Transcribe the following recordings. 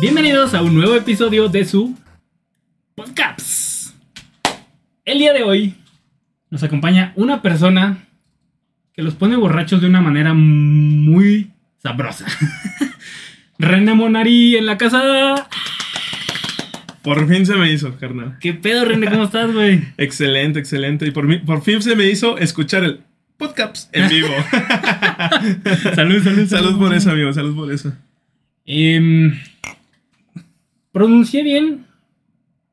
Bienvenidos a un nuevo episodio de su podcast. El día de hoy nos acompaña una persona que los pone borrachos de una manera muy sabrosa. René Monari en la casa. Por fin se me hizo, carnal. ¿Qué pedo, René? ¿Cómo estás, güey? Excelente, excelente. Y por, mí- por fin se me hizo escuchar el podcast en vivo. Salud, salud, salud por eso, amigo. Salud por eso. Em, ¿Pronuncié bien?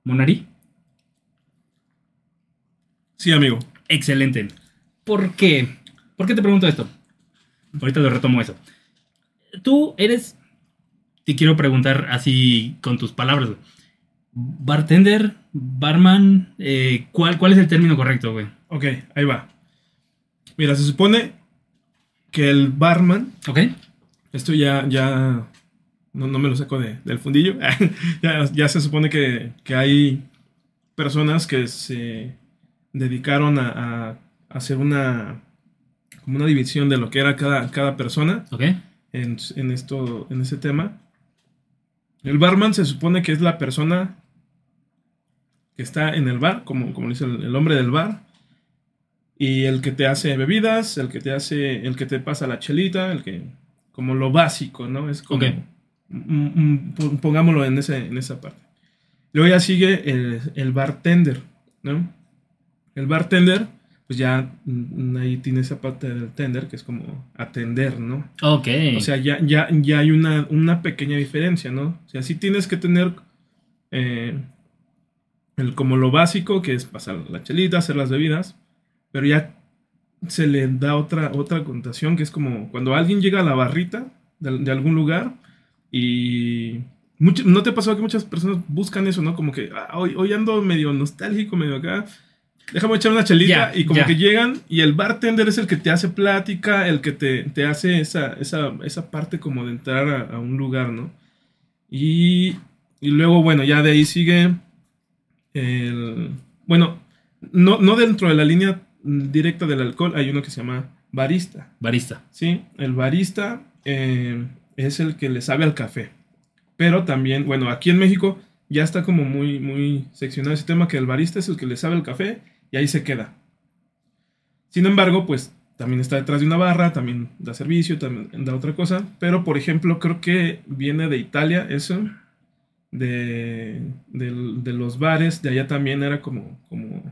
Monari. Sí, amigo. Excelente. ¿Por qué? ¿Por qué te pregunto esto? Ahorita lo retomo eso. Tú eres. Te quiero preguntar así con tus palabras. Bartender, barman, eh, ¿cuál, ¿cuál es el término correcto, güey? Ok, ahí va. Mira, se supone que el barman, ¿Ok? esto ya, ya, no, no me lo saco de- del fundillo, ya, ya se supone que, que hay personas que se dedicaron a, a hacer una, como una división de lo que era cada, cada persona. En, en esto, en ese tema. El barman se supone que es la persona que está en el bar, como, como dice el, el hombre del bar. Y el que te hace bebidas, el que te hace, el que te pasa la chelita, el que, como lo básico, ¿no? Es como. Mm, mm, pon- pongámoslo en, ese, en esa parte. Luego ya sigue el, el bartender, ¿no? El bartender, pues ya mm, ahí tiene esa parte del tender, que es como atender, ¿no? Ok. O sea, ya, ya, ya hay una, una pequeña diferencia, ¿no? O sea, sí tienes que tener eh, el, como lo básico, que es pasar la chelita, hacer las bebidas, pero ya se le da otra, otra connotación, que es como cuando alguien llega a la barrita de, de algún lugar y... mucho- ¿No te pasó que muchas personas buscan eso, no? Como que "Ah, hoy, hoy ando medio nostálgico, medio acá. Déjame echar una chelita Ya, y como ya. que llegan y el bartender es el que te hace plática, el que te, te hace esa, esa, esa parte como de entrar a, a un lugar, ¿no? Y, y luego, bueno, ya de ahí sigue el... Bueno, no, no dentro de la línea directa del alcohol, hay uno que se llama barista, Barista. ¿sí? El barista eh, es el que le sabe al café. Pero también, bueno, aquí en México ya está como muy, muy seccionado ese tema que el barista es el que le sabe el café y ahí se queda. Sin embargo, pues también está detrás de una barra, también da servicio, también da otra cosa. Pero, por ejemplo, creo que viene de Italia eso, de, del- de los bares, de allá también era como, como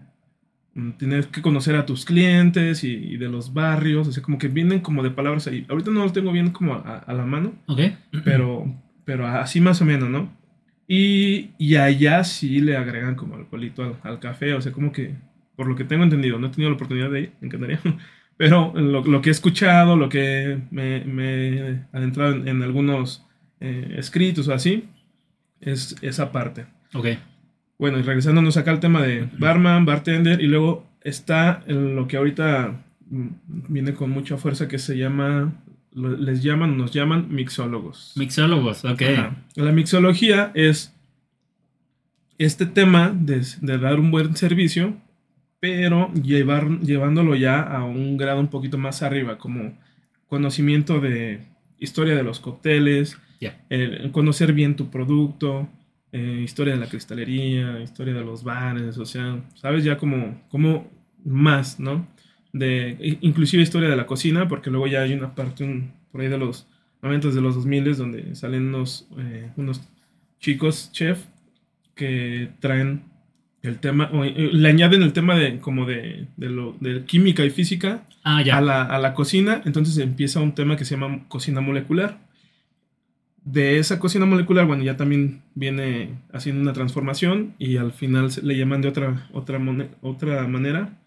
tener que conocer a tus clientes y, y de los barrios, o sea, como que vienen como de palabras ahí. Ahorita no lo tengo bien como a, a la mano, ¿Ok? pero, pero así más o menos, ¿no? Y, y allá sí le agregan como alcoholito al, al café, o sea, como que, por lo que tengo entendido, no he tenido la oportunidad de ir, me encantaría, pero lo, lo que he escuchado, lo que me, me he adentrado en, en algunos eh, escritos o así, es esa parte. Ok. Bueno, y regresándonos acá al tema de barman, bartender, y luego está en lo que ahorita mm, viene con mucha fuerza que se llama, les llaman, nos llaman mixólogos. Mixólogos. Ok. Ajá. La mixología es este tema de, de dar un buen servicio, pero llevar, llevándolo ya a un grado un poquito más arriba, como conocimiento de historia de los cócteles, el conocer bien tu producto, eh, historia de la cristalería, historia de los bares, o sea, sabes ya como, como más, ¿no? De, inclusive historia de la cocina, porque luego ya hay una parte un- por ahí de los momentos de los 2000 donde salen unos, eh, unos chicos chef que traen el tema, o, eh, le añaden el tema de como de, de, lo, de química y física Ah, ya. a la, a la cocina, entonces empieza un tema que se llama cocina molecular. De esa cocina molecular, bueno, ya también viene haciendo una transformación y al final se- le llaman de otra, otra, otra manera.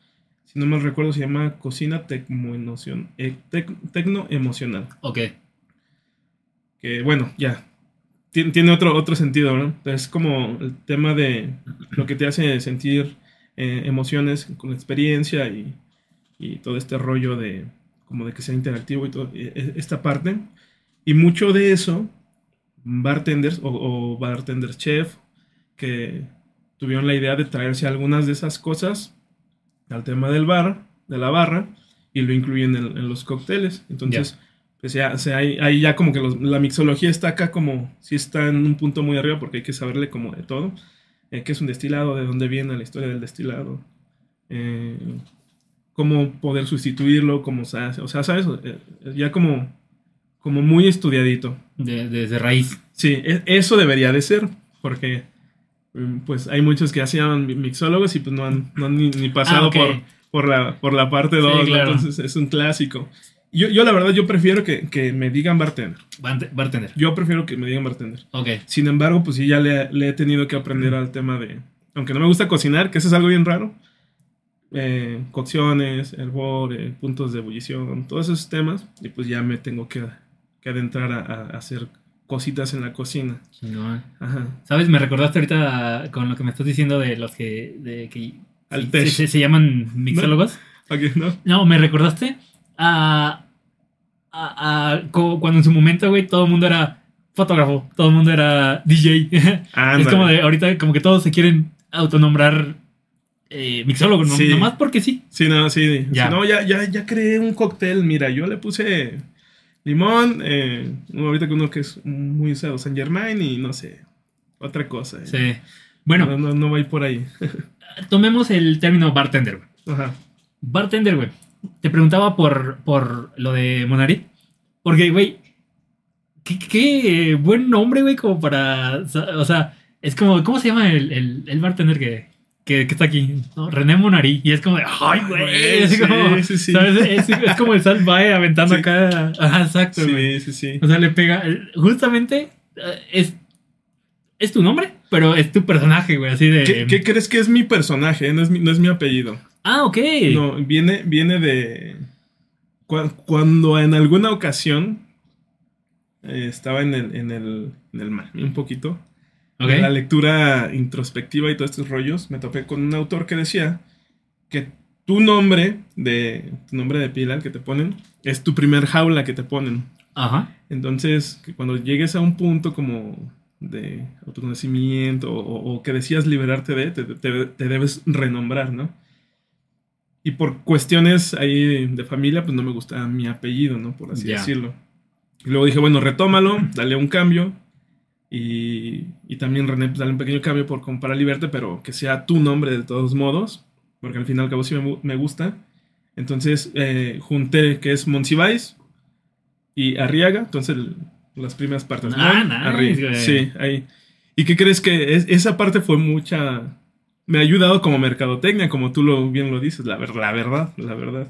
Si no mal recuerdo, se llama cocina tecmoemocion- eh, tec- tecnoemocional. Ok. Que bueno, ya. Tien- Tiene otro, otro sentido, ¿no? Es como el tema de lo que te hace sentir eh, emociones con la experiencia y, y todo este rollo de como de que sea interactivo y todo e- e- esta parte. Y mucho de eso, bartenders o, o bartenders chef que tuvieron la idea de traerse algunas de esas cosas al tema del bar, de la barra, y lo incluyen en, en los cócteles. Entonces, pues ya, o sea, ahí, ahí ya como que los- la mixología está acá como, sí está en un punto muy arriba porque hay que saberle como de todo. Eh, qué es un destilado, de dónde viene la historia del destilado, eh, cómo poder sustituirlo, cómo se hace, o sea, ¿sabes? Eh, ya como, como muy estudiadito. De- desde raíz. Sí, e- eso debería de ser, porque mm, pues hay muchos que mi- mixólogos y pues no han, no han ni, ni pasado Ah, ok. por, por, la, por la parte 2, claro. entonces es un clásico. Yo, yo la verdad, yo prefiero que, que me digan bartender. Barte- Bartender. Yo prefiero que me digan bartender. Ok. Sin embargo, pues sí, ya le, le he tenido que aprender al tema de, aunque no me gusta cocinar, que eso es algo bien raro, eh, cocciones, hervor, eh, puntos de ebullición, todos esos temas, y pues ya me tengo que, que adentrar a, a hacer cositas en la cocina. Chingón. Ajá. ¿Sabes? Me recordaste ahorita con lo que me estás diciendo de los que, de que Al se, test. se- se llaman mixólogos. Ok, ¿no? No, me recordaste a, a- cuando en su momento, güey, todo el mundo era fotógrafo, todo el mundo era DJ. es como de ahorita como que todos se quieren autonombrar eh, mixólogo, ¿no? Sí. nomás porque sí. Sí, no, sí. Ya. Sí, no, ya, ya, ya creé un cóctel. Mira, yo le puse limón, eh, ahorita que uno que es muy usado, San Germain y no sé, otra cosa. eh. Sí. Bueno, No, no, no va a ir por ahí. tomemos el término bartender, güey. Ajá. Bartender, güey. Te preguntaba por, por lo de Monari. Porque, güey, qué, qué buen nombre, güey, como para. O sea, es como. ¿Cómo se llama el, el, el bartender que, que, que está aquí? ¿No? René Monari. Y es como de. ¡Ay, güey! Es sí, como. sí, sí. ¿sabes? Es, es como el Salt Bae aventando acá. Ajá, exacto, güey. Sí, sí, sí. O sea, le pega. Justamente eh, es. Es tu nombre, pero es tu personaje, güey, así de. ¿Qué, qué crees que es mi personaje? No es mi, no es mi apellido. Ah, ok. No, viene, viene de. cua- Cuando en alguna ocasión eh, estaba en el, en el, en el Miami un poquito, Ok. en la lectura introspectiva y todos estos rollos, me topé con un autor que decía que tu nombre de tu nombre de pila que te ponen es tu primer jaula que te ponen. Ajá. Entonces, que cuando llegues a un punto como de autoconocimiento o, o que decías liberarte de, te, te- te debes renombrar, ¿no? Y por cuestiones ahí de familia, pues no me gusta mi apellido, ¿no? Por así Ya. decirlo. Y luego dije, bueno, retómalo, dale un cambio. Y, y también René, pues dale un pequeño cambio por como para liberarte, pero que sea tu nombre de todos modos. Porque al fin y al cabo sí me, me gusta. Entonces eh, junté que es Monsiváis y Arriaga. Entonces el- las primeras partes. Ah, nice, güey. Sí, ahí. ¿Y qué crees que es- esa parte fue mucha... Me ha ayudado como mercadotecnia, como tú lo, bien lo dices, la, ver- la verdad, la verdad.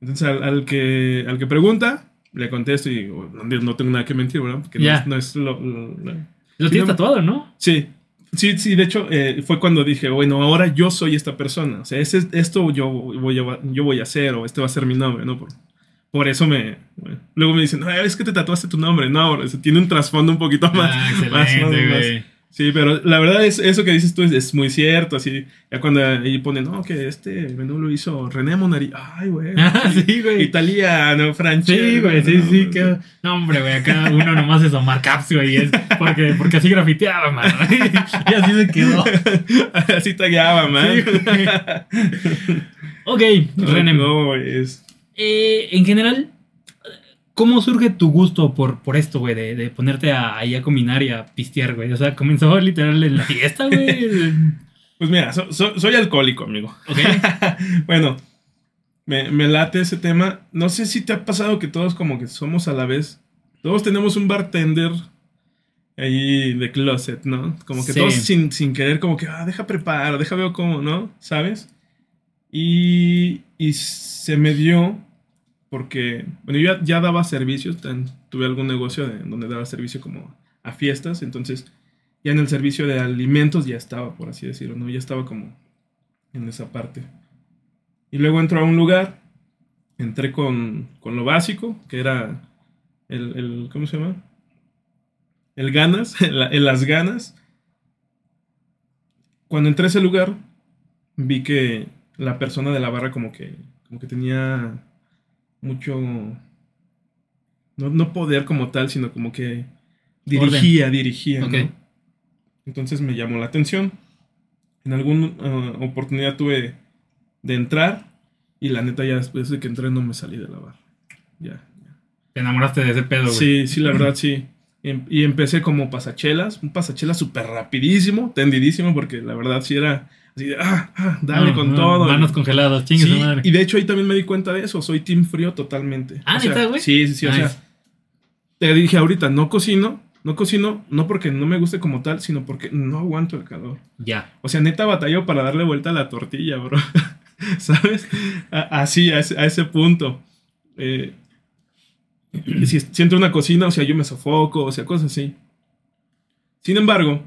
Entonces al, al que, al que pregunta, le contesto y digo, no, no tengo nada que mentir, ¿verdad? Porque no Ya. es- no es lo- lo- lo, Lo tienes no- tatuado, ¿no? Sí, sí, sí, de hecho eh, fue cuando dije, bueno, ahora yo soy esta persona, o sea, ese, esto yo voy, a, yo voy a hacer o este va a ser mi nombre, ¿no? Por, por eso me... bueno, luego me dicen, "Ay, es que te tatuaste tu nombre, no, bro, eso tiene un trasfondo un poquito más. ah, más, excelente, más, más. Sí, pero la verdad es eso que dices tú es, es muy cierto, así, ya cuando ahí ponen, no, que este menú lo hizo René Monari, ay, güey, Ah, sí, güey. italiano, francés. Sí, güey, sí, no, sí. no, que- No, hombre, güey, acá uno nomás es Omar Caps, güey, es porque, porque así grafiteaba, man. y así se quedó. Así tagueaba, man. Sí. Ok, René. No, es... eh, en general, ¿cómo surge tu gusto por, por esto, güey, de, de ponerte a, ahí a combinar y a pistear, güey? O sea, comenzó literal en la fiesta, güey. Pues mira, so- so- soy alcohólico, amigo. Ok. Bueno, me, me late ese tema. No sé si te ha pasado que todos como que somos a la vez. Todos tenemos un bartender ahí de closet, ¿no? Como que Sí. todos sin, sin querer, como que, ah, deja preparo, deja veo cómo, ¿no? ¿Sabes? Y, y se me dio porque, bueno, yo ya, ya daba servicios, tuve algún negocio de- donde daba servicio como a fiestas, entonces ya en el servicio de alimentos ya estaba, por así decirlo, ¿no? Ya estaba como en esa parte. Y luego entró a un lugar, entré con, con lo básico, que era el, el- ¿cómo se llama? El ganas, el, el las ganas. Cuando entré a ese lugar, vi que la persona de la barra como que, como que tenía mucho, no, no poder como tal, sino como que dirigía, dirigía. Entonces me llamó la atención. En alguna uh, oportunidad tuve de entrar y la neta ya después de que entré no me salí de la barra. Ya, ya. Te enamoraste de ese pedo, güey. Sí, sí, la verdad, sí. Em- Y empecé como pasachelas, un pasachelas súper rapidísimo, tendidísimo, porque la verdad sí era así de, ah, ah, dale No, con no, todo. Manos congeladas, chingue Sí, madre. y de hecho ahí también me di cuenta de eso, soy team frío totalmente. Ah, O ¿neta, güey? Sí, sí, sí, o Nice. sea, te dije ahorita, no cocino, no cocino, no porque no me guste como tal, sino porque no aguanto el calor. Ya. O sea, neta batallo para darle vuelta a la tortilla, bro. ¿Sabes? A- así, a ese, a ese punto. Eh, si, si entro a una cocina, o sea, yo me sofoco, o sea, cosas así. Sin embargo,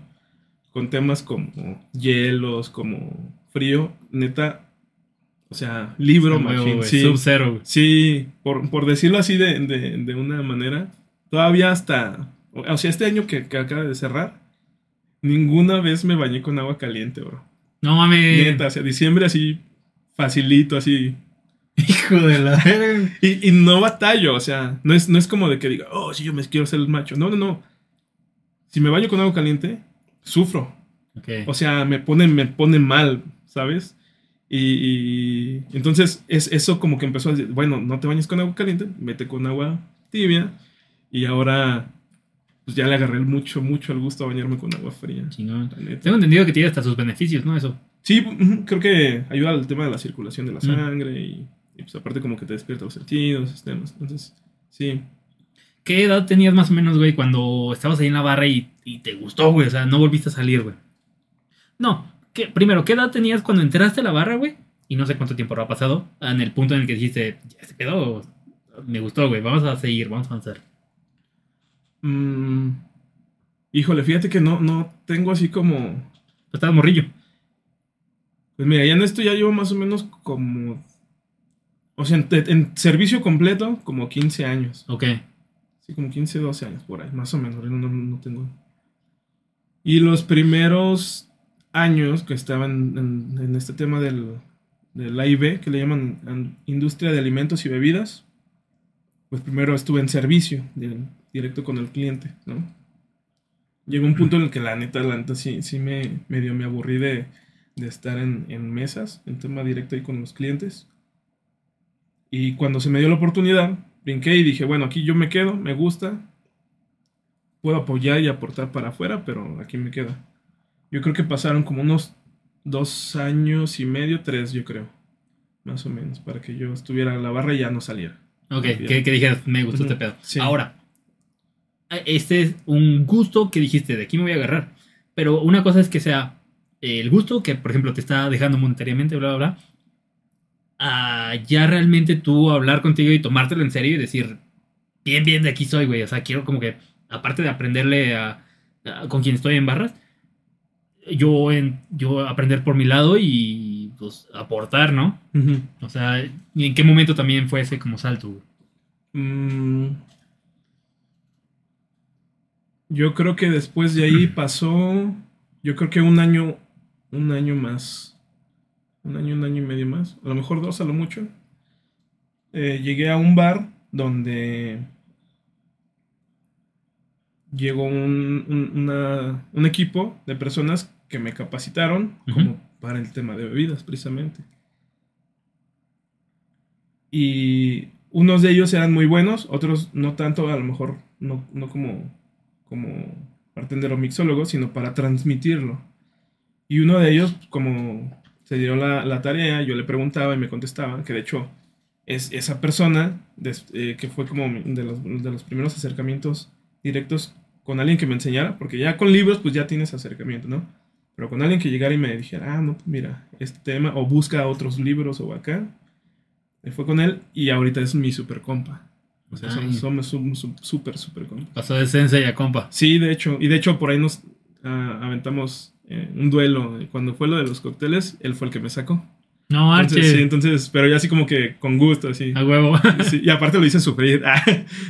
con temas como hielos, como frío, neta, o sea, libro, güey, sí. Sub-Zero. Sí, por, por decirlo así de, de- de una manera, todavía hasta, o sea, este año que, que acaba de cerrar, ninguna vez me bañé con agua caliente, bro. No mames. Neta, o sea, diciembre así, facilito, así. Hijo de la. Y, y no batallo, o sea, no es, no es como de que diga, oh, sí, yo me quiero ser el macho. No, no, no. Si me baño con agua caliente, sufro. Ok. O sea, me pone, me pone mal, ¿sabes? Y, y entonces es eso como que empezó a decir, bueno, no te bañes con agua caliente, vete con agua tibia. Y ahora, pues ya le agarré mucho, mucho el gusto a bañarme con agua fría. Chingón. Tengo entendido que tiene hasta sus beneficios, ¿no? Eso. Sí, creo que ayuda al tema de la circulación de la Mm. sangre y, y, pues aparte como que te despierta los sentidos, esos temas. Entonces, sí. ¿Qué edad tenías más o menos, güey, cuando estabas ahí en la barra y, y te gustó, güey? O sea, no volviste a salir, güey. No. ¿qué, primero, ¿qué edad tenías cuando entraste a la barra, güey? Y no sé cuánto tiempo habrá pasado. En el punto en el que dijiste, ya se quedó. Me gustó, güey. Vamos a seguir, vamos a avanzar. Mm, híjole, fíjate que no, no tengo así como... Estabas morrillo. Pues mira, ya en esto ya llevo más o menos como... O sea, en, en servicio completo, como 15 años. Ok. Sí, como 15, 12 años por ahí, más o menos. No, no, no tengo. Y los primeros años que estaban en, en este tema del, del AIB, que le llaman an- Industria de Alimentos y Bebidas, pues primero estuve en servicio, directo con el cliente, ¿no? Llegó un punto en el que la neta, la sí, sí me medio me aburrí de, de estar en, en mesas, en tema directo ahí con los clientes. Y cuando se me dio la oportunidad, brinqué y dije, bueno, aquí yo me quedo, me gusta. Puedo apoyar y aportar para afuera, pero aquí me quedo. Yo creo que pasaron como unos dos años y medio, tres, yo creo. Más o menos, para que yo estuviera en la barra y ya no saliera. Ok, que, que dijeras, me gustó Ujú, este pedo. sí. Ahora, este es un gusto que dijiste, de aquí me voy a agarrar. Pero una cosa es que sea el gusto que, por ejemplo, te está dejando monetariamente, bla, bla, bla. A ya realmente tú hablar contigo y tomártelo en serio y decir, bien, bien, de aquí soy, güey. O sea, quiero como que, aparte de aprenderle a, a- con quien estoy en barras, yo, en, yo aprender por mi lado y pues aportar, ¿no? O sea, ¿y en qué momento también fue ese como salto? Mm, yo creo que después de ahí pasó, yo creo que un año, un año más, un año, un año y medio más, a lo mejor dos a lo mucho. Eh, llegué a un bar donde llegó un, un- una- un equipo de personas que me capacitaron Ujú. como para el tema de bebidas, precisamente. Y unos de ellos eran muy buenos, otros no tanto, a lo mejor no, no como, como bartender o mixólogo, sino para transmitirlo. Y uno de ellos, como se dio la, la tarea, yo le preguntaba y me contestaba, que de hecho es esa persona des- eh, que fue como de los, de los primeros acercamientos directos con alguien que me enseñara, porque ya con libros pues ya tienes acercamiento, ¿no? Pero con alguien que llegara y me dijera, ah, no, mira, este tema, o busca otros libros o acá, eh, fue con él y ahorita es mi super compa. O sea, Ay. somos, súper, súper compa. Pasó de sensei a compa. Sí, de hecho, y de hecho por ahí nos ah, aventamos eh, un duelo. Cuando fue lo de los cócteles, él fue el que me sacó. No, Entonces, Arche. sí, entonces, pero ya así como que con gusto, así. A huevo. Sí, y aparte lo hice sufrir. Ah,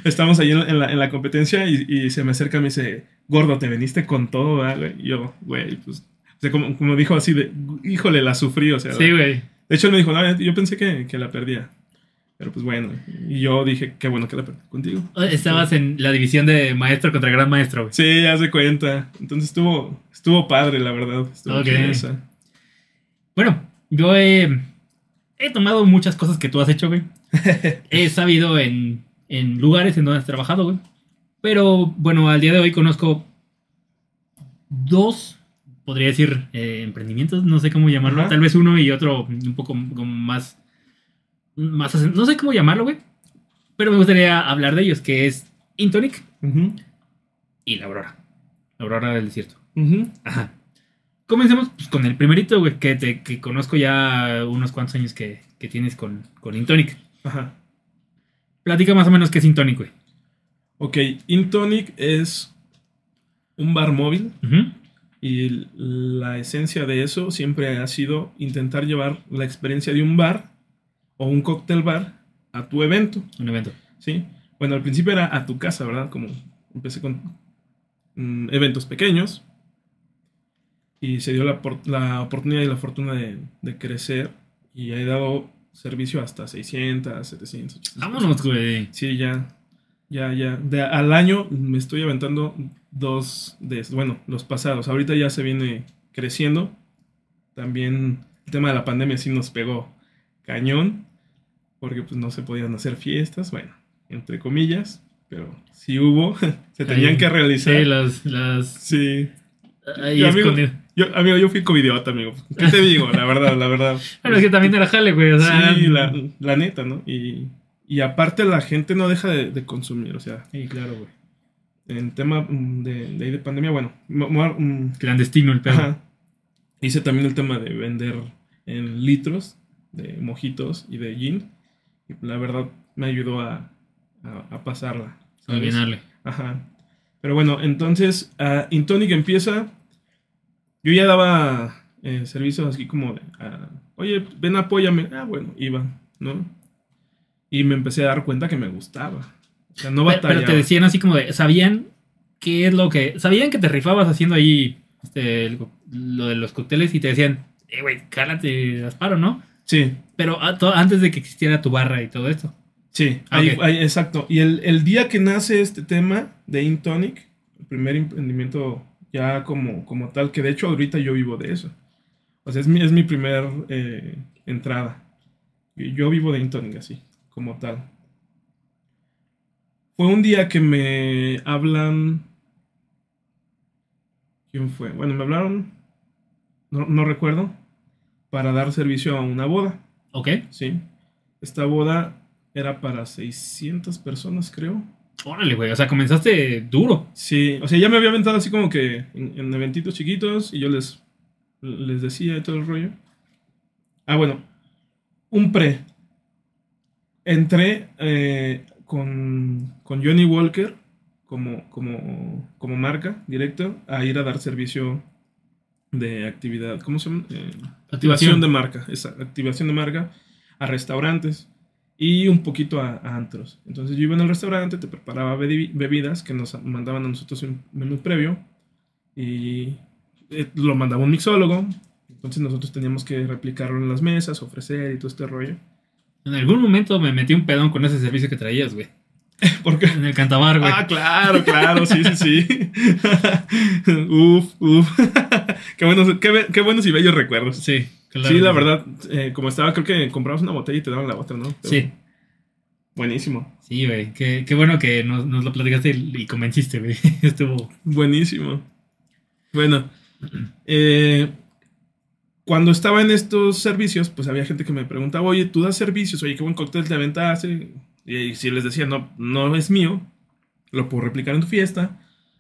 Estamos ahí en, la- en la, en la competencia y, y se me acerca y me dice, gordo, te veniste con todo, ¿verdad, güey? Y yo, güey, pues, o sea, como, como dijo así de, híjole, la sufrí, o sea. sí, güey. De hecho, él me dijo, no, yo pensé que, que la perdía. Pero pues bueno, y yo dije, qué bueno que la perdí contigo. Estabas en la división de maestro contra gran maestro, güey. Sí, haz de cuenta. Entonces estuvo, estuvo padre, la verdad. Estuvo Ok. chida esa. Bueno, yo he, he tomado muchas cosas que tú has hecho, güey. he sabido en, en lugares en donde has trabajado, güey. Pero bueno, al día de hoy conozco dos, podría decir, eh, emprendimientos, no sé cómo llamarlo. Ajá. Tal vez uno y otro un poco como más, más, no sé cómo llamarlo, güey. Pero me gustaría hablar de ellos, que es Intonic y la Aurora. La Aurora del Desierto. Ajá. Comencemos pues, con el primerito, güey, que, te, que conozco ya unos cuantos años que, que tienes con, con Intonic. Ajá. Platica más o menos qué es Intonic, güey. Ok, Intonic es un bar móvil y la esencia de eso siempre ha sido intentar llevar la experiencia de un bar o un cóctel bar a tu evento, Un evento. ¿sí? Bueno, al principio era a tu casa, ¿verdad? Como empecé con mm, eventos pequeños y se dio la, la oportunidad y la fortuna de, de crecer y he dado servicio hasta 600, 700, 800 Vámonos, güey. Sí, ya. Ya, ya. De, al año me estoy aventando dos de bueno, los pasados. Ahorita ya se viene creciendo. También el tema de la pandemia sí nos pegó cañón. Porque pues no se podían hacer fiestas. Bueno, entre comillas. Pero sí hubo. se tenían Ahí- que realizar. Sí, las. las Sí. ahí amigo. Yo, amigo, yo fui covidiota, amigo. ¿Qué te digo? La verdad, la verdad. Bueno, es que también era jale, güey. O sea, sí, la, la neta, ¿no? Y, y aparte la gente no deja de, de consumir. O sea, Sí, claro, güey. en tema mm, de, de, ahí de pandemia, bueno, mm, Clandestino el pedo. ajá. hice también el tema de vender en litros de mojitos y de gin. Y la verdad me ayudó a, a, a pasarla. A llenarle. Ajá. Pero bueno, entonces ah, Intonic empieza. Yo ya daba eh, servicios así como de, ah, oye, ven, apóyame. Ah, bueno, iba, ¿no? Y me empecé a dar cuenta que me gustaba. O sea, no Pero, pero batallaba. te decían así como de. ¿Sabían qué es lo que. Sabían que te rifabas haciendo ahí este, el- lo de los cócteles y te decían, eh, güey, cálate, asparo, ¿no? Sí, Pero a- to- antes de que existiera tu barra y todo esto. Sí, ahí- Ok. ahí- exacto. Y el, el día que nace este tema de Intonic, el primer emprendimiento ya como, como tal, que de hecho ahorita yo vivo de eso. O sea, es mi, es mi primer eh, entrada. Yo vivo de Intonic así, como tal. Fue un día que me hablan... ¿Quién fue? Bueno, me hablaron, no, no recuerdo, para dar servicio a una boda. ¿Ok? Sí. Esta boda era para 600 personas, creo. Órale, güey. O sea, comenzaste duro. Sí, o sea, ya me había aventado así como que en, en eventitos chiquitos y yo les, les decía y todo el rollo. Ah, bueno, un pre. Entré eh, con, con Johnny Walker como, como, como marca directo a ir a dar servicio de actividad. ¿Cómo se llama? Eh, activación de marca. Esa, activación de marca a restaurantes y un poquito a, a antros. Entonces yo iba en el restaurante, te preparaba bebi- bebidas que nos mandaban a nosotros un menú previo y eh, lo mandaba un mixólogo. Entonces nosotros teníamos que replicarlo en las mesas, ofrecer y todo este rollo. En algún momento me metí un pedón con ese servicio que traías, güey. Porque En el cantabar, güey. Ah, claro, claro, sí, sí, sí. uf, uf. qué, buenos, qué, qué buenos y bellos recuerdos. sí, claro. sí, la verdad, eh, como estaba, creo que comprabas una botella y te daban la otra, ¿no? Pero Sí, Buenísimo, sí, güey. Qué, qué bueno que nos, nos lo platicaste y, y convenciste, güey. Estuvo. buenísimo. Bueno, eh, cuando estaba en estos servicios, pues había gente que me preguntaba, oye, ¿tú das servicios? Oye, qué buen cóctel te aventaste. Y si les decía, no, no es mío, lo puedo replicar en tu fiesta.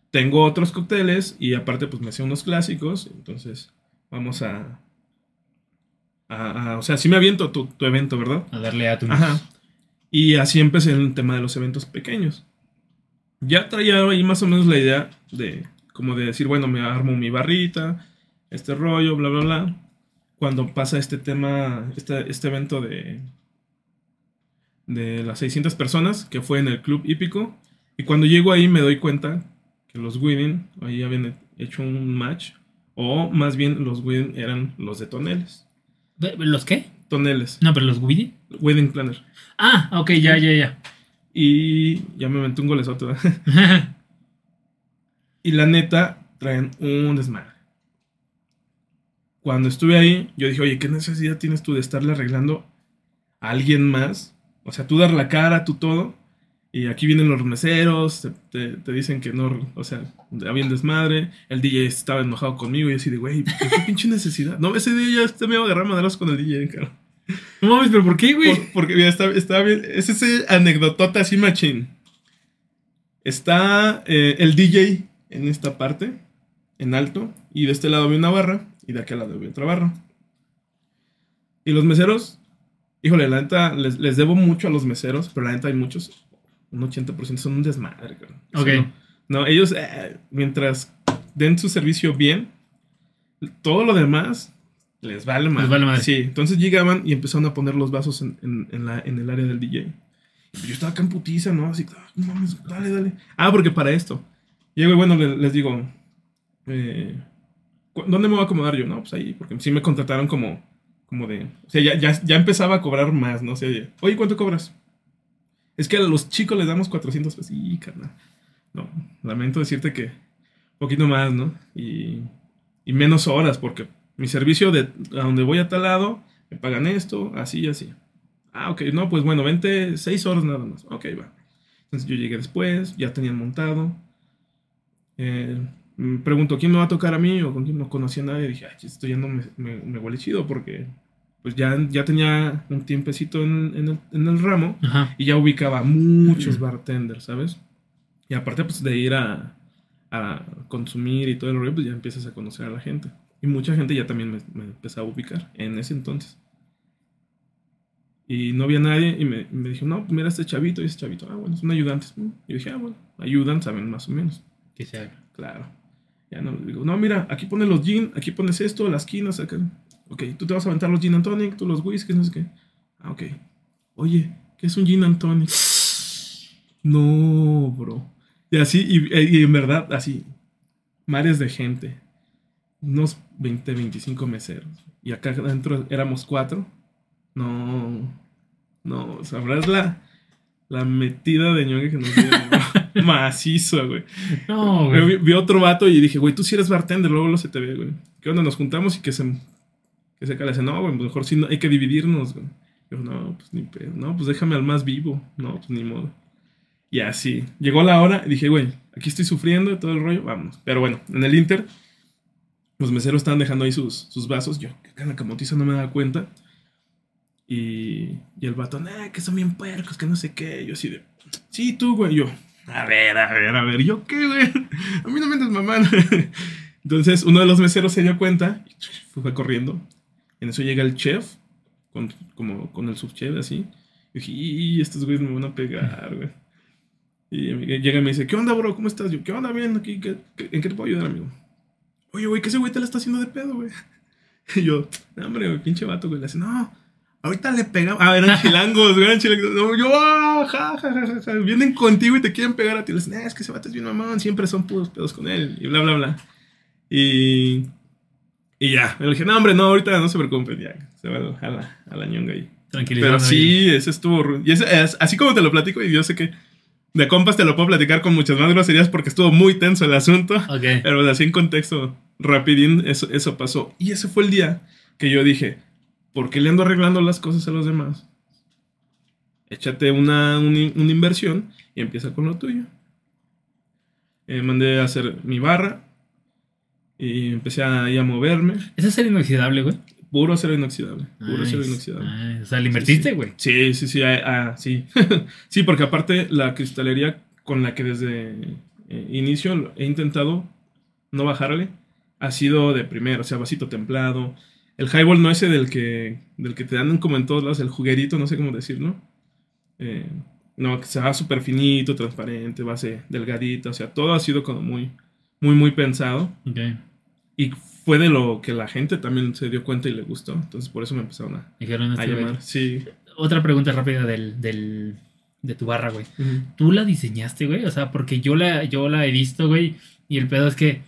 Tengo otros cócteles y aparte pues me hacía unos clásicos, entonces vamos a... a- a- o sea, sí me aviento tu, tu evento, ¿verdad? A darle a tu. Ajá. Y así empecé en el tema de los eventos pequeños. Ya traía ahí más o menos la idea de, como de decir, bueno, me armo mi barrita, este rollo, bla, bla, bla. Cuando pasa este tema, este, este evento de, de las 600 personas, que fue en el Club Hípico. Y cuando llego ahí me doy cuenta que los Widen ahí habían hecho un match. O más bien los Widen eran los de Toneles. ¿Los qué? Toneles. No, pero los Widi. Wedding Planner. Ah, ok, ya, ya, ya. Y ya me metí un golesote. y la neta, traen un desmadre. Cuando estuve ahí, yo dije, oye, ¿qué necesidad tienes tú de estarle arreglando a alguien más? O sea, tú dar la cara, tú todo. Y aquí vienen los meseros, te, te- te dicen que no, o sea, había un desmadre. El DJ estaba enojado conmigo y así de, güey, ¿qué, qué pinche necesidad? No, ese día ya este me iba a agarrar con el DJ, cara. No mames, pero ¿por qué, güey? Por- porque, mira, está, está bien. Es ese anecdotota así machín. Está eh, el DJ en esta parte, en alto, y de este lado había una barra, y de aquel lado había otra barra. Y los meseros, híjole, la neta, les, les debo mucho a los meseros, pero la neta hay muchos, un 80% son un desmadre, cabrón. Ok. No, No, ellos, eh, mientras den su servicio bien, todo lo demás les vale más. vale madre. Sí, entonces llegaban y empezaron a poner los vasos en, en- en la- en el área del DJ. Y yo estaba acá en putiza, ¿no? Así, ah, no mames, dale, dale. Ah, porque para esto. Llego y bueno, le- les, digo, eh, ¿cu- ¿dónde me voy a acomodar yo? No, pues ahí, porque sí me contrataron como, como de, o sea, ya, ya, ya empezaba a cobrar más, ¿no? O sea, oye, ¿cuánto cobras? Es que a los chicos les damos 400 pesos. Y, carnal. No, lamento decirte que un poquito más, ¿no? Y, y menos horas, porque mi servicio de a donde voy a tal lado, me pagan esto, así y así. Ah, ok, no, pues bueno, vente seis horas nada más. Ok, va. Entonces yo llegué después, ya tenían montado. Eh, me pregunto, ¿quién me va a tocar a mí? O con quién no conocía a nadie. dije, ay, esto ya no me, me, me huele chido porque pues ya, ya tenía un tiempecito en, en el, en el ramo Ajá. y ya ubicaba muchos bartenders, ¿sabes? Y aparte pues de ir a, a consumir y todo el rollo, pues ya empiezas a conocer a la gente. Y mucha gente ya también me, me empezaba a ubicar en ese entonces. Y no había nadie y me, me dijo, no, pues mira este chavito y ese chavito. Ah, bueno, son ayudantes. ¿no? Y dije, ah, bueno, ayudan, saben más o menos. Que se haga. Claro. Ya no, digo, no, mira, aquí pones los gin, aquí pones esto, las quinas, acá. Ok, tú te vas a aventar los gin and tonic, tú los whiskies, no sé qué. Ah, ok. Oye, ¿qué es un gin and tonic? No, bro. Y así, y, y en verdad, así, mares de gente. Unos 20, 25 meseros. Y acá adentro éramos cuatro. No, no, sabrás la, la metida de ñoque que nos dieron. ¿no? Macizo, güey. No, Vi, güey. vi otro vato y dije, güey, tú sí eres bartender, luego lo se te ve, güey. ¿Qué onda? Nos juntamos y que se, que se cale. No, güey, mejor sí no, hay que dividirnos, güey. Yo, no, pues ni pedo. No, pues déjame al más vivo. No, pues ni modo. Y así. Llegó la hora y dije, güey, aquí estoy sufriendo todo el rollo, vámonos. Pero bueno, en el Inter, los meseros estaban dejando ahí sus, sus vasos. Yo, que cara camotiza, no me daba cuenta. Y, y el vato, nah, que son bien puercos, que no sé qué. Yo así de, sí, tú, güey. Yo, a ver, a ver, a ver, ¿yo qué, güey? A mí no me andes mamando. Entonces, uno de los meseros se dio cuenta y fue corriendo. En eso llega el chef, con, como con el subchef, así. Y dije, y estos güeyes me van a pegar, güey. Y llega y me dice, ¿qué onda, bro? ¿Cómo estás? Yo, ¿qué onda? Bien, aquí, ¿qué- qué- ¿en qué te puedo ayudar, amigo? Oye, güey, que ese güey te la está haciendo de pedo, güey. Y yo, no, hombre, güey, pinche vato, güey. Le hace, no, ahorita le pegamos. Ah, eran chilangos, güey, eran chilangos. No, yo, ah, ja, ja, ja, ja, ja. Vienen contigo y te quieren pegar a ti. Le dicen, "Nah, es que ese vato es bien mamón, siempre son puros pedos con él. Y bla, bla, bla. Y. Y ya. Le dije, no, hombre, no, ahorita no se preocupen, ya. Se va a la, a la ñonga ahí. Pero ahí. sí, ese estuvo. Y ese, es- así como te lo platico, y yo sé que de compas te lo puedo platicar con muchas más groserías porque estuvo muy tenso el asunto. Ok. Pero así en contexto, rapidín, eso, eso pasó. Y ese fue el día que yo dije, ¿por qué le ando arreglando las cosas a los demás? Échate una, una inversión y empieza con lo tuyo. Eh, mandé a hacer mi barra y empecé ahí a moverme. ¿Es acero inoxidable, güey? Puro acero inoxidable. Puro acero inoxidable. Nice. O sea, le invertiste, güey. Sí, sí, sí, ah, ah, sí. sí, porque aparte la cristalería con la que desde eh, inicio he intentado no bajarle ha sido de primero, o sea, vasito templado. El highball no ese del que, del que te dan como en todos lados, el juguerito, no sé cómo decirlo. Eh, no, que se va súper finito, transparente, base delgadita, o sea, todo ha sido como muy, muy, muy pensado. Ok. Y fue de lo que la gente también se dio cuenta y le gustó. Entonces por eso me empezaron a, Dijeron a este, llamar. Sí. Otra pregunta rápida del, del, de tu barra, güey. ¿Tú la diseñaste, güey? O sea, porque yo la, yo la he visto, güey. Y el pedo es que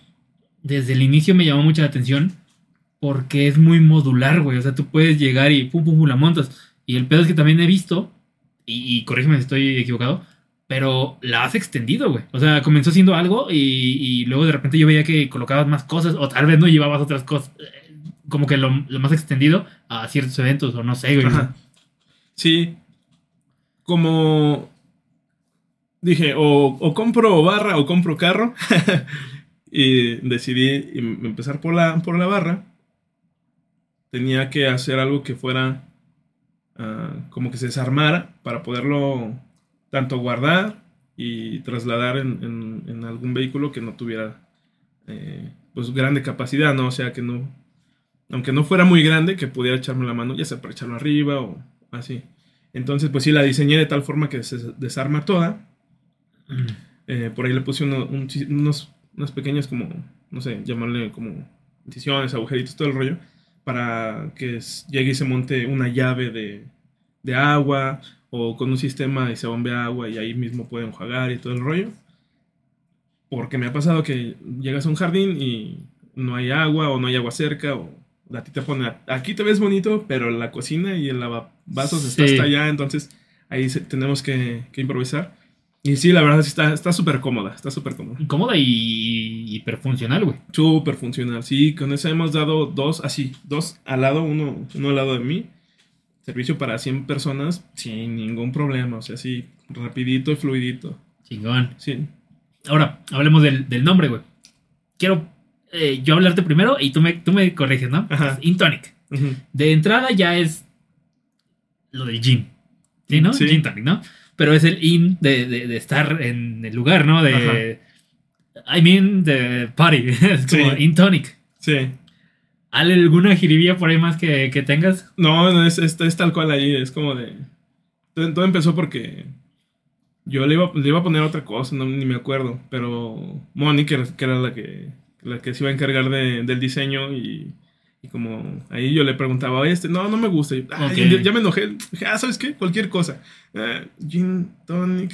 desde el inicio me llamó mucha la atención porque es muy modular, güey. O sea, tú puedes llegar y pum, pum, pum, la montas. Y el pedo es que también he visto, y, y corrígeme si estoy equivocado, pero la has extendido, güey. O sea, comenzó siendo algo y, luego de repente yo veía que colocabas más cosas o tal vez no llevabas otras cosas. eh, Como que lo, más extendido a ciertos eventos o no sé, güey. Sí. Como dije, o, compro barra o compro carro. y decidí em- empezar por la, por la barra. Tenía que hacer algo que fuera ah, como que se desarmara para poderlo tanto guardar y trasladar en, en- en algún vehículo que no tuviera eh, pues grande capacidad, ¿no? O sea, que no, aunque no fuera muy grande, que pudiera echarme la mano, ya sea para echarlo arriba o así. Entonces, pues sí, la diseñé de tal forma que se desarma toda. Mm. Eh, por ahí le puse uno- un unos, unos pequeños como, no sé, llamarle como incisiones, agujeritos, todo el rollo, para que llegue y se monte una llave de, de agua o con un sistema y se bombea agua y ahí mismo puede enjuagar y todo el rollo. Porque me ha pasado que llegas a un jardín y no hay agua o no hay agua cerca o a ti te pone, aquí te ves bonito, pero la cocina y el lavavasos está hasta allá, entonces ahí se- tenemos que, que improvisar. Y sí, la verdad está está súper cómoda, está súper cómoda. Cómoda y hiperfuncional, güey. Súper funcional. Sí, con esa hemos dado dos, así, dos al lado, uno, uno al lado de mí. Servicio para 100 personas sin ningún problema. O sea, sí, rapidito y fluidito. Chingón. Sí. Ahora, hablemos del, del nombre, güey. Quiero eh, yo hablarte primero y tú me, tú me corriges, ¿no? Ajá. Intonic. De entrada ya es lo del gin. ¿Sí, no? Sí. Gin tonic, ¿no? Pero es el in de, de- de estar en el lugar, ¿no? De. I mean, de party. es como Sí. in tonic. Sí. ¿Hay alguna jiribilla por ahí más que, que tengas? No, no, es, es, es tal cual ahí. Es como de. Todo, todo empezó porque. Yo le iba, le iba a poner otra cosa, no, ni me acuerdo. Pero Moni, que, era- que era la que, la que se iba a encargar de- del diseño, y, y como ahí yo le preguntaba, "Oye, este, no, no me gusta. Y, "Ah, ya, ya me enojé. Dije, ah, ¿sabes qué? Cualquier cosa. Ah, gin tonic.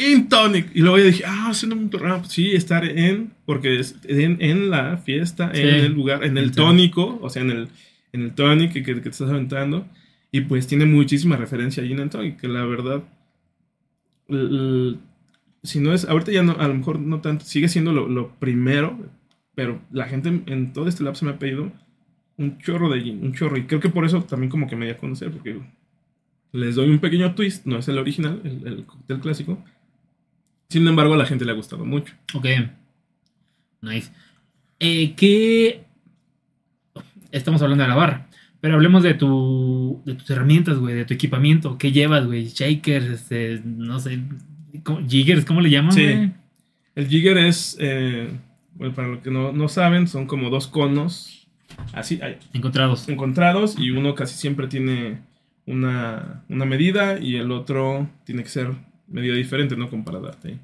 ¿Qué- qué- qué? In tonic. Y luego yo dije, ah, no me ah, sí, estar en, porque es en, en la fiesta, Sí. en el lugar, en el Entonces- tónico, o sea, en el, en el tonic que, que, te estás aventando. Y pues tiene muchísima referencia a Gin and Tonic, que la verdad, si no es, ahorita ya no, a lo mejor no tanto, sigue siendo lo, lo primero, pero la gente en, en todo este lapso me ha pedido un chorro de gin, un chorro. Y creo que por eso también como que me di a conocer, porque les doy un pequeño twist, no es el original, el, el cóctel clásico. Sin embargo, a la gente le ha gustado mucho. Ok. Nice. Eh, ¿Qué. Estamos hablando de la barra. Pero hablemos de tu. de tus herramientas, güey, de tu equipamiento. ¿Qué llevas, güey? Shakers, este. no sé. ¿cómo- Jiggers, ¿cómo le llaman? Sí. El jigger es, eh, bueno, para los que no, no saben, son como dos conos, así, Encontrados. encontrados y uno casi siempre tiene una, una medida y el otro tiene que ser medida diferente, ¿no? Como para darte.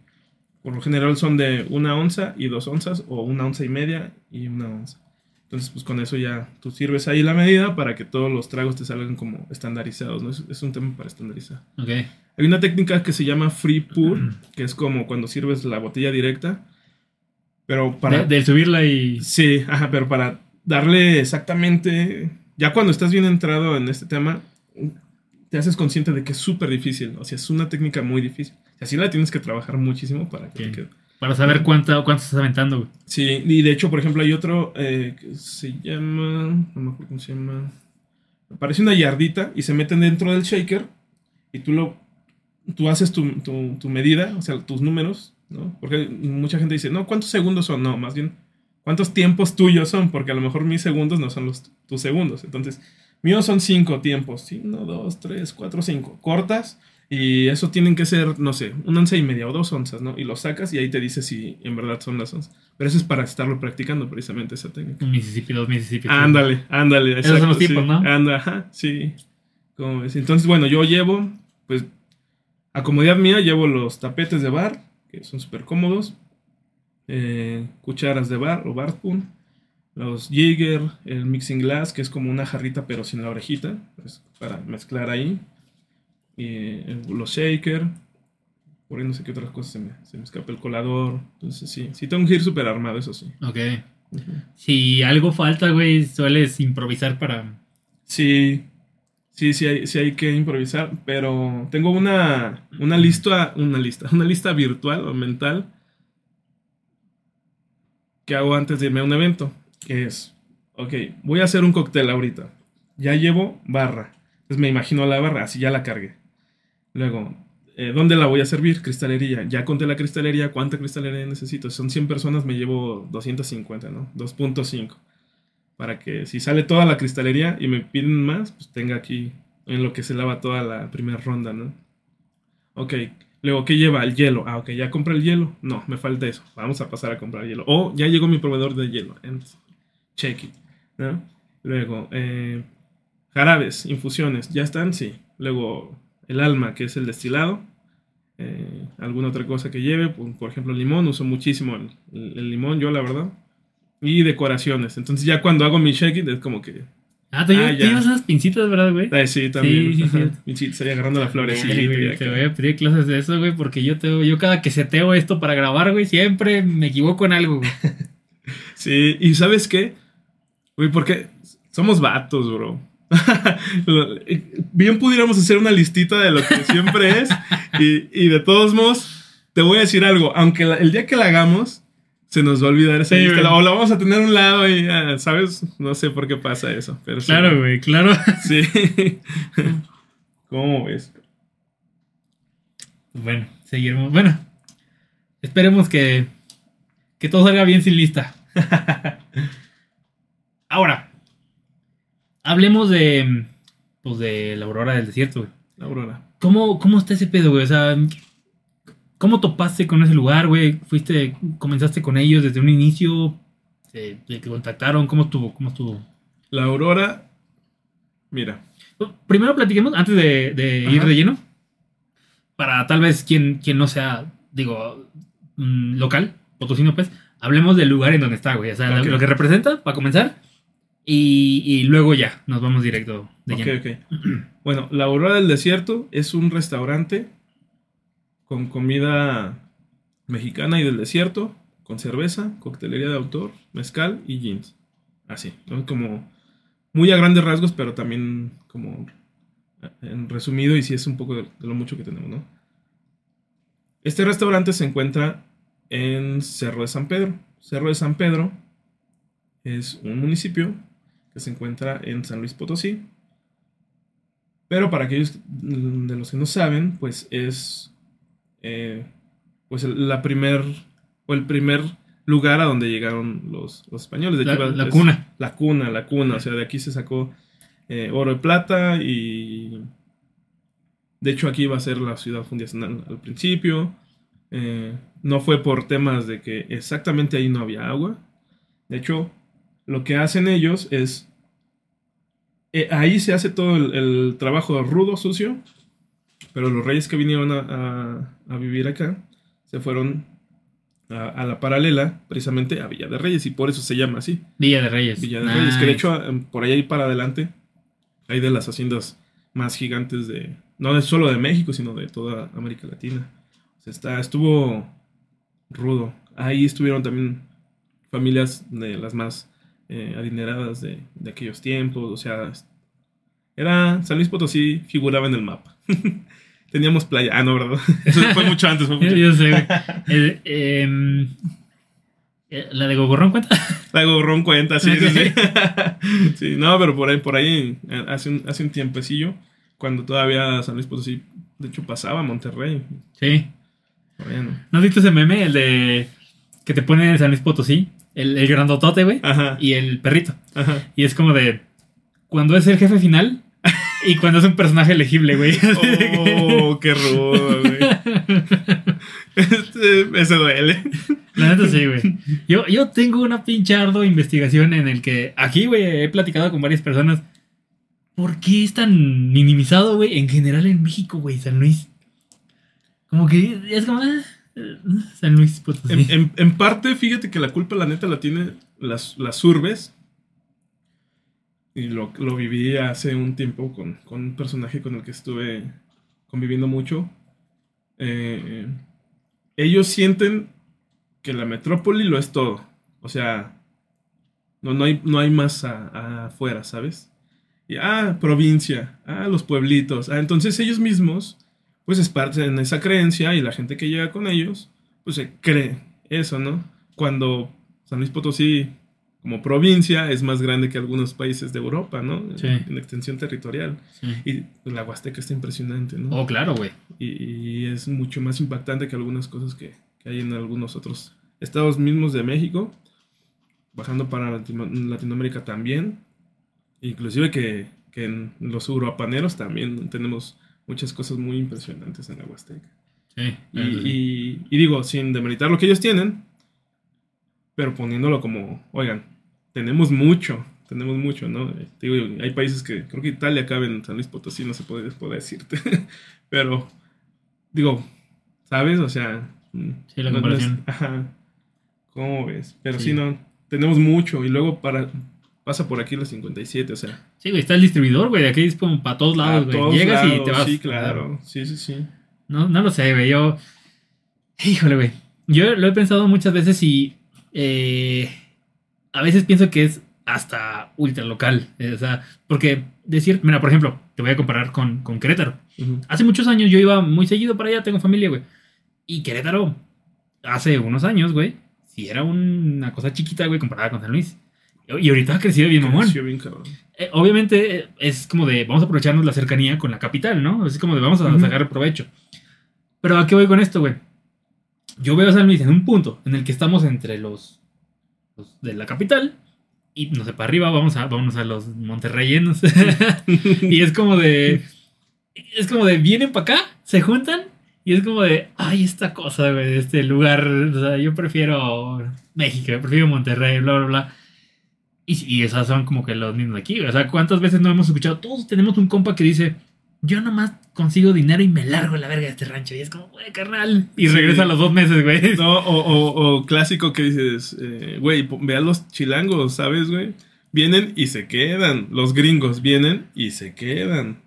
Por lo general son de una onza y dos onzas o una onza y media y una onza. Entonces, pues con eso ya tú sirves ahí la medida para que todos los tragos te salgan como estandarizados, ¿no? Es, es un tema para estandarizar. Ok. Hay una técnica que se llama free pour, que es como cuando sirves la botella directa, pero para... De, de subirla y. Sí, ajá, pero para darle exactamente, ya cuando estás bien entrado en este tema, te haces consciente de que es súper difícil, o sea, es una técnica muy difícil. Y así la tienes que trabajar muchísimo para que te Ok. quede. Para saber cuánto, cuánto estás aventando, güey. Sí, y de hecho, por ejemplo, hay otro eh, que se llama, no me acuerdo cómo se llama, parece una yardita y se meten dentro del shaker y tú lo, tú haces tu, tu- tu medida, o sea, tus números, ¿no? Porque mucha gente dice, no, ¿cuántos segundos son? No, más bien, ¿cuántos tiempos tuyos son? Porque a lo mejor mis segundos no son los tus segundos. Entonces, míos son cinco tiempos. Uno, dos, tres, cuatro, cinco. Cortas y eso tienen que ser, no sé, una onza y media o dos onzas, ¿no? Y lo sacas y ahí te dice si en verdad son las onzas. Pero eso es para estarlo practicando precisamente esa técnica. Un Mississippi, dos Mississippi. Ándale, ándale. Esos son los exacto, tipos, sí. ¿no? Anda, ajá, sí. ¿Cómo ves? Entonces, bueno, yo llevo, pues, a comodidad mía, llevo los tapetes de bar, que son súper cómodos, eh, cucharas de bar o bar spoon, los jigger, el mixing glass, que es como una jarrita pero sin la orejita, pues, para mezclar ahí, y eh, los shaker, por ahí no sé qué otras cosas se me, se me escapa, el colador, entonces sí, sí tengo que ir súper armado, eso sí. Ok. Si algo falta, güey, sueles improvisar para. Sí, sí, sí hay, sí hay que improvisar, pero tengo una, una lista, una lista, una lista virtual o mental que hago antes de irme a un evento, que es, ok, voy a hacer un cóctel ahorita, ya llevo barra, entonces me imagino la barra, así ya la cargué. Luego, eh, ¿dónde la voy a servir? Cristalería. Ya conté la cristalería, ¿cuánta cristalería necesito? Si son 100 personas, me llevo 250, ¿no? 2.5. Para que si sale toda la cristalería y me piden más, pues tenga aquí en lo que se lava toda la primera ronda, ¿no? Ok, luego, ¿qué lleva? El hielo. Ah, ok, ya compré el hielo. No, me falta eso. Vamos a pasar a comprar hielo. O ya llegó mi proveedor de hielo. Entonces, check it, ¿no? Luego, eh, jarabes, infusiones, ¿ya están? Sí. Luego, el alma, que es el destilado. Eh, alguna otra cosa que lleve, por, por ejemplo, limón. Uso muchísimo el, el- el limón, yo, la verdad. Y decoraciones. Entonces, ya cuando hago mi check it, es como que. Ah, tú, Ah, llevas esas pincitas, ¿verdad, güey? Ay, sí, también. Sí, sí, sí. Sí, estoy agarrando la florecita. Güey, acá. te voy a pedir clases de eso, güey, porque yo, te, yo cada que seteo esto para grabar, güey, siempre me equivoco en algo, güey. Sí, y ¿sabes qué? Güey, porque somos vatos, bro. Bien pudiéramos hacer una listita de lo que siempre es. Y, y de todos modos, te voy a decir algo. Aunque la- el día que la hagamos, se nos va a olvidar esa Sí, lista. güey. O la vamos a tener a un lado y ya, ¿sabes? No sé por qué pasa eso. Pero sí. Claro, güey, claro. Sí. ¿Cómo ves? Bueno, seguiremos. Bueno, esperemos que, que todo salga bien sin lista. Ahora, hablemos de, pues, de la aurora del desierto, güey. La Aurora. ¿Cómo, ¿Cómo está ese pedo, güey? O sea, ¿cómo topaste con ese lugar, güey? ¿Fuiste, comenzaste con ellos desde un inicio? ¿Te, te contactaron? ¿Cómo estuvo? ¿Cómo estuvo? La Aurora. Mira. Primero platiquemos, antes de, de ir de lleno, para tal vez quien, quien no sea, digo, mm, local, potosino, pues, hablemos del lugar en donde está, güey. O sea, lo que representa, para comenzar, y, y luego ya, nos vamos directo de. Bueno, la Aurora del Desierto es un restaurante con comida mexicana y del desierto, con cerveza, coctelería de autor, mezcal y jeans. Así, ¿no? Como muy a grandes rasgos, pero también como en resumido y si es un poco de, de lo mucho que tenemos, ¿no? Este restaurante se encuentra en Cerro de San Pedro. Cerro de San Pedro es un municipio que se encuentra en San Luis Potosí. Pero para aquellos de los que no saben, pues es eh, pues el- la primer o el primer lugar a donde llegaron los, los españoles. De La, la es- cuna. La cuna, la cuna. O sea, de aquí se sacó eh, oro y plata y de hecho aquí iba a ser la ciudad fundacional al principio. Eh, no fue por temas de que exactamente ahí no había agua. De hecho, lo que hacen ellos es eh, ahí se hace todo el, el trabajo rudo, sucio, pero los reyes que vinieron a, a- a vivir acá se fueron a, a la paralela, precisamente a Villa de Reyes, y por eso se llama así, Villa de Reyes. Villa de Reyes, que de hecho em, por ahí para adelante hay de las haciendas más gigantes de, no solo de México, sino de toda América Latina. O sea, está, estuvo rudo. Ahí estuvieron también familias de las más eh, adineradas de, de aquellos tiempos. O sea, era San Luis Potosí figuraba en el mapa. Teníamos playa. Ah, no, ¿verdad? Eso fue mucho antes. Fue mucho Yo, yo sé. El, em, eh, ¿La de Gogorrón cuenta? La gorrón cuenta, sí, sí, Ok. sí. Sí, no, pero por ahí, por ahí, hace un, hace un tiempecillo, cuando todavía San Luis Potosí, de hecho, pasaba a Monterrey. Sí. Bueno. ¿No has visto ese meme? El de que te ponen en San Luis Potosí. El, el grandotote, güey. Y el perrito. ajá. Y es como de. Cuando es el jefe final. Y cuando es un personaje elegible, güey. Oh, qué rudo, güey. Este, duele. La neta sí, güey. Yo, yo tengo una pinche ardua investigación en el que aquí, güey, he platicado con varias personas. ¿Por qué es tan minimizado, güey? En general en México, güey, San Luis. Como que es como. ah, eh, San Luis Potosí. En, parte, fíjate que la culpa, la neta, la tiene las, las urbes. Y lo, lo viví hace un tiempo con, con un personaje con el que estuve conviviendo mucho. Eh, ellos sienten que la metrópoli lo es todo. O sea, no, no, hay, no hay más afuera, ¿sabes? Y, ah, provincia, ah, los pueblitos. Ah, entonces ellos mismos, pues esparcen esa creencia y la gente que llega con ellos, pues se cree eso, ¿no? Cuando San Luis Potosí, como provincia es más grande que algunos países de Europa, ¿no? Sí. En extensión territorial. Sí. Y la Huasteca está impresionante, ¿no? Oh, claro, güey. Y, y es mucho más impactante que algunas cosas que, que hay en algunos otros estados mismos de México. Bajando para Latino- Latinoamérica también. Inclusive que, que en los uruapaneros también tenemos muchas cosas muy impresionantes en la Huasteca. Sí. Y, y- y digo, sin demeritar lo que ellos tienen, pero poniéndolo como, oigan, tenemos mucho, tenemos mucho, ¿no? Digo, hay países que, creo que Italia cabe en San Luis Potosí, no se puede, puede decirte, pero, digo, ¿sabes? O sea... Sí, la no- no es- ajá, ¿cómo ves? Pero Sí. sí. no, tenemos mucho y luego para, pasa por aquí la 57, o sea... Sí, güey, está el distribuidor, güey. De aquí es como para todos lados, güey. Llegas y lados, te vas. Sí, claro, sí, sí, sí. No, no lo sé, güey. Yo. Híjole, güey. Yo lo he pensado muchas veces y. eh, a veces pienso que es hasta ultra local. eh, o sea, porque decir. Mira, por ejemplo, te voy a comparar con, con Querétaro. Ujú. Hace muchos años yo iba muy seguido para allá, tengo familia, güey. Y Querétaro, hace unos años, güey, sí era una cosa chiquita, güey, comparada con San Luis. Y ahorita ha crecido bien, mamón. Creció bien cabrón. Eh, obviamente es como de vamos a aprovecharnos la cercanía con la capital, ¿no? Es como de vamos a Ujú. sacar provecho. Pero ¿a qué voy con esto, güey? Yo veo a San Luis en un punto en el que estamos entre los, los de la capital y no sé, para arriba vamos a, vamos a los monterreyenos. y es como de. Es como de vienen para acá, se juntan y es como de. Ay, esta cosa, güey, este lugar. O sea, yo prefiero México, yo prefiero Monterrey, bla, bla, bla. Y, y esas son como que los mismos de aquí. güey. O sea, ¿cuántas veces no hemos escuchado? Todos tenemos un compa que dice: Yo nomás consigo dinero y me largo la verga de este rancho. Y es como, güey, carnal. Y Sí. regresa a los dos meses, güey. No, o, o- o clásico que dices, eh, güey, ve a los chilangos, ¿sabes, güey? Vienen y se quedan. Los gringos vienen y se quedan.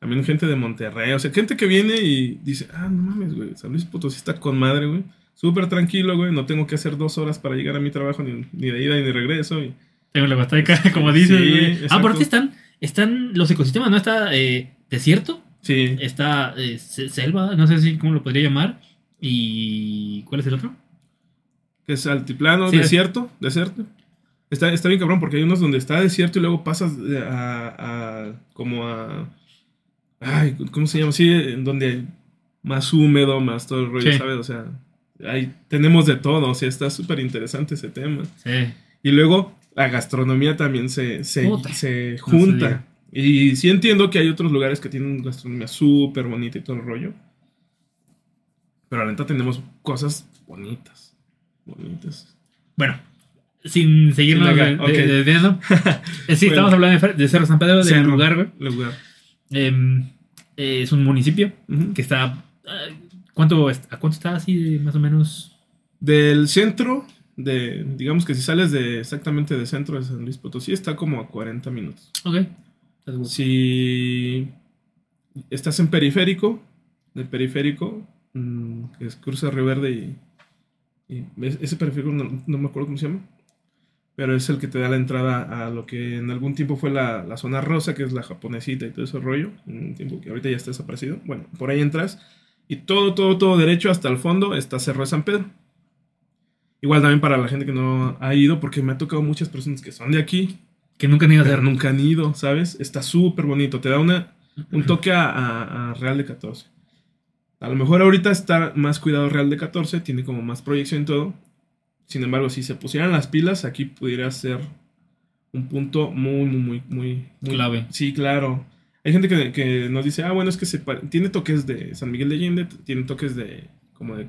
También gente de Monterrey, o sea, gente que viene y dice, ah, no mames, güey, San Luis Potosí está con madre, güey. Súper tranquilo, güey, no tengo que hacer dos horas para llegar a mi trabajo, ni, ni de ida ni de regreso. Y, Tengo la Huasteca, como dices, Sí. Ah, aparte están, están los ecosistemas, ¿no? Está eh, desierto, sí, está eh, se- selva, no sé si cómo lo podría llamar. ¿Y cuál es el otro? que es altiplano, Sí. desierto, desierto. Está, está bien cabrón porque hay unos donde está desierto y luego pasas a, a- como a ay, ¿cómo se llama? Sí, en donde hay más húmedo, más todo el rollo, Sí. ¿sabes? O sea, ahí tenemos de todo, o sea, está súper interesante ese tema. Sí. Y luego la gastronomía también se, se, se junta. y sí entiendo que hay otros lugares que tienen gastronomía súper bonita y todo el rollo. Pero la neta tenemos cosas bonitas. Bonitas. Bueno, sin seguirnos Sin de- acá, de- ok. desviando. Eh, sí, Bueno. estamos hablando de, de Cerro San Pedro, del Cerro. lugar, güey. Lugar. Em, eh, es un municipio que está. ah, ¿Cuánto, ¿A cuánto está así, de más o menos? Del centro, de, digamos que si sales de exactamente del centro de San Luis Potosí, está como a 40 minutos. Ok. Si estás en periférico, del periférico, mm, que es cruza Río Verde y, y es- ese periférico no, no me acuerdo cómo se llama, pero es el que te da la entrada a lo que en algún tiempo fue la, la zona rosa, que es la japonesita y todo ese rollo, un tiempo que ahorita ya está desaparecido. Bueno, por ahí entras y todo, todo, todo derecho hasta el fondo está Cerro de San Pedro. Igual también para la gente que no ha ido, porque me ha tocado muchas personas que son de aquí, Que nunca ni iba a hacer. nunca han ido, ¿sabes? Está súper bonito. Te da una, un toque a, a- a Real de 14. A lo mejor ahorita está más cuidado Real de 14, tiene como más proyección y todo. Sin embargo, si se pusieran las pilas, aquí pudiera ser un punto muy, muy, muy, muy, muy- Clave. Sí, claro. Hay gente que, que nos dice, ah, bueno, es que se tiene toques de San Miguel de Allende, tiene toques de como de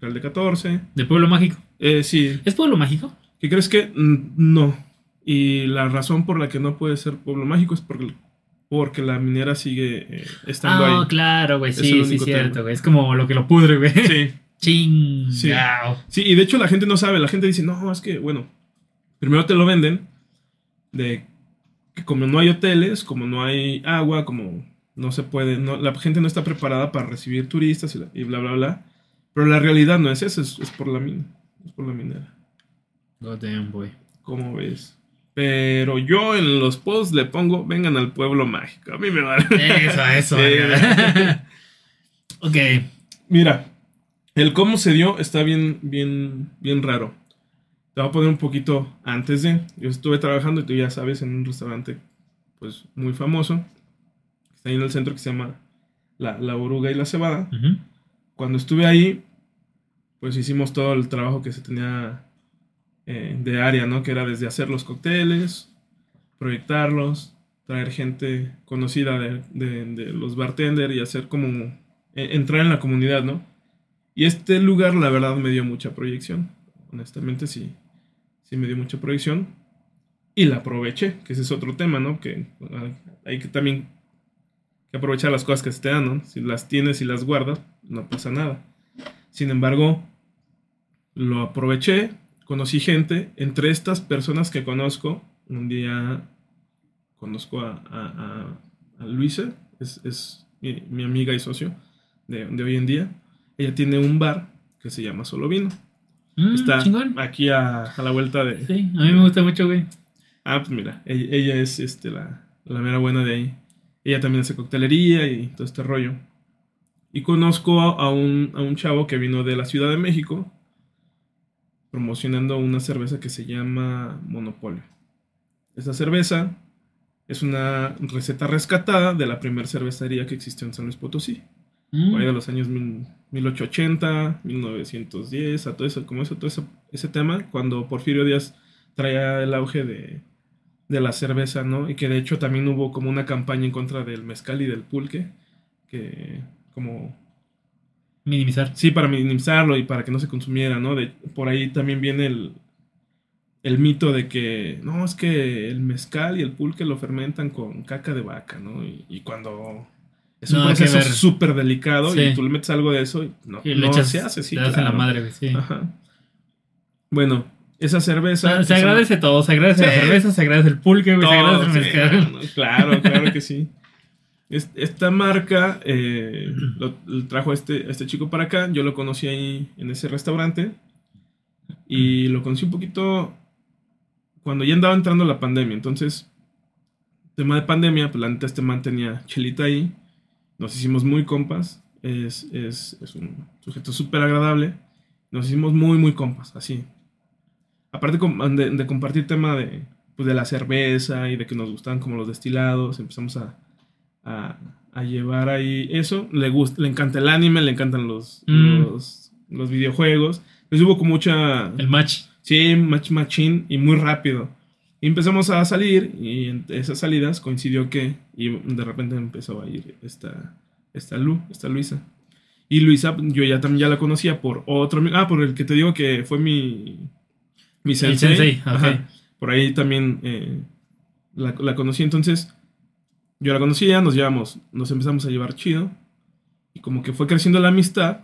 Real de 14. De Pueblo Mágico. Eh, sí, ¿Es Pueblo Mágico? ¿Qué crees que Mm, no? Y la razón por la que no puede ser pueblo mágico es porque, porque la minera sigue eh, estando Ah, ahí. claro, güey. Sí, sí, cierto, güey. Es como lo que lo pudre, güey. Sí, Chingao. sí, y de hecho la gente no sabe, la gente dice, no, es que, bueno, primero te lo venden de que como no hay hoteles, como no hay agua, como no se puede, no, la gente no está preparada para recibir turistas y, la- y bla, bla, bla. Pero la realidad no es eso, es, es por la mina, es por la minera. God damn, boy. ¿Cómo ves? Pero yo en los posts le pongo, vengan al pueblo mágico. A mí me vale. Eso, eso. Ok. Mira, el cómo se dio está bien, bien, bien raro. Te voy a poner un poquito antes de. Yo estuve trabajando, y tú ya sabes, en un restaurante pues muy famoso. Está ahí en el centro que se llama La, la Oruga y la Cebada. Cuando estuve ahí, pues hicimos todo el trabajo que se tenía eh, de área, ¿no? Que era desde hacer los cócteles, proyectarlos, traer gente conocida de, los bartenders y hacer como eh, entrar en la comunidad, ¿no? Y este lugar, la verdad, me dio mucha proyección. Honestamente, sí, sí me dio mucha proyección. Y la aproveché, que ese es otro tema, ¿no? Que hay que también que aprovechar las cosas que se te dan, ¿no? Si las tienes y las guardas, no pasa nada. Sin embargo, lo aproveché, conocí gente, entre estas personas que conozco, un día conozco a, a- a- a Luisa, es, es mi, mi amiga y socio de, de hoy en día. Ella tiene un bar que se llama Solo Vino. Mm, Está chingón. aquí a, a la vuelta de... Sí, a mí me gusta mucho, güey. Ah, pues mira, ella, ella es este, la, la mera buena de ahí. Ella también hace coctelería y todo este rollo. Y conozco a, a un, a un chavo que vino de la Ciudad de México promocionando una cerveza que se llama Monopolio. Esta cerveza es una receta rescatada de la primera cervecería que existió en San Luis Potosí. Mm. Por ahí de los años mil- 1880, 1910, a todo eso, como eso, todo eso- ese tema, cuando Porfirio Díaz traía el auge de, de la cerveza, ¿no? Y que de hecho también hubo como una campaña en contra del mezcal y del pulque, que como, Minimizar. sí, para minimizarlo y para que no se consumiera, ¿no? De, por ahí también viene el, el mito de que, no, es que el mezcal y el pulque lo fermentan con caca de vaca, ¿no? Y, y cuando... Es un proceso súper delicado Sí. y tú le metes algo de eso y no, Y le no echas, se hace, sí, das en la claro. madre, sí. Ajá. Bueno, esa cerveza... Se esa- agradece todo, se agradece la Sí. cerveza, se agradece el pulque, güey, se todo, agradece el sí, mezcal. no, claro, claro que sí. Es- Esta marca eh, lo, lo trajo este, este chico para acá. Yo lo conocí ahí en ese restaurante. Y lo conocí un poquito cuando ya andaba entrando la pandemia. Entonces, tema de pandemia, pues la neta este man tenía chelita ahí. Nos hicimos muy compas. Es, es, es un sujeto súper agradable. Nos hicimos muy, muy compas, así. Aparte de, de compartir tema de, pues, de la cerveza y de que nos gustaban como los destilados, empezamos a, a, a llevar ahí eso. Le, gusta, le encanta el anime, le encantan los, Mm. los, los videojuegos. Entonces hubo como mucha... El match. Sí, match machine y muy rápido. Y empezamos a salir y en esas salidas coincidió que y de repente empezó a ir esta, esta Lu, esta Luisa. Y Luisa yo ya también ya la conocía por otro amigo- ah, por el que te digo que fue mi mi sensei. sensei. Ajá. Por ahí también eh, la, la conocí entonces yo la conocía, nos llevamos, nos empezamos a llevar chido y como que fue creciendo la amistad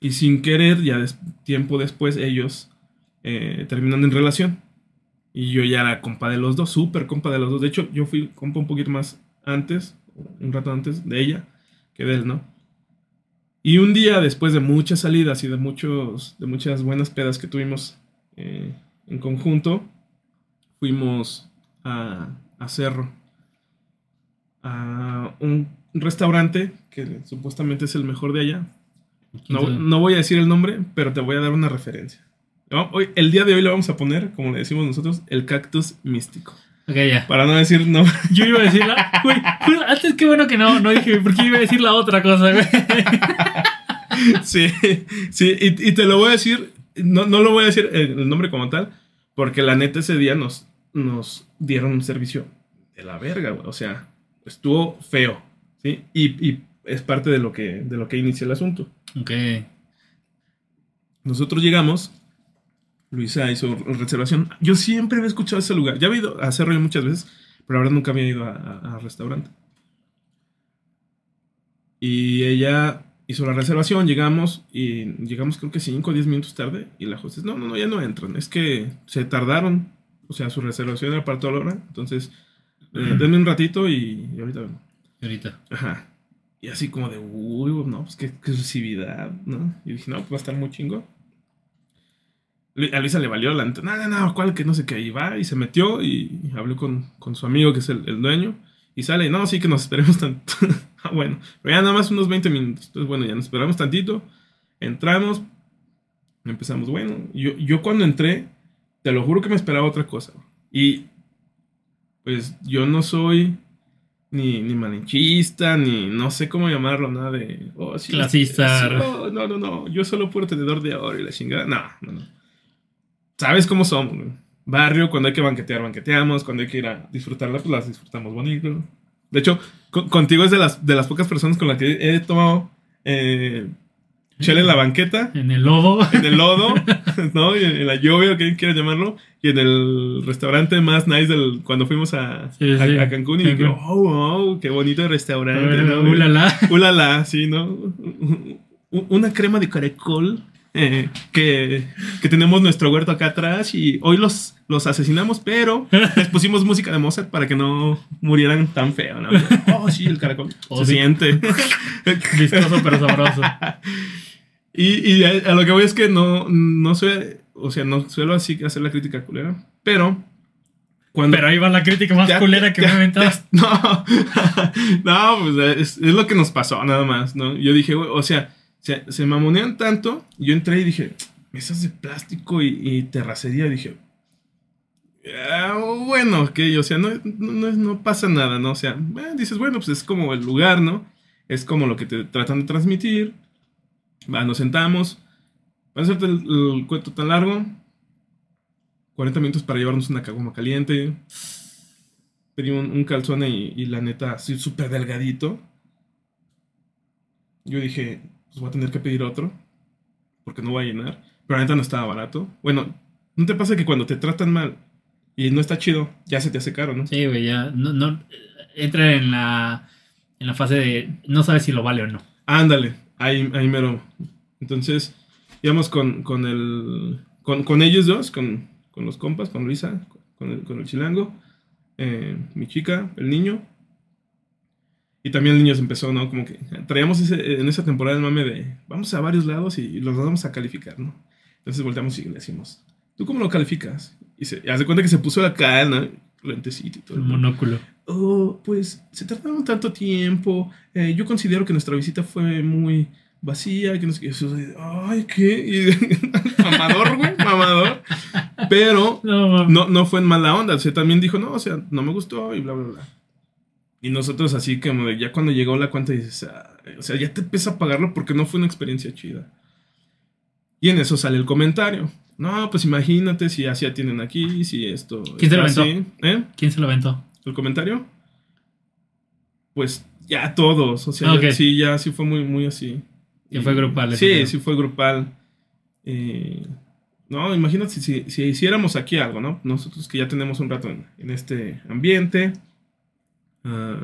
y sin querer ya des- tiempo después ellos eh, terminan en relación. Y yo ya era compa de los dos, súper compa de los dos. De hecho, yo fui compa un poquito más antes, un rato antes de ella, que de él, ¿no? Y un día, después de muchas salidas y de, muchos, de muchas buenas pedas que tuvimos eh, en conjunto, fuimos a, a Cerro, a un restaurante que supuestamente es el mejor de allá. No, no voy a decir el nombre, pero te voy a dar una referencia. Hoy, el día de hoy le vamos a poner, como le decimos nosotros, el cactus místico. Ok, ya. Para no decir no. Yo iba a decir la. Güey, justo- antes qué bueno que no, no dije, porque iba a decir la otra cosa, güey. sí, sí, y, y te lo voy a decir, no, no lo voy a decir el, el nombre como tal, porque la neta ese día nos, nos dieron un servicio de la verga, güey. O sea, estuvo feo, ¿sí? Y, y es parte de lo que, de lo que inicia el asunto. Ok. Nosotros llegamos, Luisa hizo reservación. Yo siempre había escuchado ese lugar. Ya había ido a hacer rollo muchas veces, pero la verdad nunca había ido a, a- a restaurante. Y ella hizo la reservación, llegamos y llegamos creo que 5 o 10 minutos tarde y la hostess, no, no, no, ya no entran. Es que se tardaron. O sea, su reservación era para toda la hora. Entonces, eh, denme un ratito y, y ahorita vengo. Ahorita. Ajá. Y así como de, uy, no, pues qué, exclusividad, ¿no? Y dije, no, pues va a estar muy chingo. A Luisa le valió la no, no, no, cuál que no sé qué, y va y se metió y habló con, con su amigo que es el, el dueño y sale, no, sí que nos esperemos tanto. ah, bueno, pero ya nada más unos 20 minutos. Entonces, bueno, ya nos esperamos tantito, entramos Empezamos, bueno, yo, yo cuando entré, te lo juro que me esperaba otra cosa. Y pues yo no soy ni, ni malinchista, ni no sé cómo llamarlo, nada de... Oh, sí, Clasista. sí, oh, no, no, no, yo solo puro tenedor de oro y la chingada. No, no, no. ¿Sabes cómo somos? güey? Barrio, cuando hay que banquetear, banqueteamos. Cuando hay que ir a disfrutarla, pues las disfrutamos bonito. De hecho, co- contigo es de las, de las pocas personas con las que he tomado eh, chela en la banqueta, En el lodo. en el lodo, ¿no? Y en, en la lluvia, o quien quiera llamarlo, y en el restaurante más nice del, cuando fuimos a, Sí, a- sí. a Cancún. Y dije, Cancún. oh, wow, qué bonito restaurante, ¿no? Ulala. Ulala, sí, ¿no? Una crema de caracol eh, que, que tenemos nuestro huerto acá atrás y hoy los, los asesinamos, pero les pusimos música de Mozart para que no murieran tan feo, ¿no? Oh, sí, el caracol. Oh, se sí. siente. Vistoso pero sabroso. Y, y a, a lo que voy es que no, no soy, o sea, no suelo así hacer la crítica culera, pero cuando... Pero ahí va la crítica más Ya- culera que me ya- aventaste. No, no, pues es, es lo que nos pasó nada más, ¿no? Yo dije, o sea, se, se mamonean tanto, yo entré y dije, mesas de plástico y, y terracería, dije, ah, bueno, ok, o sea, no, no, no- pasa nada, ¿no? O sea, eh, dices, bueno, pues es como el lugar, ¿no? Es como lo que te tratan de transmitir. Va, nos sentamos. Para hacerte el, el cuento tan largo, 40 minutos para llevarnos una caguama caliente. Pedí un, y, y la neta, así súper delgadito. Yo dije, pues voy a tener que pedir otro. Porque no va a llenar. Pero la neta no estaba barato. Bueno, ¿no te pasa que cuando te tratan mal y no está chido, ya se te hace caro, no? Sí, güey, ya. No, no, entra en la, en la fase de no sabes si lo vale o no. Ándale, ahí, ahí mero. Entonces, íbamos con, con el. Con, con ellos dos, con, con los compas, con Luisa, con el, con el chilango, eh, mi chica, el niño. Y también el niño se empezó, ¿no? Como que traíamos ese- en esa temporada el mame de vamos a varios lados y los vamos a calificar, ¿no? Entonces volteamos y le decimos, ¿tú cómo lo calificas? Y se hace cuenta que se puso la cara, ¿no? Lentecito y todo. El monóculo. Oh, pues se tardaron tanto tiempo. eh, yo considero que nuestra visita fue muy vacía. Que no sé qué. Eso de, Ay, ¿qué? Y- mamador, güey, mamador. Pero No, no, no fue en mala onda. O sea, también dijo, no, o sea, no me gustó y bla, bla, bla. Y nosotros así como de, ya cuando llegó la cuenta dices, "Ah", o sea, ya te empieza a pagarlo porque no fue una experiencia chida. Y en eso sale el comentario. No, pues imagínate si así atienden aquí, si esto... ¿Quién te lo aventó? así". ¿Eh? ¿Quién se lo aventó? el comentario, pues ya todos, o sea, ya- sí, ya sí fue muy, muy así. Fue Y- grupal, ese Sí, sí fue grupal. Eh, no, imagínate si, si, si hiciéramos aquí algo, ¿no? Nosotros que ya tenemos un rato en, en este ambiente, ah,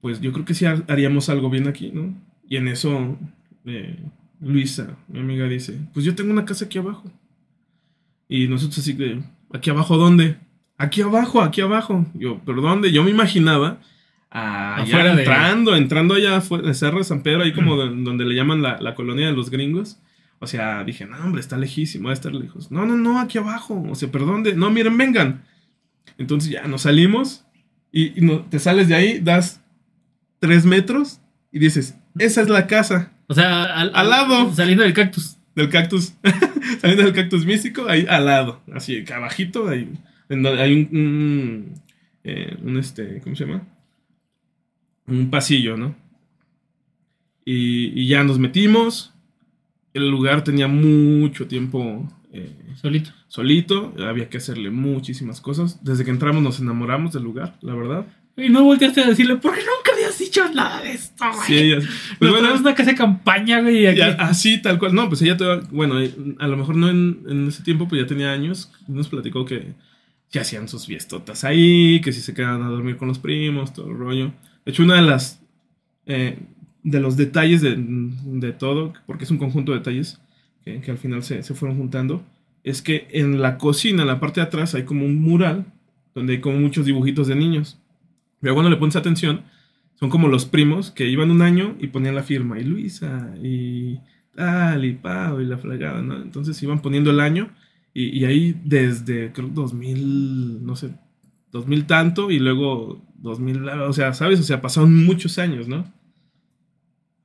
pues yo creo que sí ha- haríamos algo bien aquí, ¿no? Y en eso, eh, Luisa, mi amiga, dice, pues yo tengo una casa aquí abajo. Y nosotros así de, ¿aquí abajo dónde? Aquí abajo, aquí abajo. Yo, ¿pero dónde? Yo me imaginaba ah, Afuera de- entrando, entrando allá afuera de Cerro de San Pedro, ahí como de- donde le llaman la, la colonia de los gringos. O sea, dije, no, hombre, está lejísimo, va a estar lejos. No, no, no, aquí abajo. O sea, ¿pero dónde? No, miren, vengan. Entonces ya nos salimos y, y no, te sales de ahí, das tres metros y dices, esa es la casa O sea, al, Al lado. Saliendo del cactus. del cactus, saliendo del cactus místico, ahí al lado, así, abajito, ahí, en donde hay un, un, eh, un, este, ¿cómo se llama? Un pasillo, ¿no? Y, y ya nos metimos, el lugar tenía mucho tiempo eh, Solito. solito, había que hacerle muchísimas cosas, desde que entramos nos enamoramos del lugar, la verdad. Y no volteaste a decirle, ¿por qué nunca habías dicho nada de esto, güey? Sí, ella- pues bueno, traemos una casa de campaña, güey, y aquí. Ya, así, tal cual. No, pues ella, te- bueno, eh, a lo mejor no en, en ese tiempo, pues ya tenía años. Nos platicó que ya hacían sus fiestotas ahí, que si se quedaban a dormir con los primos, todo el rollo. De hecho, una de las. eh, de los detalles de, de todo, porque es un conjunto de detalles que, al final se, se fueron juntando, es que en la cocina, en la parte de atrás, hay como un mural donde hay como muchos dibujitos de niños. Pero cuando le pones atención, son como los primos que iban un año y ponían la firma, y Luisa, y tal, y Pau, y la fregada, ¿no? Entonces iban poniendo el año, y, y ahí desde, creo, 2000, no sé, 2000 tanto, y luego 2000, o sea, ¿sabes? O sea, pasaron muchos años, ¿no?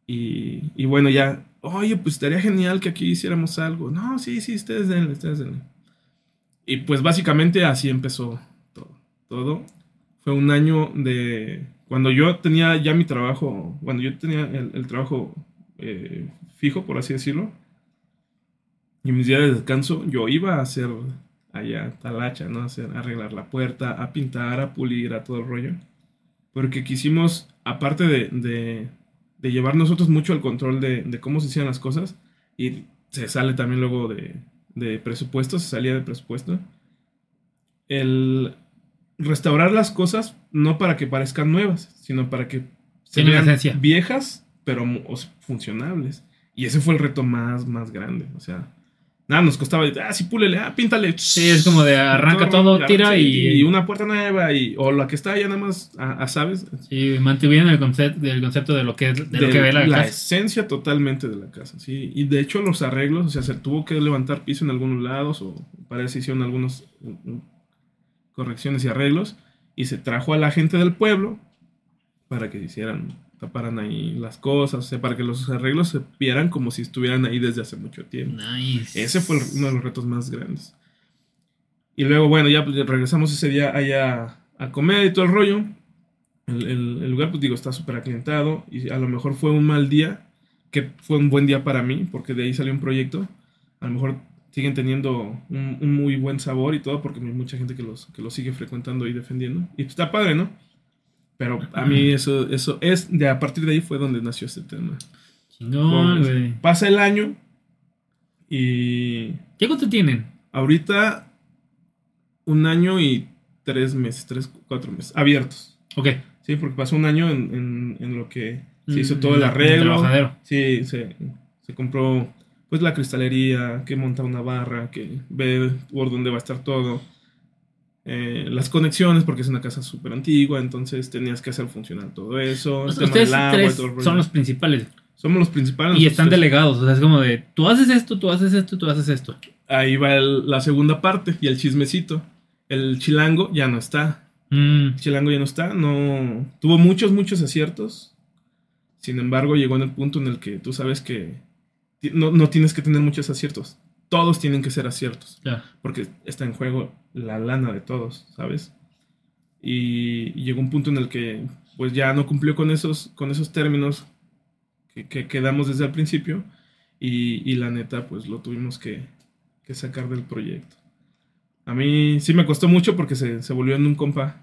Y, y bueno, ya oye, pues estaría genial que aquí hiciéramos algo. No, sí, sí, ustedes denle, ustedes denle. Y pues básicamente así empezó todo. Todo. Fue un año de... Cuando yo tenía ya mi trabajo, cuando yo tenía el, el trabajo eh, fijo, por así decirlo, y mis días de descanso, yo iba a hacer allá talacha, ¿no? A hacer, a arreglar la puerta, a pintar, a pulir, a todo el rollo. Porque quisimos, aparte de, de, de llevar nosotros mucho el control de, de cómo se hacían las cosas, y se sale también luego de, de presupuesto, se salía de presupuesto, el restaurar las cosas no para que parezcan nuevas, sino para que se vean viejas, pero funcionables. Y ese fue el reto más, más grande. O sea, nada, nos costaba, ah, sí, púlele, ah, píntale. Sí, es como de arranca todo, tira y- Y una puerta nueva, y, o la que está ya nada más, a, a, ¿sabes? Sí, mantuvieron el concepto, del concepto de lo que, de lo que ve la, la casa. esencia totalmente de la casa, sí. Y de hecho los arreglos, o sea, se tuvo que levantar piso en algunos lados o parece hicieron algunas correcciones y arreglos y se trajo a la gente del pueblo para que hicieran, taparan ahí las cosas, o sea, para que los arreglos se vieran como si estuvieran ahí desde hace mucho tiempo. Nice. Ese fue uno de los retos más grandes. Y luego, bueno, ya regresamos ese día allá a comer y todo el rollo. El, el- el lugar, pues digo, está súper aclientado y a lo mejor fue un mal día, que fue un buen día para mí, porque de ahí salió un proyecto. A lo mejor siguen teniendo un, un muy buen sabor y todo, porque hay mucha gente que los, que los sigue frecuentando y defendiendo. Y está padre, ¿no? Pero a mí eso, eso es, de a partir de ahí fue donde nació este tema. Chingón, güey. Pasa el año y ¿Qué cuánto tienen? Ahorita un año y tres meses, tres, cuatro meses, abiertos. Ok. Sí, porque pasó un año en, en- en lo que se hizo Mm, todo el el arreglo. trabajadero. Sí, se, se compró pues la cristalería, que monta una barra, que ve por dónde va a estar todo. Eh, las conexiones, porque es una casa súper antigua, entonces tenías que hacer funcionar todo eso. el Ustedes del agua tres todo el son los principales. Somos los principales. Y están delegados. O sea, es como de, tú haces esto, tú haces esto, tú haces esto. Ahí va el- la segunda parte y el chismecito. El chilango ya no está. Mm, Chilango ya no está, no tuvo muchos, muchos aciertos. Sin embargo, llegó en el punto en el que tú sabes que no, no tienes que tener muchos aciertos. Todos tienen que ser aciertos, claro. porque está en juego la lana de todos, ¿sabes? Y, llegó un punto en el que pues ya no cumplió con esos, con esos términos que, que quedamos desde el principio y, y la neta pues lo tuvimos que, que sacar del proyecto. A mí sí me costó mucho porque se, se volvió en un compa.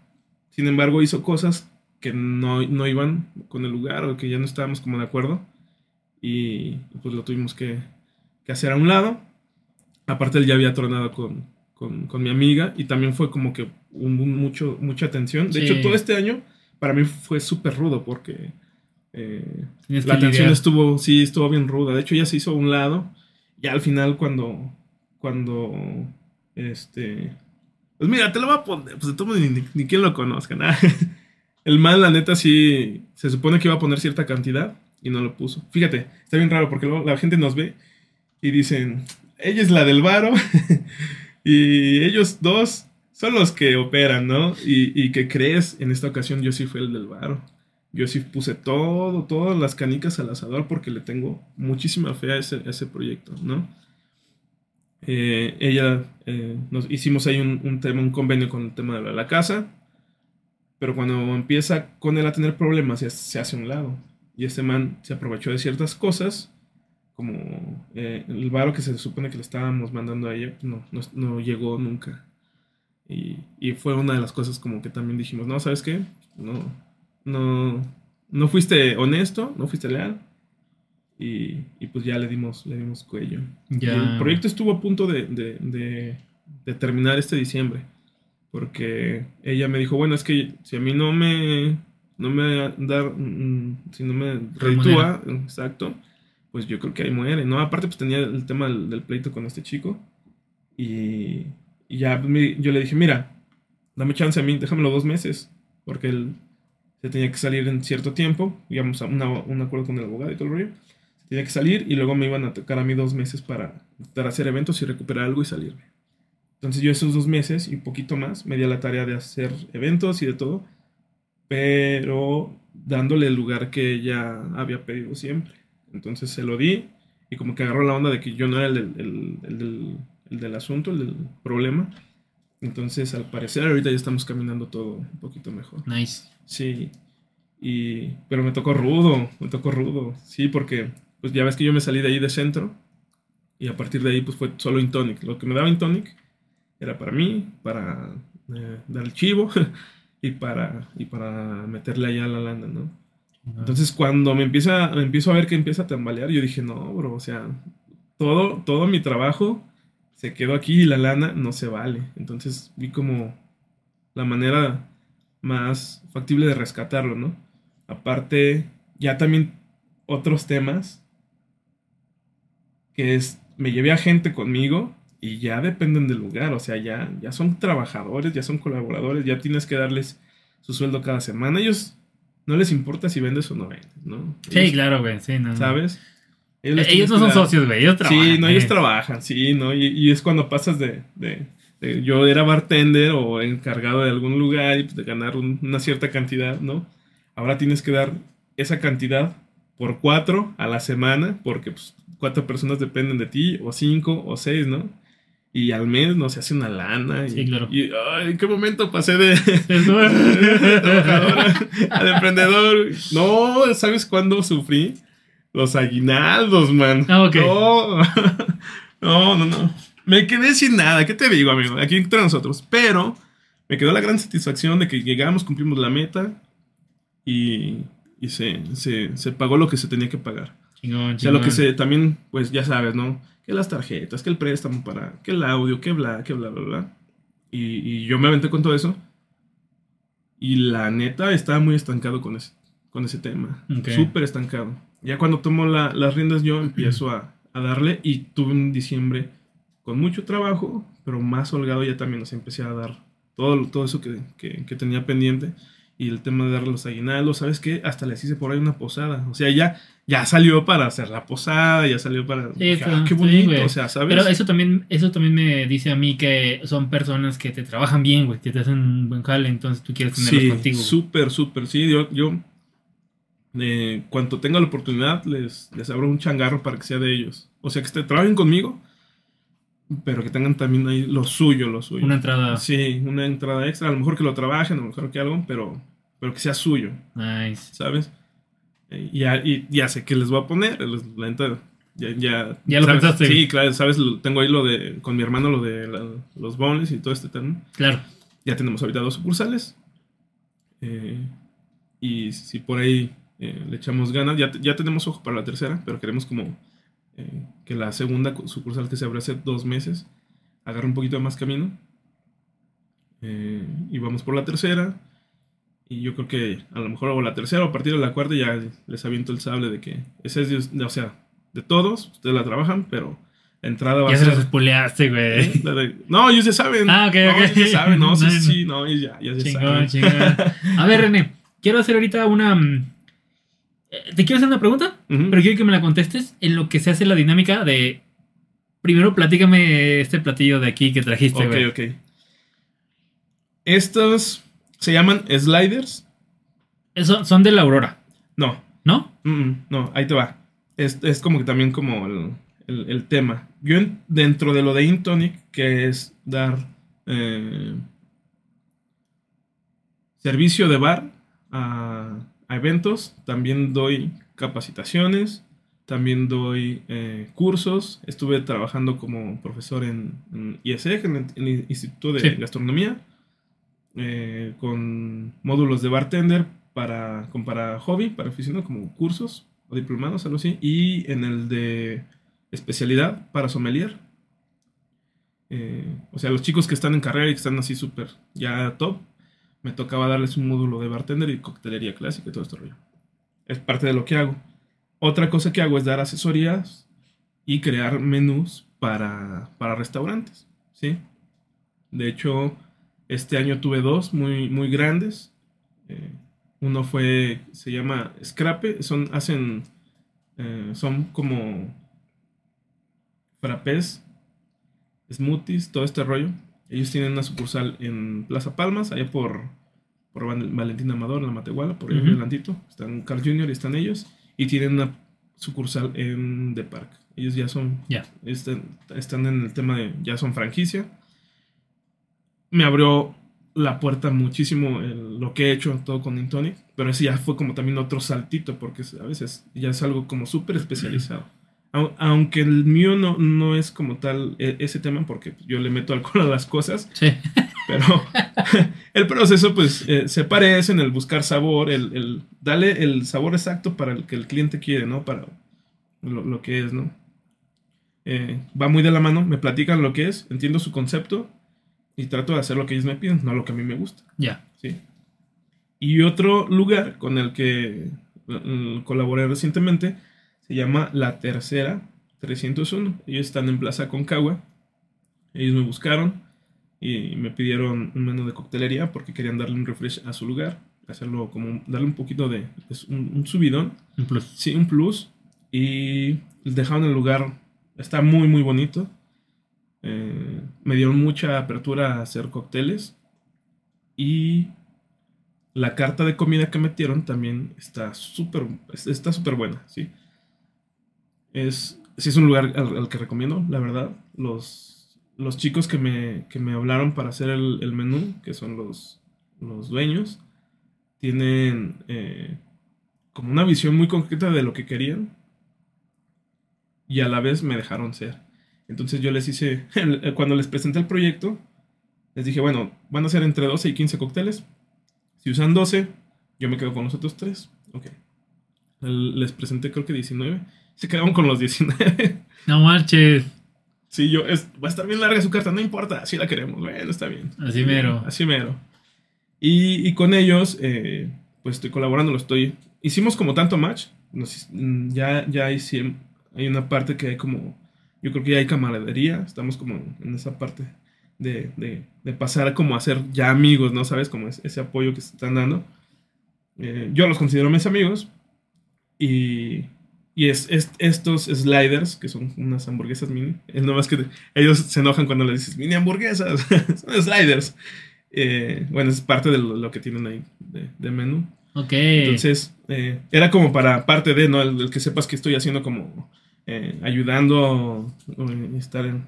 Sin embargo, hizo cosas que no, no iban con el lugar o que ya no estábamos como de acuerdo. Y pues lo tuvimos que, que hacer a un lado. Aparte, él ya había tronado con, con, con mi amiga y también fue como que un, un mucho, mucha tensión. De Sí. hecho, todo este año para mí fue súper rudo porque eh, la tensión estuvo, sí, estuvo bien ruda. De hecho, ya se hizo a un lado. Ya al final, cuando, cuando, este, pues mira, te lo voy a poner, pues de ni, ni, ni quien lo conozca, nada. El man, la neta, sí, se supone que iba a poner cierta cantidad y no lo puso. Fíjate, está bien raro porque luego la gente nos ve y dicen, ella es la del varo y ellos dos son los que operan, ¿no? Y, y que crees, en esta ocasión yo sí fui el del varo. Yo sí puse todo, todas las canicas al asador porque le tengo muchísima fe a ese, ese proyecto, ¿no? Eh, ella, eh, nos hicimos ahí un, un tema, un convenio con el tema de la, la casa, pero cuando empieza con él a tener problemas, se, se hace a un lado. Y este man se aprovechó de ciertas cosas, como eh, el varo que se supone que le estábamos mandando a ella, pues no, no, no llegó nunca. Y, y fue una de las cosas como que también dijimos, no, ¿sabes qué? No, no, no fuiste honesto, no fuiste leal. Y, y pues ya le dimos, le dimos cuello. Ya. Y el proyecto estuvo a punto de, de- de- de terminar este diciembre. Porque ella me dijo, bueno, es que si a mí no me, no me da, mm, si no me reditúa, exacto, pues yo creo que ahí muere, ¿no? Aparte pues tenía el tema del, pleito con este chico. Y, y ya me- yo le dije, mira, dame chance a mí, déjamelo dos meses. Porque él se tenía que salir en cierto tiempo, digamos, a una- un acuerdo con el abogado y todo el rollo. Se tenía que salir y luego me iban a tocar a mí dos meses para, para hacer eventos y recuperar algo y salirme. Entonces yo esos dos meses y un poquito más me di la tarea de hacer eventos y de todo, pero dándole el lugar que ella había pedido siempre. Entonces se lo di y como que agarró la onda de que yo no era el del, el- el del, el del asunto, el del problema. Entonces, al parecer, ahorita ya estamos caminando todo un poquito mejor. Nice. Sí. Y, pero me tocó rudo, me tocó rudo. Sí, porque pues ya ves que yo me salí de ahí de centro y a partir de ahí pues fue solo Intonic. Lo que me daba Intonic era para mí, para eh, dar el chivo y para, y para meterle allá la lana, ¿no? Entonces cuando me empieza, me empiezo a ver que empieza a tambalear, yo dije, no, bro, o sea, todo, todo mi trabajo se quedó aquí y la lana no se vale. Entonces vi como la manera más factible de rescatarlo, ¿no? Aparte, ya también otros temas que es, me llevé a gente conmigo y ya dependen del lugar, o sea, ya, ya son trabajadores, ya son colaboradores, ya tienes que darles su sueldo cada semana. Ellos no les importa si vendes o no vendes, ¿no? Sí, Ellos- claro, güey. Sí, no, no. ¿Sabes? Ellos tienes no son dar- socios, güey. Ellos trabajan. Sí, no, ellos eh. trabajan, sí, ¿no? Y, y es cuando pasas de, de- de- Yo era bartender o encargado de algún lugar y pues, de ganar un- una cierta cantidad, ¿no? Ahora tienes que dar esa cantidad por cuatro a la semana, porque pues, cuatro personas dependen de ti, o cinco, o seis, ¿no? Y al mes no se hace una lana. Y, Sí, claro. Y, ay, ¿en qué momento pasé de, de al emprendedor? No, ¿sabes cuándo sufrí? Los aguinaldos, man. Ah, ok. No, no, no, no. Me quedé sin nada. ¿Qué te digo, amigo? Aquí entre nosotros. Pero me quedó la gran satisfacción de que llegamos, cumplimos la meta y, y se, se, se pagó lo que se tenía que pagar. Chingón, O sea, lo que chingón. se también, pues ya sabes, ¿no? Que las tarjetas, que el préstamo para, que el audio, que bla, que bla, bla, bla. Y, y yo me aventé con todo eso. Y la neta estaba muy estancado con ese, con ese tema. Ok. Súper estancado. Ya cuando tomo la- las riendas yo empiezo a, a darle y tuve un diciembre con mucho trabajo, pero más holgado ya también, o sea, empecé a dar todo, todo eso que, que- que tenía pendiente. Y el tema de darle los aguinaldos, ¿sabes qué? Hasta les hice por ahí una posada. O sea, ya, ya salió para hacer la posada, ya salió para... Sí, "Ah, qué sí, bonito, güey. o sea, ¿sabes? Pero eso también, eso también me dice a mí que son personas que te trabajan bien, güey, que te hacen un buen jale, entonces tú quieres tenerlos Sí, contigo. súper, súper. Sí, yo, yo eh, cuando tenga la oportunidad les, les abro un changarro para que sea de ellos. O sea, que este, trabajen conmigo, pero que tengan también ahí lo suyo, lo suyo. Una entrada. Sí, una entrada extra. A lo mejor que lo trabajen, a lo mejor que algo, pero, pero que sea suyo, Nice. ¿sabes? Y ya, y ya sé que les voy a poner. La neta, ya, ya, Ya lo pensaste. Sí, claro, ¿sabes? Tengo ahí lo de, con mi hermano, lo de la- los bonus y todo este tema. Claro. Ya tenemos ahorita dos sucursales. Eh, y si por ahí eh, le echamos ganas, ya, ya tenemos ojo para la tercera, pero queremos como eh, que la segunda cu- sucursal que se abrió hace dos meses agarre un poquito de más camino. Eh, y vamos por la tercera. Y yo creo que a lo mejor hago la tercera o a partir de la cuarta ya les aviento el sable de que esa es, de- o sea, de todos, ustedes la trabajan, pero la entrada va Ya a se ser... los spoileaste, güey. De- No, ellos ya saben. Ah, ok, no, ok. ellos ya saben, no, sí, sí, no, ellos ya, ya, ya Chingón, saben. chingón. A ver, René, quiero hacer ahorita una. Te quiero hacer una pregunta, pero quiero que me la contestes en lo que se hace la dinámica de. Primero, platícame este platillo de aquí que trajiste, Ok, ok. Estos se llaman sliders. Eso- son de la Aurora, No, ¿no? mm, mm, no, ahí te va. Es, es como que también como el, el- el tema. Yo en- dentro de lo de Intonic, que es dar eh, servicio de bar a, a eventos, también doy capacitaciones, también doy eh, cursos. Estuve trabajando como profesor en, en ISEG, en el, en el Instituto de Sí. Gastronomía, eh, con módulos de bartender para, con- para hobby, para aficionado, como cursos o diplomados, algo así, y en el de especialidad para sommelier. Eh, o sea, los chicos que están en carrera y que están así súper ya top, me tocaba darles un módulo de bartender y coctelería clásica y todo este rollo. Es parte de lo que hago. Otra cosa que hago es dar asesorías y crear menús para, para restaurantes, ¿sí? De hecho, este año tuve dos muy, muy grandes. Eh, uno fue, se llama Scrape, son, hacen, eh, son como frappés, smoothies, todo este rollo. Ellos tienen una sucursal en Plaza Palmas, allá por, por Val- Valentín Amador, en la Matehuala, por ahí Ujú. adelantito. Están Carl Jr. y están ellos. Y tienen una sucursal en The Park, Ellos ya son, Ya. están, están en el tema de, ya son franquicia. Me abrió la puerta muchísimo el- lo que he hecho todo con Intonic, pero ese ya fue como también otro saltito, porque a veces ya es algo como súper especializado. Aunque el mío no, no es como tal e- ese tema, porque yo le meto alcohol a las cosas, Sí. pero el proceso pues eh, se parece en el buscar sabor, el, el darle el sabor exacto para el que el cliente quiere, ¿no? Para lo, lo que es, ¿no? Eh, va muy de la mano, me platican lo que es, entiendo su concepto y trato de hacer lo que ellos me piden, no lo que a mí me gusta, Ya. ¿sí? Y otro lugar con el que mm, colaboré recientemente se llama La Tercera 301. Ellos están en Plaza Concagua. Ellos me buscaron y me pidieron un menú de coctelería porque querían darle un refresh a su lugar, hacerlo como darle un poquito de es un, un subidón, Un plus. sí, un plus y dejaron el lugar está muy muy bonito. Eh, me dieron mucha apertura a hacer cócteles y la carta de comida que metieron también está súper es- está súper buena, sí. Es sí es un lugar al, que recomiendo, la verdad. Los, los chicos que me, que me hablaron para hacer el, menú, que son los, los dueños, tienen eh, como una visión muy concreta de lo que querían y a la vez me dejaron ser. Entonces yo les hice, cuando les presenté el proyecto, les dije, bueno, van a ser entre 12 y 15 cócteles. Si usan 12, yo me quedo con los otros 3. Ok. Les presenté creo que 19. Se quedaron con los 19. No marches. Sí, yo, es, va a estar bien larga su carta, no importa, así la queremos. Bueno, está bien. Así mero. Así mero. Y, y con ellos, eh, pues estoy colaborando, lo estoy. Hicimos como tanto match. nos- mm, ya, ya hay, siem- hay una parte que hay como. Yo creo que ya hay camaradería. Estamos como en esa parte de, de, de pasar como a ser ya amigos, ¿no? ¿Sabes? Como es- ese apoyo que se están dando. Eh, yo los considero mis amigos. Y, y es, es- estos sliders, que son unas hamburguesas mini. Es nomás que ellos se enojan cuando les dices mini hamburguesas. son sliders. Eh, bueno, es parte de lo, lo que tienen ahí de, de menú. Ok. Entonces, eh, era como para parte de, ¿no? El, el que sepas que estoy haciendo como eh, ayudando eh, estar en...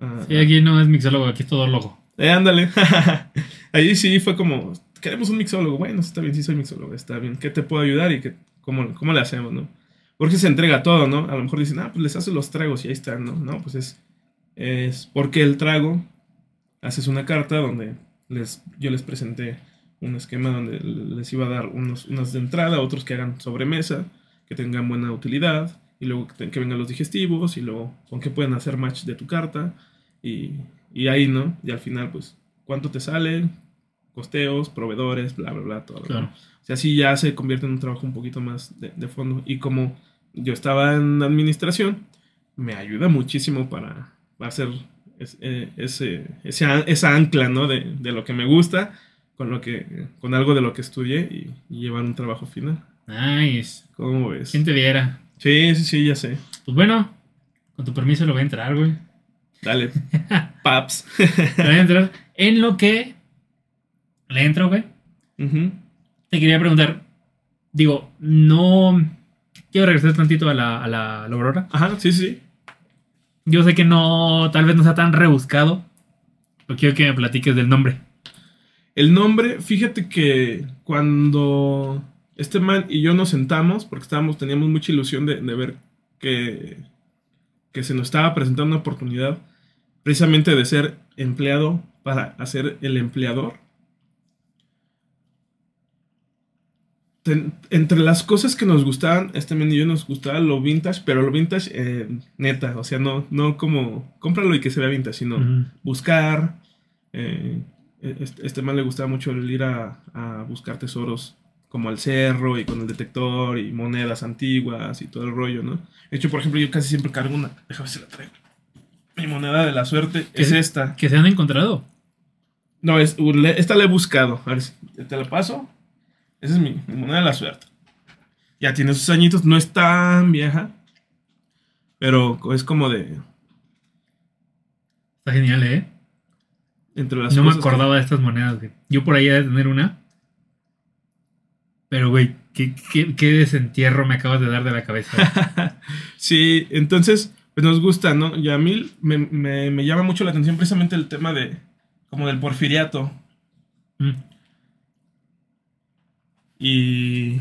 ah, Sí, aquí no es mixólogo, aquí es todo loco. eh, ándale. Ahí sí fue como, queremos un mixólogo. Bueno, está bien, sí soy mixólogo, está bien. ¿Qué te puedo ayudar y qué, cómo, cómo le hacemos, no? Porque se entrega todo, ¿no? A lo mejor dicen, ah, pues les haces los tragos y ahí están, ¿no? No, pues es, es porque el trago, haces una carta donde les, yo les presenté un esquema donde les iba a dar unos, de entrada, otros que hagan sobremesa, que tengan buena utilidad, y luego que vengan los digestivos, y luego con qué pueden hacer match de tu carta, y, y ahí, ¿no? Y al final, pues, ¿cuánto te sale? Costeos, proveedores, bla, bla, bla, todo. Claro. O sea, así ya se convierte en un trabajo un poquito más de, de fondo. Y como yo estaba en administración, me ayuda muchísimo para, hacer eh, ese, ese an- esa ancla, ¿no? De, de lo que me gusta con, lo que, con algo de lo que estudié y, y llevar un trabajo final. Nice. ¿Cómo ves? ¿Quién te viera? Sí, sí, sí, ya sé. Pues bueno, con tu permiso lo voy a entrar, güey. Dale. Paps. Lo voy a entrar en lo que le entro, güey. Ujú. Te quería preguntar, digo, no... Quiero regresar tantito a la, a la, a la Aurora. Ajá, sí, sí. Yo sé que no, tal vez no sea tan rebuscado, pero quiero que me platiques del nombre. El nombre, fíjate que cuando este man y yo nos sentamos, porque estábamos, teníamos mucha ilusión de, de ver que, que se nos estaba presentando una oportunidad precisamente de ser empleado para hacer el empleador. Entre las cosas que nos gustaban, este men y yo nos gustaba lo vintage, pero lo vintage eh, neta, o sea, no, no como cómpralo y que se vea vintage, sino buscar. eh, este, este man le gustaba mucho el ir a, a buscar tesoros como al cerro y con el detector y monedas antiguas y todo el rollo, ¿no? De hecho, por ejemplo, yo casi siempre cargo una. Déjame ver si la traigo. Mi moneda de la suerte ¿Qué es es? esta. Que se han encontrado. No, es, esta la he buscado. A ver te la paso. Esa es mi, mi moneda de la suerte. Ya tiene sus añitos, no es tan vieja. Pero es como de. Está genial, ¿eh? Entre las no me que- acordaba de estas monedas, güey. Yo por ahí he de tener una. Pero, güey, ¿qué, qué, qué desentierro me acabas de dar de la cabeza. sí, entonces pues nos gusta, ¿no? Y a mí me, me- me llama mucho la atención precisamente el tema de, como del porfiriato. Mm. Y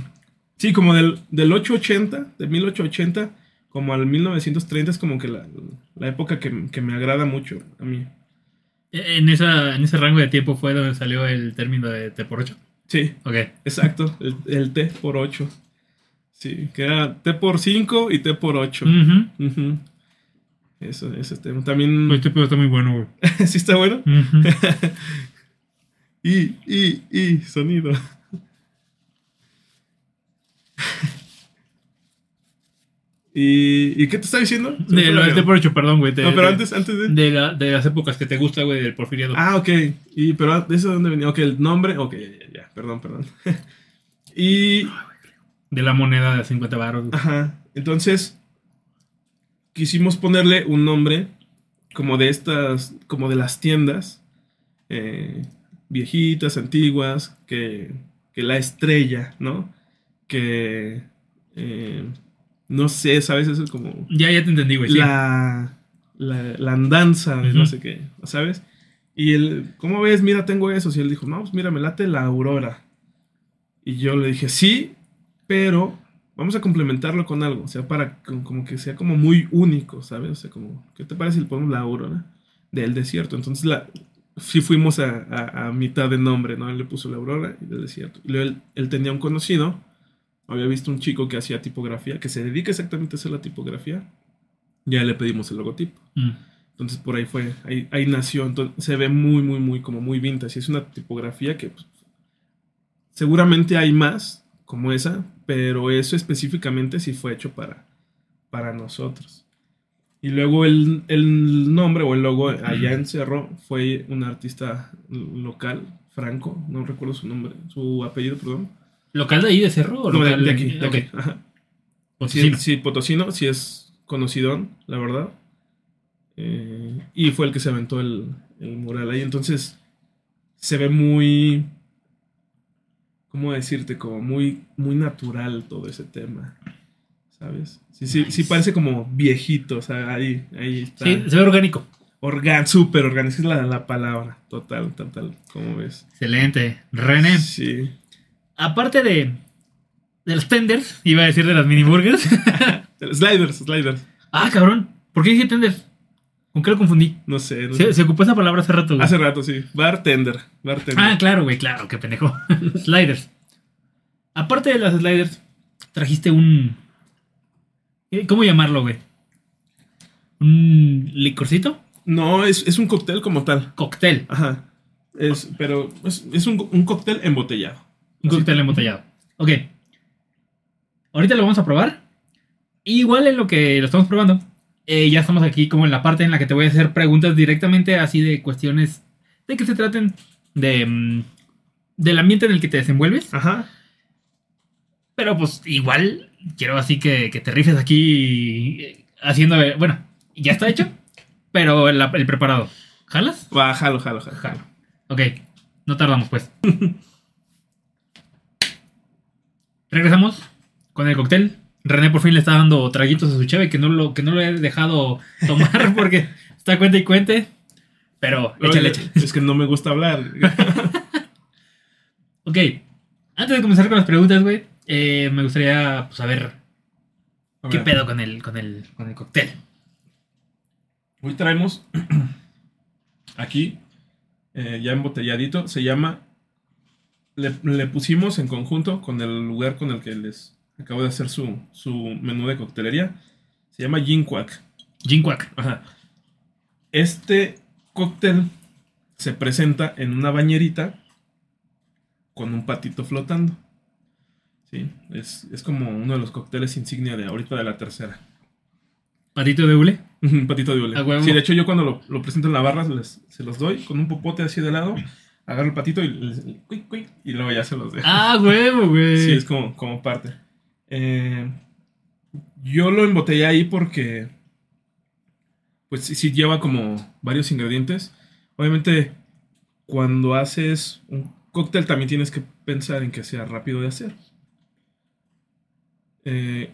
sí, como del, del 880, de 1880, como al 1930 es como que la, la época que, que me agrada mucho a mí. En, esa, en ese rango de tiempo fue donde salió el término de T por 8. Sí, Ok. exacto, el, el T por 8. Sí, que era T por 5 y T por 8. Ujú. Ujú. Eso, ese tema. También... Este pedo está muy bueno, güey. ¿Sí está bueno? Ujú. Y, y, y, sonido. ¿Y, ¿Y qué te está diciendo? De lo del T mierda. por 8, perdón, güey. No, pero de- antes, antes de... De, la- de las épocas que te gusta, güey, del porfiriado. Ah, ok. Y, pero ¿de eso de dónde venía? Ok, el nombre. Ok, ya, ya, ya. Perdón, perdón. y... De la moneda de 50 baros. güey. Ajá. Entonces, quisimos ponerle un nombre como de estas, como de las tiendas eh, viejitas, antiguas, que, que la estrella, ¿no? Que, eh, no sé, ¿sabes? Eso es como Ya, ya te entendí, güey. sí. la, la, la andanza no sé qué, ¿sabes? Y él, ¿cómo ves? Mira, tengo eso. Y él dijo, no, pues mira, me late la aurora. Y yo le dije, sí, pero vamos a complementarlo con algo. O sea, para co- como que sea como muy único, ¿sabes? O sea, como, ¿qué te parece si le ponemos la aurora del desierto? Entonces, la, sí fuimos a, a- a mitad de nombre, ¿no? Él le puso la aurora y del desierto. Y luego él, él tenía un conocido, había visto un chico que hacía tipografía, que se dedica exactamente a hacer la tipografía. Ya le pedimos el logotipo. Mm. Entonces por ahí fue, ahí, ahí nació. Entonces se ve muy, muy, muy, como muy vintage. Es una tipografía que pues, seguramente hay más como esa, pero eso específicamente sí fue hecho para, para nosotros. Y luego el, el nombre o el logo allá en Cerro fue un artista local, Franco, no recuerdo su nombre, su apellido, perdón. ¿Local de ahí de Cerro o No, de, local de aquí, de Ok. aquí, ajá. Potosino. Sí, sí, Potosino, sí es conocidón, la verdad. Eh, y fue el que se aventó el, el mural ahí. Entonces, se ve muy. ¿Cómo decirte? Como muy, muy natural todo ese tema. ¿Sabes? Sí, sí, sí Nice. parece como viejito. O sea, ahí, ahí está. Sí, se ve orgánico. Organ, súper orgánico. Es la, la palabra. Total, total. ¿Cómo ves? Excelente. René, Sí. Aparte de, de los tenders, iba a decir de las mini burgers. Sliders, sliders. ah, cabrón. ¿Por qué dije tenders? ¿Con qué lo confundí? No sé. no Se, sé. se ocupó esa palabra hace rato, güey. Hace rato, sí. Bartender. Bartender. Ah, claro, güey, claro, qué pendejo. sliders. Aparte de las sliders, trajiste un. eh, ¿Cómo llamarlo, güey? ¿Un licorcito? No, es, es un cóctel como tal. Cóctel. Ajá. Es, pero es, es un, un cóctel embotellado. Un cóctel embotellado. Ok. Ahorita lo vamos a probar. Igual en lo que lo estamos probando, eh, ya estamos aquí como en la parte en la que te voy a hacer preguntas directamente así de cuestiones de que se traten de, mm, del ambiente en el que te desenvuelves. Ajá. Pero pues igual quiero así que, que te rifes aquí eh, haciendo... eh, Bueno, ya está hecho, pero el, el preparado. ¿Jalas? Va, jalo, jalo, jalo. Jalo. Ok, no tardamos pues. Regresamos con el cóctel. René por fin le está dando traguitos a su cheve que no lo, que no lo he dejado tomar porque está cuenta y cuente. Pero échale, échale. Es que no me gusta hablar. Ok, antes de comenzar con las preguntas, güey, eh, me gustaría pues, saber A qué ver, pedo con el, con el, con el cóctel. Hoy traemos aquí, eh, ya embotelladito, se llama. Le, le pusimos en conjunto con el lugar con el que les acabo de hacer su, su menú de coctelería. Se llama Gin Quack. Gin Quack. Ajá. Este cóctel se presenta en una bañerita con un patito flotando. Sí, es, es como uno de los cócteles insignia de ahorita de la tercera. Patito de hule. Un patito de hule. A huevo. Sí, de hecho yo cuando lo, lo presento en la barra les- se los doy con un popote así de lado, agarro el patito y, y luego ya se los dejo. Ah, huevo, güey. Sí, es como, como parte. Eh, yo lo embotellé ahí porque, pues sí, sí lleva como varios ingredientes. Obviamente, cuando haces un cóctel también tienes que pensar en que sea rápido de hacer. Eh,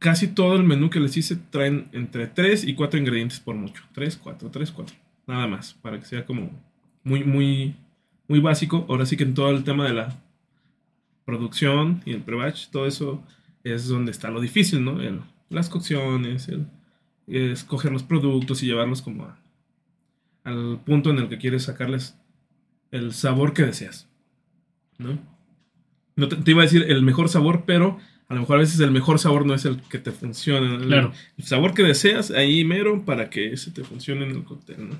casi todo el menú que les hice traen entre 3 y 4 ingredientes por mucho. 3, 4, 3, 4. Nada más, para que sea como muy, muy, muy básico. Ahora sí que en todo el tema de la producción y el pre-batch, todo eso es donde está lo difícil, ¿no? El- las cocciones, el escoger los productos y llevarlos como a- al punto en el que quieres sacarles el sabor que deseas, ¿no? No te, te iba a decir el mejor sabor, pero a lo mejor a veces el mejor sabor no es el que te funciona. El, Claro. el sabor que deseas ahí mero para que ese te funcione en el cóctel, ¿no?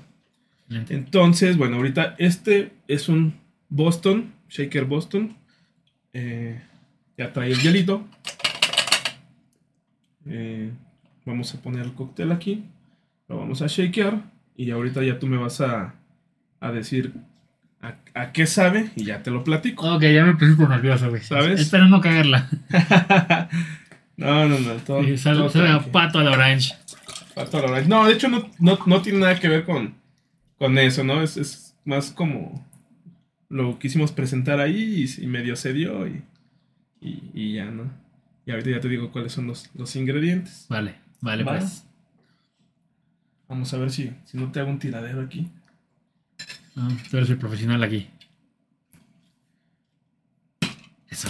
Entonces, bueno, ahorita este es un Boston, Shaker Boston. Eh, ya trae el hielito. Eh, vamos a poner el cóctel aquí. Lo vamos a shakear. Y ahorita ya tú me vas a, a decir a, a qué sabe y ya te lo platico. Ok, ya me puse por nervioso, güey. ¿Sabes? Espero no cagarla. no, no, no. Todo, Sí, Sabe todo a pato a la orange. Pato a la orange. No, de hecho no, no, no tiene nada que ver con, con eso, ¿no? Es, es más como lo quisimos presentar ahí y, y medio se dio y, y, y ya, ¿no? Y ahorita ya te digo cuáles son los, los ingredientes. Vale, vale, Va. pues. Vamos a ver si, si no te hago un tiradero aquí. No, tú eres el profesional aquí. Eso.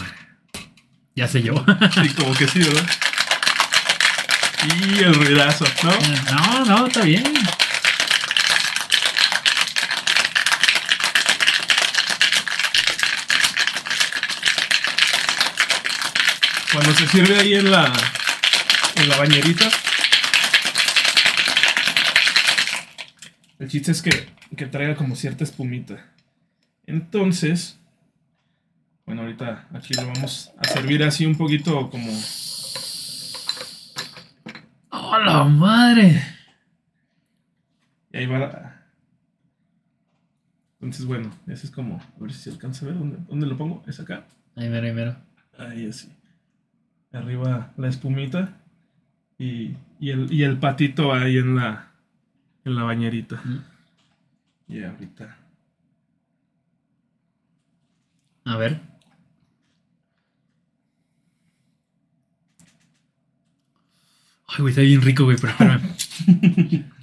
Ya sé yo. Sí, como que sí, ¿verdad? Y el ruidazo, ¿no? No, no, está bien. Cuando se sirve ahí en la, en la bañerita. El chiste es que, que traiga como cierta espumita. Entonces, bueno, ahorita aquí lo vamos a servir así un poquito como... ¡Oh, la madre! Y ahí va la... Entonces, bueno, ese es como... A ver si se alcanza a ver. ¿Dónde, dónde lo pongo? ¿Es acá? Ahí mero, ahí mero. Ahí así. Arriba la espumita. Y, y, el, y el patito ahí en la, en la bañerita. Mm. Y ahorita. A ver. Ay, güey, está bien rico, güey, pero espérame.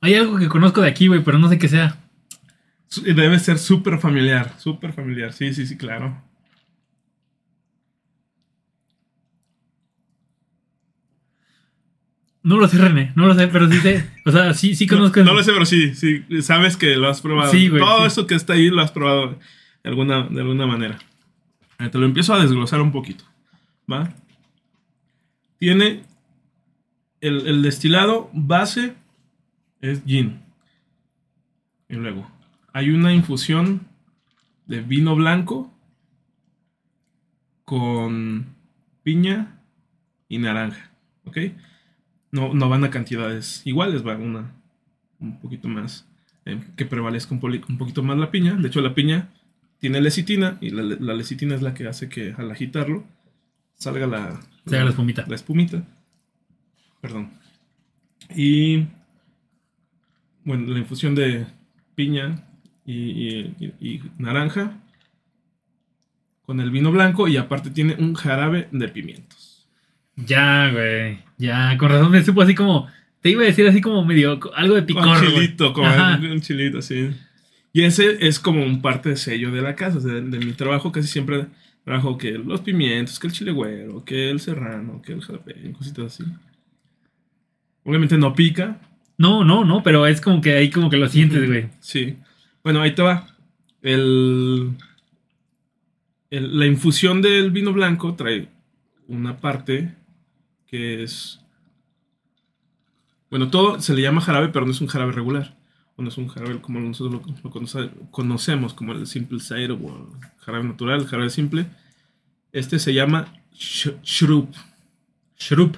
Hay algo que conozco de aquí, güey, pero no sé qué sea. Debe ser súper familiar. Súper familiar. Sí, sí, sí, claro. No lo sé, René, no lo sé, pero sí sé. O sea, sí, sí conozco. No, no lo sé, pero sí, sí. Sabes que lo has probado. Sí, güey, Todo sí. eso que está ahí lo has probado de alguna, de alguna manera. Te lo empiezo a desglosar un poquito. ¿Va? Tiene el, el destilado base es gin. Y luego hay una infusión de vino blanco con piña y naranja. ¿Ok? No, no van a cantidades iguales, va una un poquito más, eh, que prevalezca un, poli- un poquito más la piña. De hecho, la piña tiene lecitina y la, la lecitina es la que hace que al agitarlo salga la, Salga la espumita. La espumita. Perdón. Y bueno, la infusión de piña y, y- y- y naranja con el vino blanco y aparte tiene un jarabe de pimientos. Ya, güey. Ya, con razón me supo así como. Te iba a decir así como medio. Algo de picor. Güey. chilito, Ajá. un chilito, sí. Y ese es como un parte de sello de la casa. de, de mi trabajo casi siempre trabajo que los pimientos, que el chile güero, que el serrano, que el jalapeño, cositas así. Obviamente no pica. No, no, no, pero es como que ahí como que lo sientes, güey. Sí. Bueno, ahí te va. El, la infusión del vino blanco trae una parte que es... Bueno, todo se le llama jarabe, pero no es un jarabe regular. O no es un jarabe como nosotros lo, lo conoce- conocemos, como el simple syrup o jarabe natural, jarabe simple. Este se llama sh- shrup. Shrup.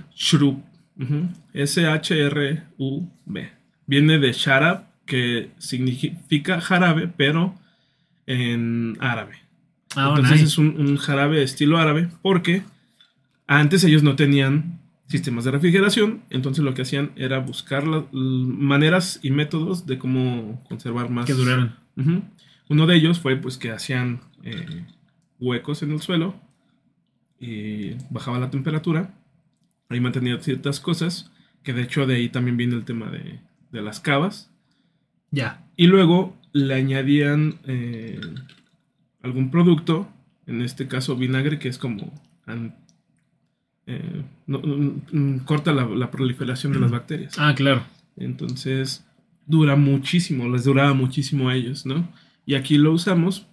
S-H-R-U-B. Viene de sharab, que significa jarabe, pero en árabe. Ah, Entonces nice. es un, un jarabe estilo árabe, porque antes ellos no tenían sistemas de refrigeración, entonces lo que hacían era buscar las maneras y métodos de cómo conservar más. Que duraron. Ujú. Uno de ellos fue pues que hacían eh, huecos en el suelo y bajaba la temperatura. Ahí mantenía ciertas cosas, que de hecho de ahí también viene el tema de, de las cavas. Ya. Y luego le añadían eh, algún producto, en este caso vinagre, que es como... eh, no- no- no- corta la, la proliferación de las bacterias. Ah, claro. Entonces dura muchísimo, les duraba muchísimo a ellos, ¿no? Y aquí lo usamos,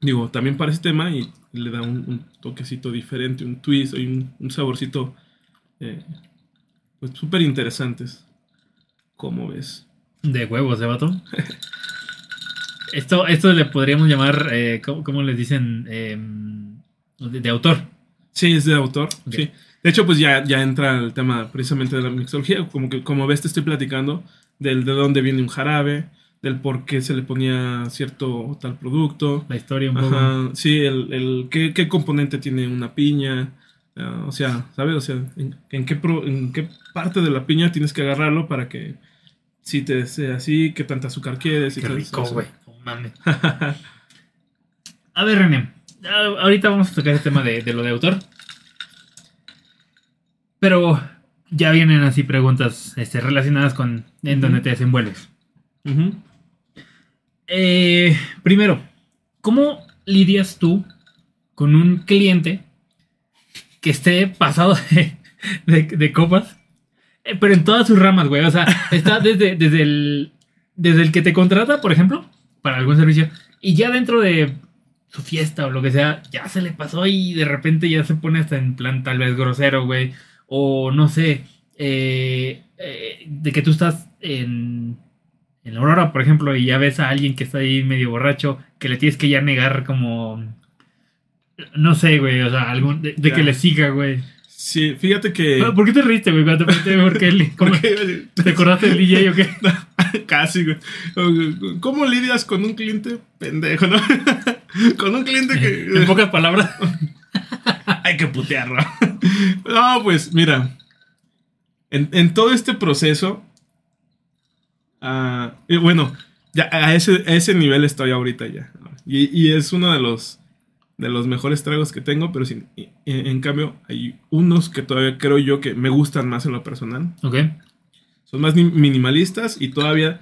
digo, también para este tema y le da un, un toquecito diferente, un twist y un, un saborcito, eh, pues súper interesantes. ¿Cómo ves? De huevos, ¿eh, vato? esto, esto le podríamos llamar, eh, ¿cómo, cómo les dicen? Em, de, de autor. Sí, es de autor, sí. De hecho, pues ya, ya entra el tema precisamente de la mixología, como que como ves te estoy platicando del de dónde viene un jarabe, del por qué se le ponía cierto tal producto. La historia un poco. Ajá, sí, el, el ¿qué, qué componente tiene una piña, Ah, o sea, ¿sabes? O sea, en, en qué pro- en qué parte de la piña tienes que agarrarlo para que si te sea así, qué tanta azúcar quieres. y Qué todo rico, güey. No mames. A ver, René. Ahorita vamos a tocar el tema de, de lo de autor. Pero ya vienen así preguntas este, relacionadas con en Ujú. donde te desenvuelves. Eh, primero, ¿cómo lidias tú con un cliente que esté pasado de, de- de copas? Eh, pero en todas sus ramas, güey. O sea, está desde, desde, el, desde el que te contrata, por ejemplo, para algún servicio, y ya dentro de su fiesta o lo que sea, ya se le pasó y de repente ya se pone hasta en plan tal vez grosero, güey. O no sé, eh, eh, de que tú estás en, en la Aurora, por ejemplo, y ya ves a alguien que está ahí medio borracho, que le tienes que ya negar como... No sé, güey, o sea, algún, de, que le siga, güey. Sí, fíjate que... ¿Por qué te riste, güey? Cuando te pregunté por cómo- Porque- ¿Te acordaste del DJ o qué? Casi, güey. ¿Cómo lidias con un cliente pendejo, no? con un cliente que... En pocas palabras. Hay que putearlo. no, pues mira. En, en todo este proceso. ah, y bueno, ya a ese, a ese nivel estoy ahorita ya. Y, y es uno de los de los mejores tragos que tengo, pero sin, en, en cambio hay unos que todavía creo yo que me gustan más en lo personal. Ok. Son más ni- minimalistas y todavía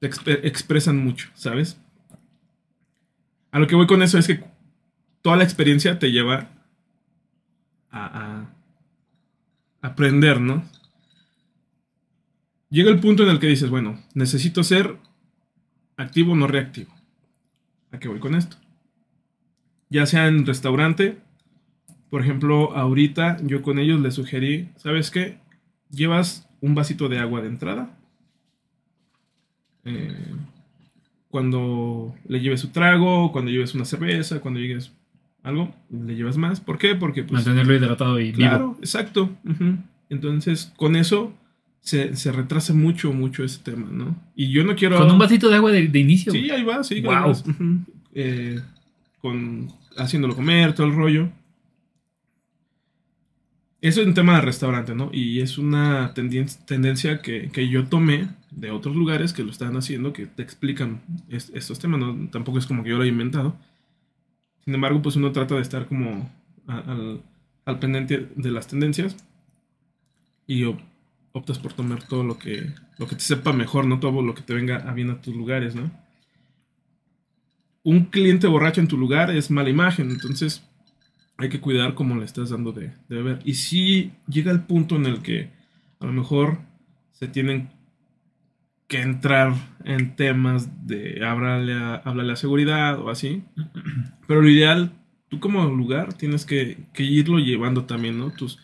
exp- expresan mucho, ¿sabes? A lo que voy con eso es que toda la experiencia te lleva a, a aprender, ¿no? Llega el punto en el que dices, bueno, necesito ser activo, no reactivo. ¿A qué voy con esto? Ya sea en restaurante, por ejemplo, ahorita yo con ellos les sugerí, ¿sabes qué? Llevas un vasito de agua de entrada. Eh, cuando le lleves su trago, cuando lleves una cerveza, cuando llegues algo, le llevas más. ¿Por qué? Porque pues, Mantenerlo hidratado y Claro, vivo. exacto. Entonces, con eso se, se retrasa mucho, mucho ese tema, ¿no? Y yo no quiero... Con un vasito de agua de, de inicio. Sí, ahí va, sí. ahí. Eh, con haciéndolo comer, todo el rollo. Eso es un tema de restaurante, ¿no? Y es una tendencia que, que yo tomé de otros lugares que lo están haciendo, que te explican es- estos temas, ¿no? Tampoco es como que yo lo he inventado. Sin embargo, pues uno trata de estar como al pendiente de las tendencias y op- optas por tomar todo lo que, lo que te sepa mejor, no todo lo que te venga a bien a tus lugares, ¿no? Un cliente borracho en tu lugar es mala imagen, entonces hay que cuidar cómo le estás dando de, de beber. Y si llega el punto en el que a lo mejor se tienen que entrar en temas de háblale a, háblale a seguridad o así. Pero lo ideal, tú como lugar tienes que, que irlo llevando también, ¿no? Tus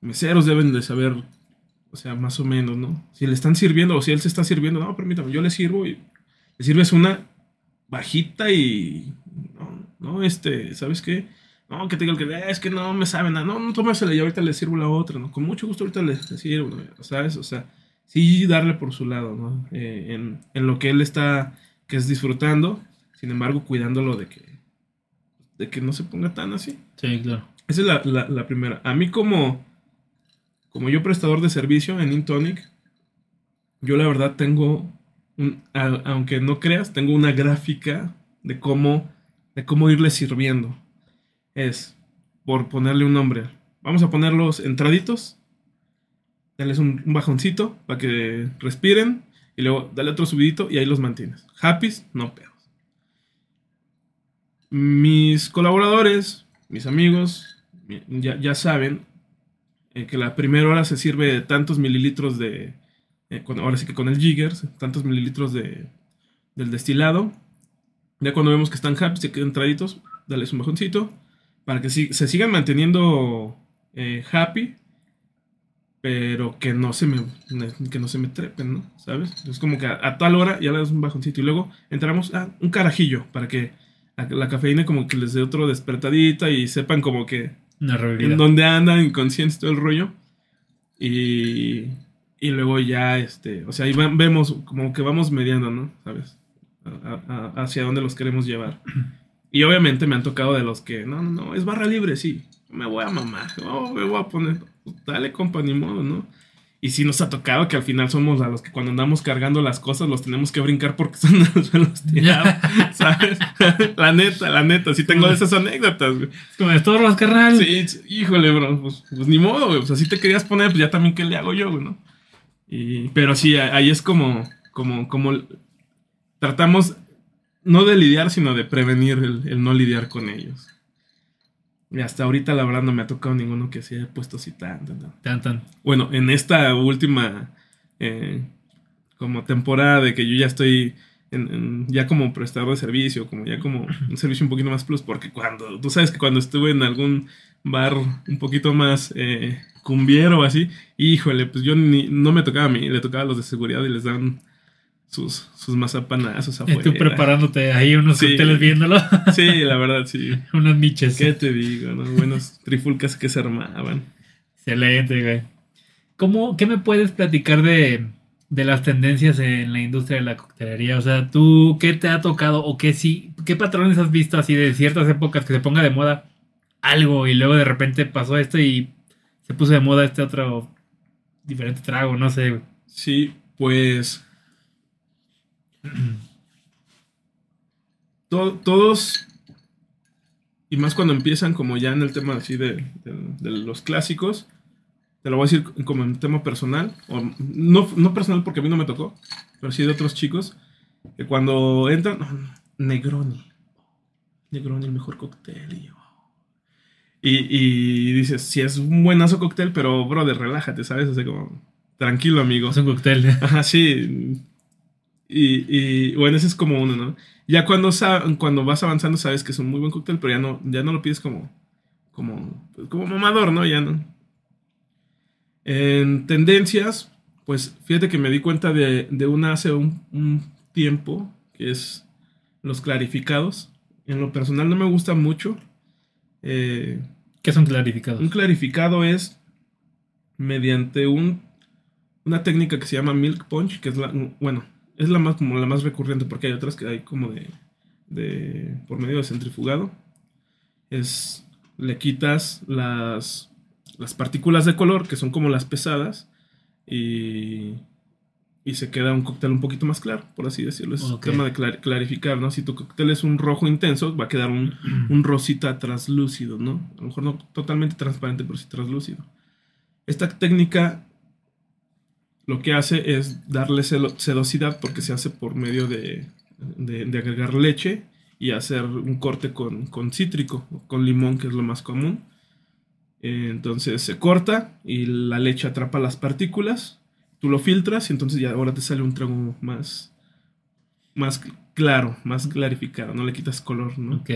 meseros deben de saber, o sea, más o menos, ¿no? Si le están sirviendo o si él se está sirviendo, no, permítame, yo le sirvo y le sirves una bajita y... No, no este, ¿sabes qué? No, que te diga el que "Eh, es que no me sabe nada. No, no tómasela y ahorita le sirvo la otra, ¿no? Con mucho gusto ahorita le, sirvo, ¿no? ¿sabes? O sea, sí darle por su lado, ¿no? Eh, en, en lo que él está, que es disfrutando, sin embargo, cuidándolo de que, de que no se ponga tan así. Sí, claro. Esa es la, la- la primera. A mí como, como yo prestador de servicio en Intonic, yo la verdad tengo a- aunque no creas, tengo una gráfica de cómo, de cómo irle sirviendo. Es, por ponerle un nombre, vamos a ponerlos entraditos, darles un, un bajoncito para que respiren y luego dale otro subidito y ahí los mantienes. Happys, no pedos. Mis colaboradores, mis amigos, mi- ya, ya saben eh, que la primera hora se sirve de tantos mililitros de, eh, con- ahora sí que con el jigger, tantos mililitros de, del destilado. Ya cuando vemos que están happy, se quedan entraditos, dales un bajoncito para que si- se sigan manteniendo eh, happy, pero que no se me que no se me trepen, ¿no? ¿Sabes? Es como que a, a tal hora ya le das un bajoncito y luego entramos a un carajillo para que la, la cafeína como que les dé otro despertadita y sepan como que en dónde andan, inconscientes, todo el rollo. Y, y luego ya, este, o sea, ahí vemos como que vamos mediando, ¿no? ¿Sabes? A- a- hacia dónde los queremos llevar. Y obviamente me han tocado de los que, no, no, no, es barra libre, sí. Me voy a mamar, no, me voy a poner, pues, dale, compa, ni modo, ¿no? Y sí nos ha tocado que al final somos a los que cuando andamos cargando las cosas los tenemos que brincar porque son los tirados, ¿sabes? la neta, la neta, sí tengo de esas anécdotas, güey. Es como estorbas, carnal. Sí, sí, híjole, bro. Pues, pues ni modo, güey. Pues así te querías poner, pues ya también qué le hago yo, güey, ¿no? Y, pero sí, ahí es como, como, como tratamos no de lidiar, sino de prevenir el, el no lidiar con ellos. Y hasta ahorita, la verdad, no me ha tocado ninguno que se haya puesto así tan, tan, tan. Tan, tan. Bueno, en esta última eh, como temporada de que yo ya estoy en- en- ya como prestador de servicio, como ya como un servicio un poquito más plus, porque cuando, tú sabes que cuando estuve en algún bar un poquito más eh, cumbiero o así, híjole, pues yo ni, no me tocaba a mí, le tocaba a los de seguridad y les dan sus, sus mazapanazos Y afuera. tú preparándote ahí unos Sí. cócteles viéndolo. Sí, la verdad, sí. unas miches. ¿Qué te digo? no? Buenos trifulcas que se armaban. Excelente, güey. ¿Cómo, ¿Qué me puedes platicar de, de las tendencias en la industria de la coctelería? O sea, ¿tú qué te ha tocado o qué sí, qué patrones has visto así de ciertas épocas que se ponga de moda algo y luego de repente pasó esto y se puso de moda este otro diferente trago, no sé. Sí, pues to- todos, y más cuando empiezan como ya en el tema así de, de- los clásicos, te lo voy a decir como en tema personal, o no, no personal porque a mí no me tocó, pero sí de otros chicos, que cuando entran, Negroni, Negroni el mejor cóctel, y yo, y, y dices, sí es un buenazo cóctel, pero brother, relájate, ¿sabes? O sea, como, tranquilo amigo. Es un cóctel. Ajá, sí. Y, y, bueno, ese es como uno, ¿no? Ya cuando, cuando vas avanzando sabes que es un muy buen cóctel, pero ya no, ya no lo pides como, como, pues, como mamador, ¿no? Ya no. En tendencias, pues fíjate que me di cuenta de, de una hace un, un tiempo, que es los clarificados. En lo personal no me gusta mucho. Eh, ¿Qué son clarificados? un clarificado es mediante un, una técnica que se llama milk punch, que es la, bueno, es la más como la más recurrente porque hay otras que hay como de, de por medio de centrifugado. Es le quitas las las partículas de color que son como las pesadas y y se queda un cóctel un poquito más claro, por así decirlo. Es tema de clar- clarificar, ¿no? Si tu cóctel es un rojo intenso, va a quedar un, un rosita translúcido, ¿no? A lo mejor no totalmente transparente, pero sí translúcido. Esta técnica lo que hace es darle sedosidad porque se hace por medio de, de- de agregar leche y hacer un corte con, con cítrico, con limón, que es lo más común. Eh, Entonces se corta y la leche atrapa las partículas, tú lo filtras y entonces ya ahora te sale un trago más, más claro, más clarificado, no le quitas color, ¿no? Ok.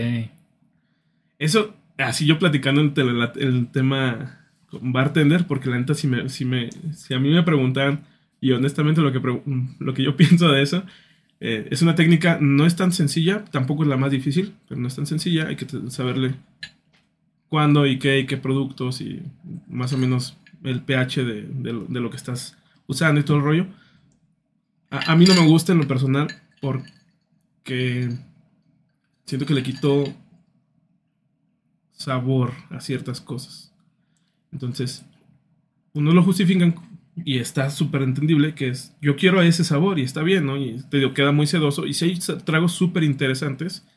Eso, así yo platicando el, el tema con bartender, porque la neta, si, me, si, me, si a mí me preguntan, y honestamente lo que, lo que yo pienso de eso, eh, es una técnica, no es tan sencilla, tampoco es la más difícil, pero no es tan sencilla, hay que saberle cuándo y qué y qué productos y más o menos el pH de, de lo que estás usando y todo el rollo. A, a mí no me gusta en lo personal porque siento que le quito sabor a ciertas cosas. Entonces, unos lo justifican Y está súper entendible que es, yo quiero ese sabor y está bien, ¿no? Y te digo, queda muy sedoso. Y si hay tragos súper interesantes.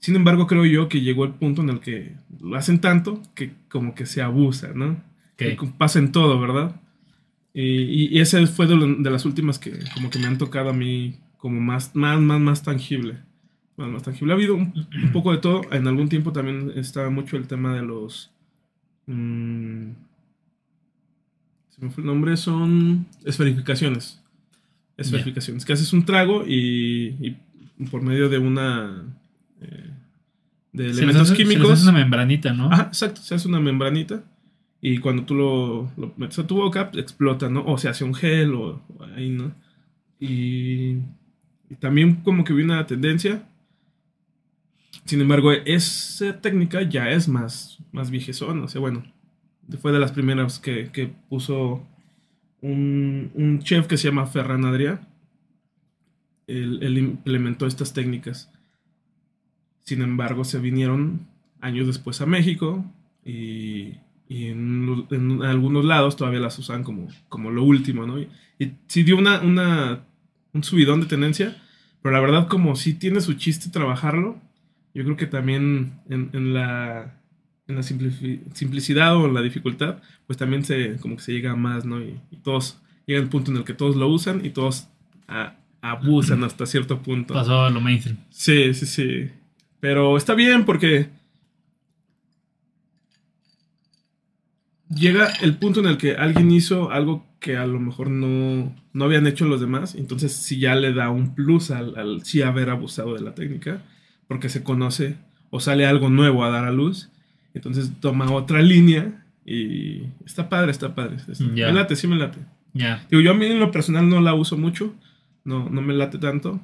Sin embargo, creo yo que llegó el punto en el que lo hacen tanto que como que se abusa, ¿no? Y pasa en todo, ¿verdad? Y, y ese fue de, las últimas que como que me han tocado a mí como más, más, más, más tangible. Más, más tangible. Ha habido un, un poco de todo. En algún tiempo también estaba mucho el tema de los... mm, se me fue el nombre, son esferificaciones. Esferificaciones. Que haces un trago y, y por medio de una... eh, de elementos hace- se químicos. hace una membranita, ¿no? Ajá, exacto, se hace una membranita y cuando tú lo, metes a tu boca, explota, ¿no? O se hace un gel o, ahí, ¿no? Y, también como que vi una tendencia. Sin embargo, esa técnica ya es más, más. O sea, bueno, fue de las primeras que, que puso un, un chef que se llama Ferran Adrià. Él, él implementó estas técnicas. Sin embargo, se vinieron años después a México y, y en, en algunos lados todavía las usan como, como lo último, ¿no? Y, y sí dio una, una, un subidón de tendencia, pero la verdad como sí tiene su chiste trabajarlo, yo creo que también en, en la, en la simplicidad o en la dificultad, pues también se, como que se llega a más, ¿no? Y, y todos, llega el punto en el que todos lo usan y todos a- abusan hasta cierto punto. Pasó a lo mainstream. Sí, sí, sí. Pero está bien porque llega el punto en el que alguien hizo algo que a lo mejor no, no habían hecho los demás. Entonces sí ya le da un plus al, al sí haber abusado de la técnica. Porque se conoce o sale algo nuevo a dar a luz. Entonces toma otra línea y está padre, está padre. está- Ya. Me late, sí me late. Ya. Digo, yo a mí en lo personal no la uso mucho, no, no me late tanto,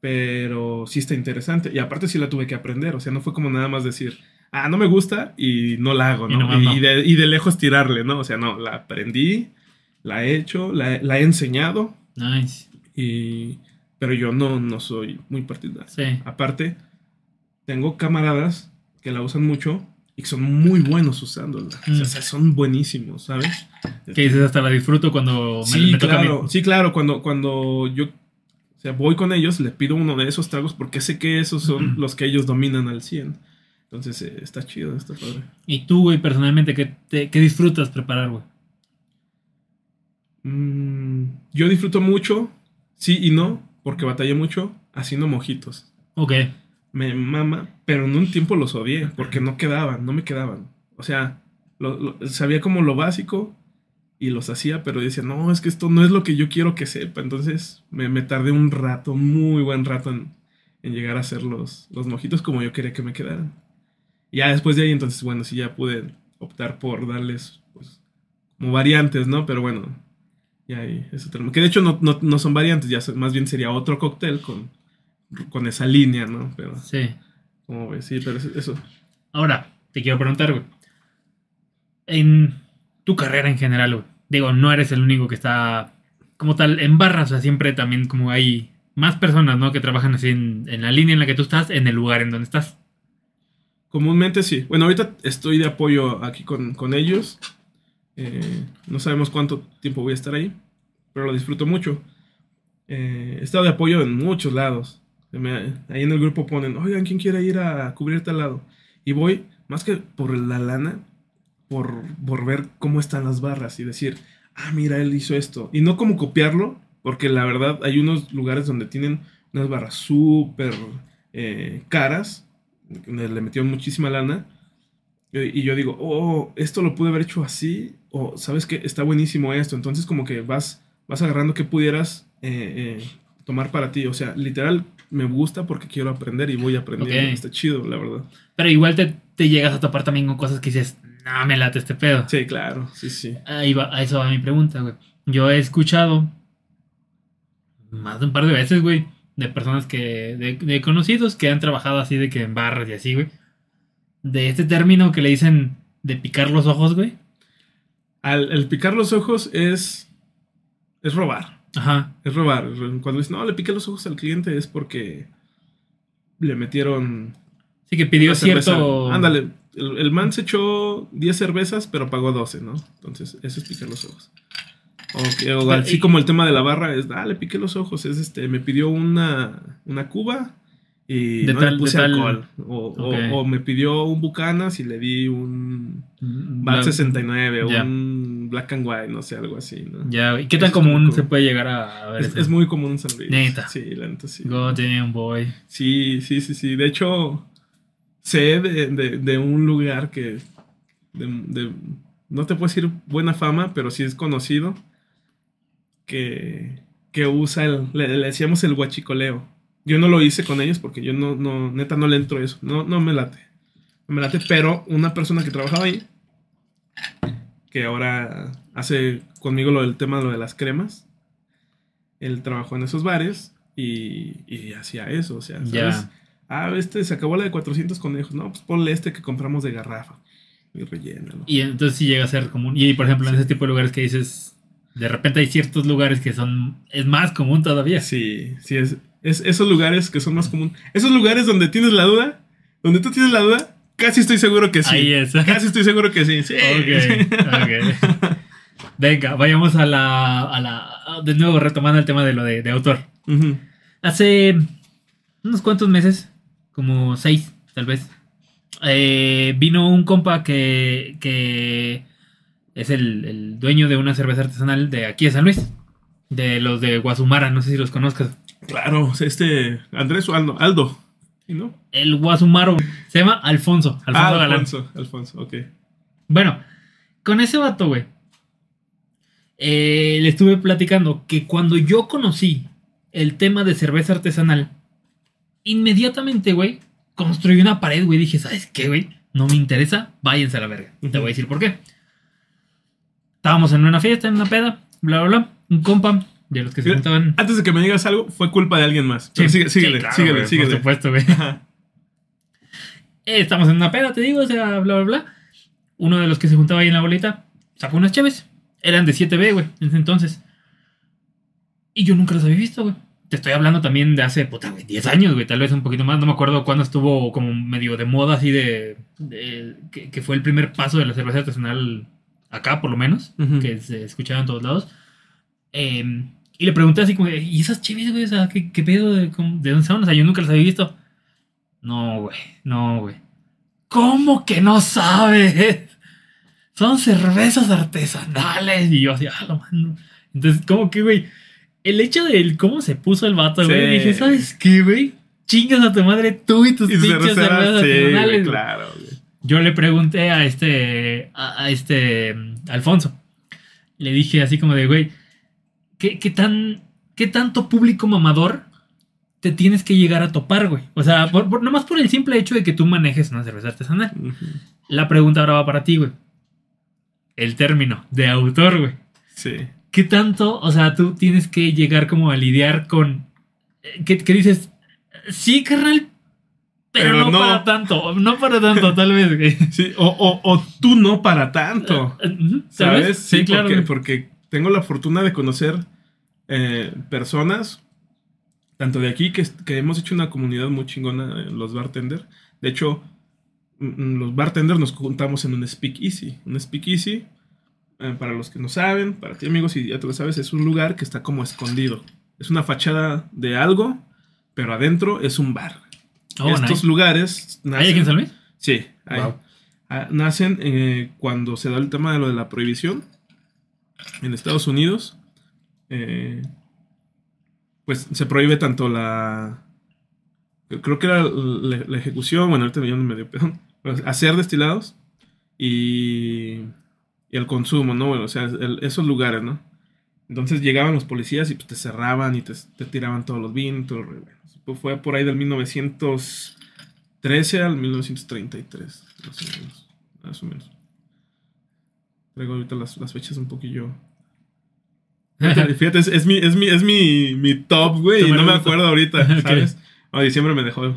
pero sí está interesante. Y aparte sí la tuve que aprender, o sea, no fue como nada más decir, ah, no me gusta y no la hago, Y ¿no? Y, no. de, y de lejos tirarle, ¿no? O sea, no, la aprendí, la he hecho, la, la he enseñado, Nice. y, pero yo no, no soy muy partidario. Sí. Aparte, tengo camaradas que la usan mucho y que son muy buenos usándola. O Mm. sea, son buenísimos, ¿sabes? Que dices hasta la disfruto cuando me, Sí, me toca a mí. claro, sí, claro, cuando, cuando yo o sea, voy con ellos, le pido uno de esos tragos porque sé que esos son Ujú. los que ellos dominan al 100. Entonces, eh, está chido, está padre. Y tú, güey, personalmente, ¿qué, te- qué disfrutas preparar, güey? Mm, yo disfruto mucho, sí y no, porque batallé mucho haciendo mojitos. Ok. Me mama, pero en un tiempo los odié porque no quedaban, no me quedaban. O sea, lo- lo- sabía como lo básico y los hacía, pero decía, no, es que esto no es lo que yo quiero que sepa. Entonces me, me tardé un rato, muy buen rato en, en llegar a hacer los, los mojitos como yo quería que me quedaran. Y ya después de ahí, entonces, bueno, sí ya pude optar por darles, pues, como variantes, ¿no? Pero bueno, ya ahí, eso terminó. Que de hecho no, no, no son variantes, ya más bien sería otro cóctel con, con esa línea, ¿no? Pero, Sí. como ves, sí, pero eso- eso. Ahora, te quiero preguntar, güey. En tu carrera en general, güey. Digo, no eres el único que está como tal en barras, o sea, siempre también como hay más personas, ¿no? Que trabajan así en, en la línea en la que tú estás, en el lugar en donde estás. Comúnmente sí. Bueno, ahorita estoy de apoyo aquí con, con ellos. Eh, no sabemos cuánto tiempo voy a estar ahí, pero lo disfruto mucho. Eh, he estado de apoyo en muchos lados. Ahí en el grupo ponen, oigan, ¿quién quiere ir a cubrir tal lado? Y voy, más que por la lana, por, por ver cómo están las barras y decir, ah, mira, él hizo esto. Y no como copiarlo, porque la verdad hay unos lugares donde tienen unas barras súper eh, caras, le metieron muchísima lana. Y y yo digo, oh, esto lo pude haber hecho así, o sabes que está buenísimo esto. Entonces, como que vas, vas agarrando que pudieras eh, eh, tomar para ti. O sea, literal, me gusta porque quiero aprender y voy aprendiendo. Ok. Está chido, la verdad. Pero igual te, te llegas a topar también con cosas que dices, no me late este pedo. Sí, claro, sí, sí. Ahí va, a eso va mi pregunta, güey. Yo he escuchado más de un par de veces, güey, de personas que, de, de conocidos que han trabajado así de que en barras y así, güey. De este término que le dicen de picar los ojos, güey. Al, el picar los ojos es, es robar. Ajá. Es robar. Cuando dicen, no, le piqué los ojos al cliente es porque le metieron Sí que pidió cierto... Ándale, el, el man se echó 10 cervezas, pero pagó 12, ¿no? Entonces, eso es picar los ojos. O, que- o así como el tema de la barra es, ah, le piqué los ojos, es este, me pidió una, una cuba y De no tal- le puse tal- alcohol. O, o- Ok. o me pidió un Bucanas y le di un Bla- 69 ya. o un Black and White, no sé, algo así, ¿no? Ya, güey. ¿Qué tan es común se puede llegar a ver Es, muy común en San Luis. Neta. Sí, la neta sí. God damn, boy. Sí, sí, sí, sí. De hecho, sé de, de- de un lugar que. de- de- no te puedo decir buena fama, pero sí es conocido. Que, que usa el. Le, le decíamos el guachicoleo. Yo no lo hice con ellos porque yo no, no, neta, no le entro eso. No, no me late. No me late, pero una persona que trabajaba ahí, que ahora hace conmigo lo del tema de lo de las cremas, él trabajó en esos bares y, y hacía eso, o sea, ¿sabes? Ya. Ah, este se acabó la de 400 conejos. No, pues ponle este que compramos de garrafa y rellénalo. Y entonces sí llega a ser común. Y por ejemplo, en ese tipo de lugares que dices, de repente hay ciertos lugares que son, es más común todavía. Sí, sí, es, es esos lugares que son más comunes. Esos lugares donde tienes la duda, donde tú tienes la duda, casi estoy seguro que sí. Ahí es. Casi estoy seguro que sí. sí. Ok, ok. Venga, vayamos a la, a la. De nuevo, retomando el tema de lo de, de autor. Hace unos cuantos meses, como seis, tal vez, eh, vino un compa que, que es el, el dueño de una cerveza artesanal de aquí de San Luis, de los de Guasumara, no sé si los conozcas. Claro, este Andrés o Aldo. Aldo. ¿Y no? El Guasumaro se llama Alfonso, Alfonso ah, Galán. Alfonso. Alfonso, ok. Bueno, con ese vato, güey. eh, le estuve platicando que cuando yo conocí el tema de cerveza artesanal, inmediatamente, güey, construí una pared, güey. Dije, ¿sabes qué, güey? No me interesa, váyanse a la verga. Te voy a decir por qué. Estábamos en una fiesta, en una peda, bla, bla, bla. Un compa de los que se Mira, juntaban. Antes de que me digas algo, fue culpa de alguien más. Pero sigue- síguele, claro, síguele, güey, síguele. Por supuesto, güey. Eh, estamos en una peda, te digo, o sea, bla, bla, bla. Uno de los que se juntaba ahí en la bolita sacó unas chaves. Eran de 7B, güey, en ese entonces. Y yo nunca los había visto, güey. Te estoy hablando también de hace, puta, güey, 10 años, güey, tal vez un poquito más. No me acuerdo cuándo estuvo como medio de moda, así de. de- que, que fue el primer paso de la cerveza artesanal acá, por lo menos, que se escuchaba en todos lados. Eh, y le pregunté así como, ¿y esas chaves, güey? O sea, ¿qué, qué pedo? De, cómo- ¿De dónde son? O sea, yo nunca las había visto. No, güey, no, güey. ¿Cómo que no sabes? Son cervezas artesanales. Y yo así, ah, lo mando. Entonces, como que, güey, el hecho de cómo se puso el vato, güey, Sí. dije, ¿sabes qué, güey? Chingas a tu madre tú y tus Y pinches cerveza, cervezas sí, artesanales. claro, güey. Yo le pregunté a este, a, a este mm, Alfonso. Le dije así como de, güey, ¿qué, qué tan, ¿qué tanto público mamador te tienes que llegar a topar, güey? O sea, por, por- nomás por el simple hecho de que tú manejes una cerveza artesanal. La pregunta ahora va para ti, güey. El término de autor, güey. Sí. ¿Qué tanto, o sea, tú tienes que llegar como a lidiar con... eh, que, que dices, sí, carnal, pero, Pero no, no. para tanto, no para tanto, tal vez, güey. Sí, o, o- o tú no para tanto. Eh, vez. ¿Sabes? Sí, claro. Porque, tengo la fortuna de conocer eh, personas, tanto de aquí, que, que hemos hecho una comunidad muy chingona, eh, los bartender. De hecho, mm, mm, los bartenders nos juntamos en un speakeasy. Un speakeasy, eh, para los que no saben, para ti amigos, y ya tú lo sabes, es un lugar que está como escondido. Es una fachada de algo, pero adentro es un bar. Oh, Estos nice. lugares ¿Hay aquí en San Luis? Sí, hay. Wow. Ah, nacen eh, cuando se da el tema de lo de la prohibición en Estados Unidos. eh, pues se prohíbe tanto la. Creo que era la, la ejecución, bueno, ahorita ya no me dio perdón. hacer destilados y, y el consumo, ¿no? Bueno, o sea, el- esos lugares, ¿no? Entonces llegaban los policías y pues te cerraban y te, te tiraban todos los vinos. todo el. Pues, fue por ahí del 1913 al 1933, más o menos. Más o menos. Traigo ahorita las, las fechas un poquillo. Fíjate, es, es mi, es mi, es mi, mi top, güey, y no me acuerdo ahorita. ¿sabes? No, diciembre me dejó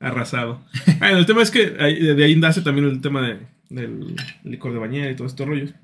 arrasado. Bueno, el tema es que de ahí nace también el tema de, del licor de bañera y todos estos rollos.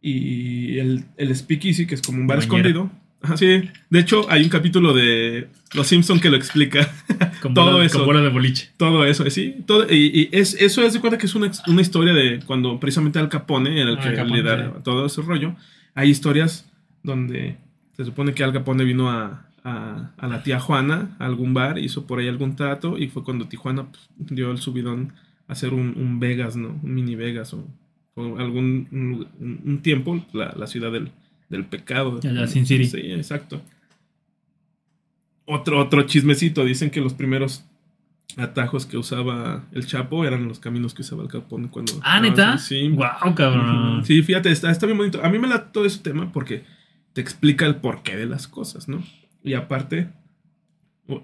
Y el, el speakeasy, que es como un bar bañera. escondido. Ajá, sí. De hecho, hay un capítulo de Los Simpson que lo explica. Con Todo bola- eso. Con bola de boliche. Todo eso, sí. Todo, y y es, eso es de cuenta que es una, una historia de cuando precisamente Al Capone era el Ah, que Capone, lideraba sí. todo ese rollo. hay historias donde se supone que Al Capone vino a, a, a la tía Juana a algún bar, hizo por ahí algún trato y fue cuando Tijuana pues, dio el subidón a hacer un, un Vegas, ¿no? Un mini Vegas o, o algún un, un tiempo la, la ciudad del, del pecado. Sin City. Sí, exacto. Otro, otro chismecito, dicen que los primeros atajos que usaba el Chapo eran los caminos que usaba el Capone cuando... Ah, ¿neta? Sí. Wow, cabrón. Sí, fíjate, está, está bien bonito. A mí me da todo ese tema porque te explica el porqué de las cosas, ¿no? Y aparte,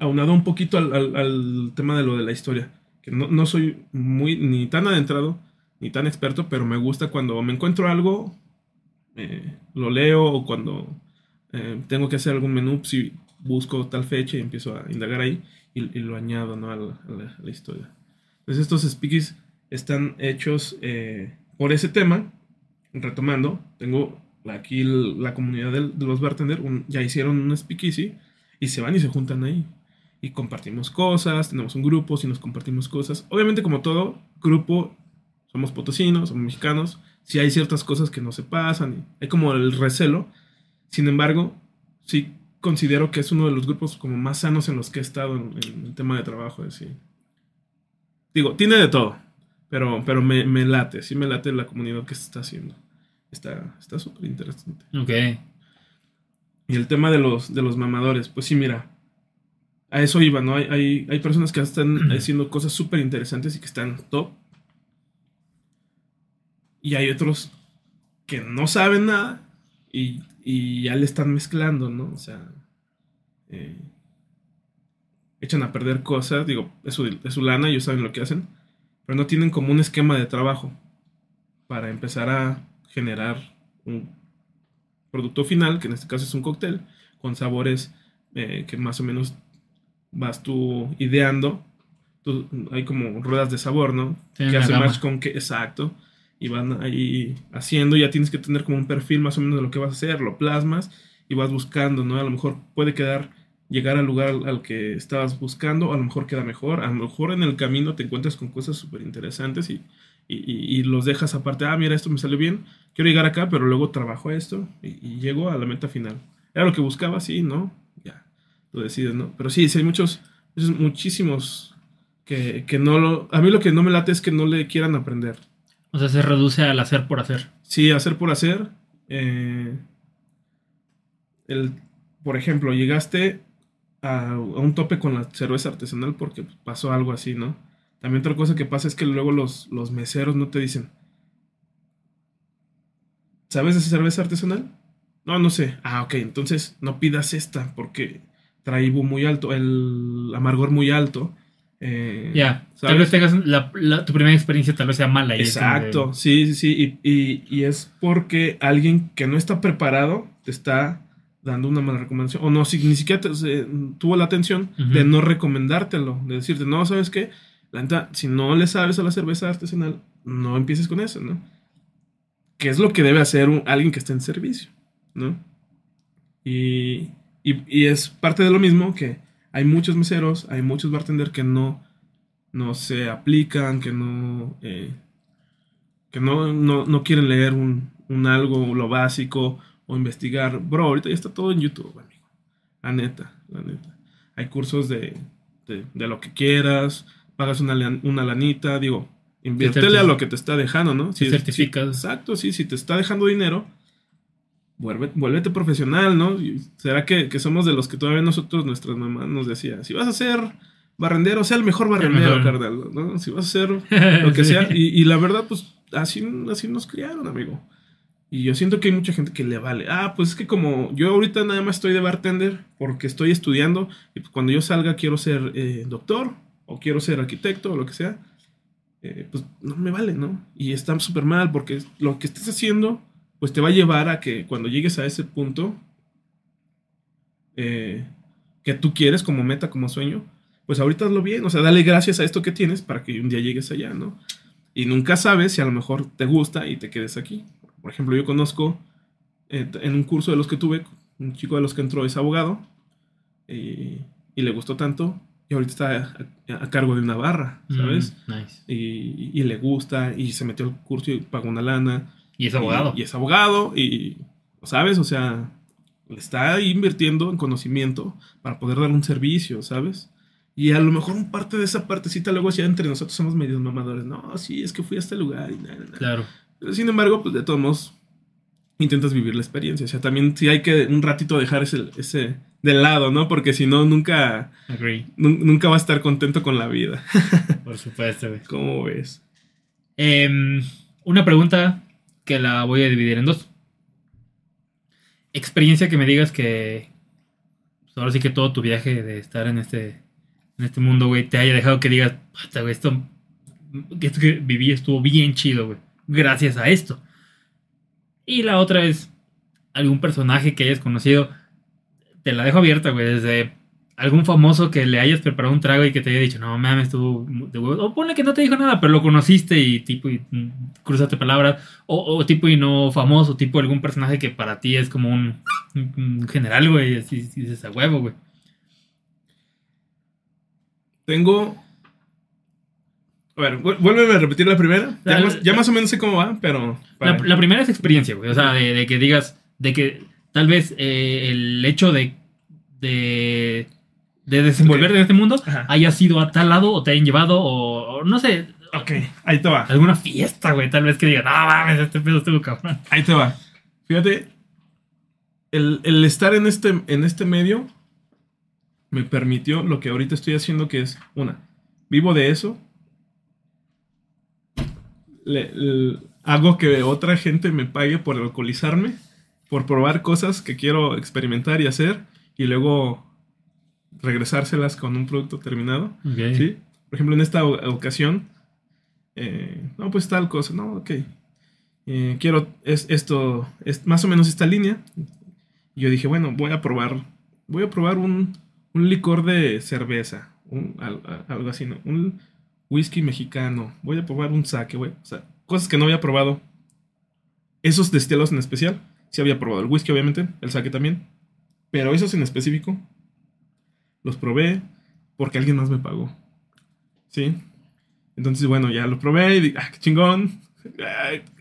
aunado un poquito al, al- al tema de lo de la historia, que no, no soy muy ni tan adentrado ni tan experto, pero me gusta cuando me encuentro algo, eh, lo leo o cuando eh, tengo que hacer algún menú, si busco tal fecha y empiezo a indagar ahí y, y lo añado ¿no? a, la, a la- a la historia. Entonces estos speakies están hechos eh, por ese tema, retomando, tengo aquí la comunidad del- de los bartender, ya hicieron un speakeasy y se van y se juntan ahí. Y compartimos cosas, tenemos un grupo, si nos compartimos cosas. Obviamente como todo grupo, somos potosinos, somos mexicanos, si hay ciertas cosas que no se pasan, y hay como el recelo. Sin embargo, sí considero que es uno de los grupos como más sanos en los que he estado en, en el tema de trabajo. es decir. Digo, tiene de todo, pero, pero me, me late, sí me late la comunidad que se está haciendo. Está está súper interesante. Ok. Y el tema de los, de los mamadores, pues sí, mira, a eso iba, ¿no? Hay, hay, hay personas que están haciendo cosas súper interesantes y que están top. Y hay otros que no saben nada y, y ya le están mezclando, ¿no? O sea, eh, echan a perder cosas, digo, es su, es su lana, ellos saben lo que hacen, pero no tienen como un esquema de trabajo para empezar a generar un producto final, que en este caso es un cóctel, con sabores eh, que más o menos vas tú ideando. Tú- hay como ruedas de sabor, ¿no? Tienen que gama. match con que, exacto. Y van ahí haciendo, ya tienes que tener como un perfil más o menos de lo que vas a hacer, lo plasmas y vas buscando, ¿no? A lo mejor puede quedar, llegar al lugar al, que estabas buscando, a lo mejor queda mejor, a lo mejor en el camino te encuentras con cosas súper interesantes y, y, los dejas aparte, ah, mira, esto me salió bien, quiero llegar acá, pero luego trabajo esto y, y llego a la meta final. Era lo que buscaba, sí, ¿no? Ya, lo decides, ¿no? Pero sí, sí hay muchos, muchos- muchísimos que, que no lo... A mí lo que no me late es que no le quieran aprender. O sea, se reduce al hacer por hacer. Sí, hacer por hacer. eh, el, por ejemplo, llegaste a, un tope con la cerveza artesanal porque pasó algo así, ¿no? También otra cosa que pasa es que luego los, los meseros no te dicen, ¿sabes de cerveza artesanal? No, no sé. Ah, ok, entonces no pidas esta porque trae muy alto, el amargor muy alto. Eh, Ya. Tal ¿sabes? vez tengas la, la- tu primera experiencia tal vez sea mala. y como de- Exacto, sí, sí, sí. Y, y- y es porque alguien que no está preparado te está dando una mala recomendación. O no, si, ni siquiera te- se- tuvo la atención de no recomendártelo. De decirte, no, ¿sabes qué? La neta, si no le sabes a la cerveza artesanal, no empieces con eso, ¿no? Que es lo que debe hacer un- alguien que esté en servicio, ¿no? Y, y- y es parte de lo mismo que hay muchos meseros, hay muchos bartenders que no, no se aplican, que no, eh, que no, no, no quieren leer un, un algo, lo básico, o investigar. Bro, ahorita ya está todo en YouTube, amigo. La neta, la neta. Hay cursos de, de, de lo que quieras, pagas una, una lanita, digo, inviértele a lo que te está dejando, ¿no? Te Si- certificas. si- exacto, sí, si te está dejando dinero, vuelve, vuélvete profesional, ¿no? ¿Será que, que somos de los que todavía nosotros, nuestras mamás nos decía, si vas a ser barrendero, sea el mejor barrendero, mejor. carnal, ¿no? Si vas a ser lo que Sí. sea. Y, y la verdad, pues así, así nos criaron, amigo. Y yo siento que hay mucha gente que le vale. Ah, pues es que como yo ahorita nada más estoy de bartender porque estoy estudiando y pues cuando yo salga quiero ser eh, doctor o quiero ser arquitecto o lo que sea, eh, pues no me vale, ¿no? Y está súper mal porque lo que estés haciendo pues te va a llevar a que cuando llegues a ese punto eh, que tú quieres como meta, como sueño, pues ahorita hazlo bien, o sea, dale gracias a esto que tienes para que un día llegues allá, ¿no? Y nunca sabes si a lo mejor te gusta y te quedes aquí. Por ejemplo, yo conozco eh, en un curso de los que tuve, un chico de los que entró es abogado y, y le gustó tanto y ahorita está a, a cargo de una barra, ¿sabes? Mm, nice. Y, y le gusta y se metió al curso y pagó una lana. Y es abogado. Y, y es abogado y, ¿sabes? O sea, le está invirtiendo en conocimiento para poder dar un servicio, ¿sabes? Y a lo mejor un parte de esa partecita luego ya entre nosotros somos medios mamadores. No, sí, es que fui a este lugar y nada, nada. Claro. Pero sin embargo, pues de todos modos, intentas vivir la experiencia. O sea, también sí hay que un ratito dejar ese, ese de lado, ¿no? Porque si no, nunca, Agree. nun- nunca va a estar contento con la vida. Por supuesto. ¿Cómo ves? Em, una pregunta que la voy a dividir en dos. Experiencia que me digas que. pues, ahora sí que todo tu viaje de estar en este. En este mundo, güey, te haya dejado que digas. "Puta, güey, esto. Esto que viví estuvo bien chido, güey. Gracias a esto. Y la otra es. Algún personaje que hayas conocido. Te la dejo abierta, güey. Desde algún famoso que le hayas preparado un trago y que te haya dicho, no mames, estuvo de huevo. O ponle que no te dijo nada, pero lo conociste y tipo y mm, cruzaste palabras. O, o tipo y no famoso, tipo algún personaje que para ti es como un, general, güey. Así dices a huevo, güey. Tengo. A ver, vu- vuélveme a repetir la primera. Ya, más, ya más o menos sé cómo va, pero. La, primera es experiencia, güey. O sea, de, de que digas, de que tal vez eh, el hecho de, de, de desenvolverte Ok. en este mundo Ajá. haya sido a tal lado o te hayan llevado o, o no sé, Ok, ahí te va. alguna fiesta, güey. Tal vez que digan, no mames, este pedo estuvo cabrón. Ahí te va. Fíjate, el, el estar en este, en este medio me permitió lo que ahorita estoy haciendo, que es, una, vivo de eso. Le- le- hago que otra gente me pague por alcoholizarme, por probar cosas que quiero experimentar y hacer, y luego regresárselas con un producto terminado. ¿Sí? Por ejemplo, en esta ocasión, eh, no, pues tal cosa, no, ok. Eh, quiero es, esto, es más o menos esta línea. Y yo dije, bueno, voy a probar, voy a probar un, un licor de cerveza, un- algo así, ¿no? Un whisky mexicano, voy a probar un sake, güey. O sea, cosas que no había probado. Esos destilos en especial, sí había probado el whisky, obviamente, el sake también. Pero esos en específico, los probé porque alguien más me pagó. ¿Sí? Entonces, bueno, ya lo probé y dije, ah, qué chingón.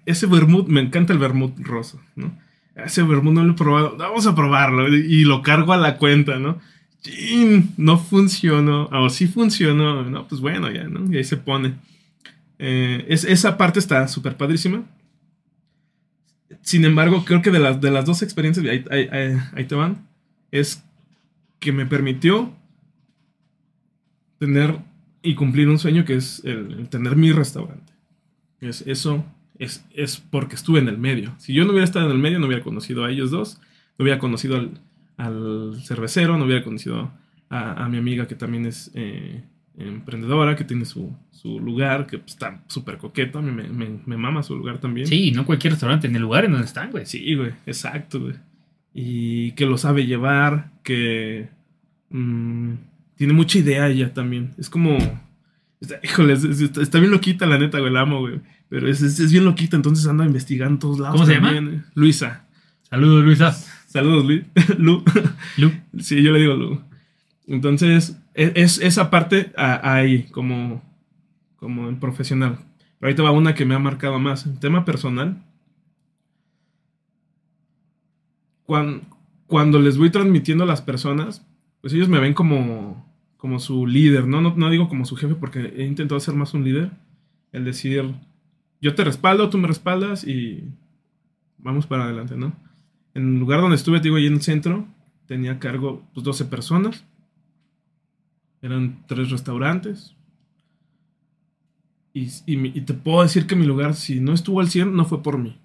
Ese vermut, me encanta el vermut rosa, ¿no? Ese vermut no lo he probado, vamos a probarlo. Y, lo cargo a la cuenta, ¿no? Chin, no funcionó. O sí funcionó. No, pues bueno, ya, ¿no? Y ahí se pone. Eh, es, esa parte está súper padrísima. Sin embargo, creo que de las, de las dos experiencias, ahí- ahí te van, es que me permitió tener y cumplir un sueño que es el, el tener mi restaurante. Es, eso es, es porque estuve en el medio. Si yo no hubiera estado en el medio, no hubiera conocido a ellos dos, no hubiera conocido al, al cervecero, no hubiera conocido a, a mi amiga que también es eh, emprendedora, que tiene su, su lugar, que pues, está súper coqueta, me, me, me- me mama su lugar también. Sí, no cualquier restaurante, en el lugar en donde están, güey. Sí, güey, exacto, güey. Y que lo sabe llevar, que mm, tiene mucha idea ella también. Es como, está- híjole, es- es- está, bien loquita la neta, güey, la amo, güey. Pero es, es- bien loquita, entonces anda investigando en todos lados. ¿Cómo se llama? eh. Luisa. Saludos, Luisa. Saludos, Lu. Lu. Lu. Sí, yo le digo Lu. Entonces, e- es, esa parte ahí, como, como en profesional. Pero ahorita va una que me ha marcado más. En tema personal, cuan- cuando, les voy transmitiendo a las personas, pues ellos me ven como, como su líder, ¿no? ¿no? No digo como su jefe porque he intentado ser más un líder. El decir, yo te respaldo, tú me respaldas y vamos para adelante, ¿no? En el lugar donde estuve, digo, ahí en el centro, tenía a cargo pues, 12 personas. Eran tres restaurantes. Y, y te puedo decir que mi lugar, si no estuvo al 100, no fue por mí.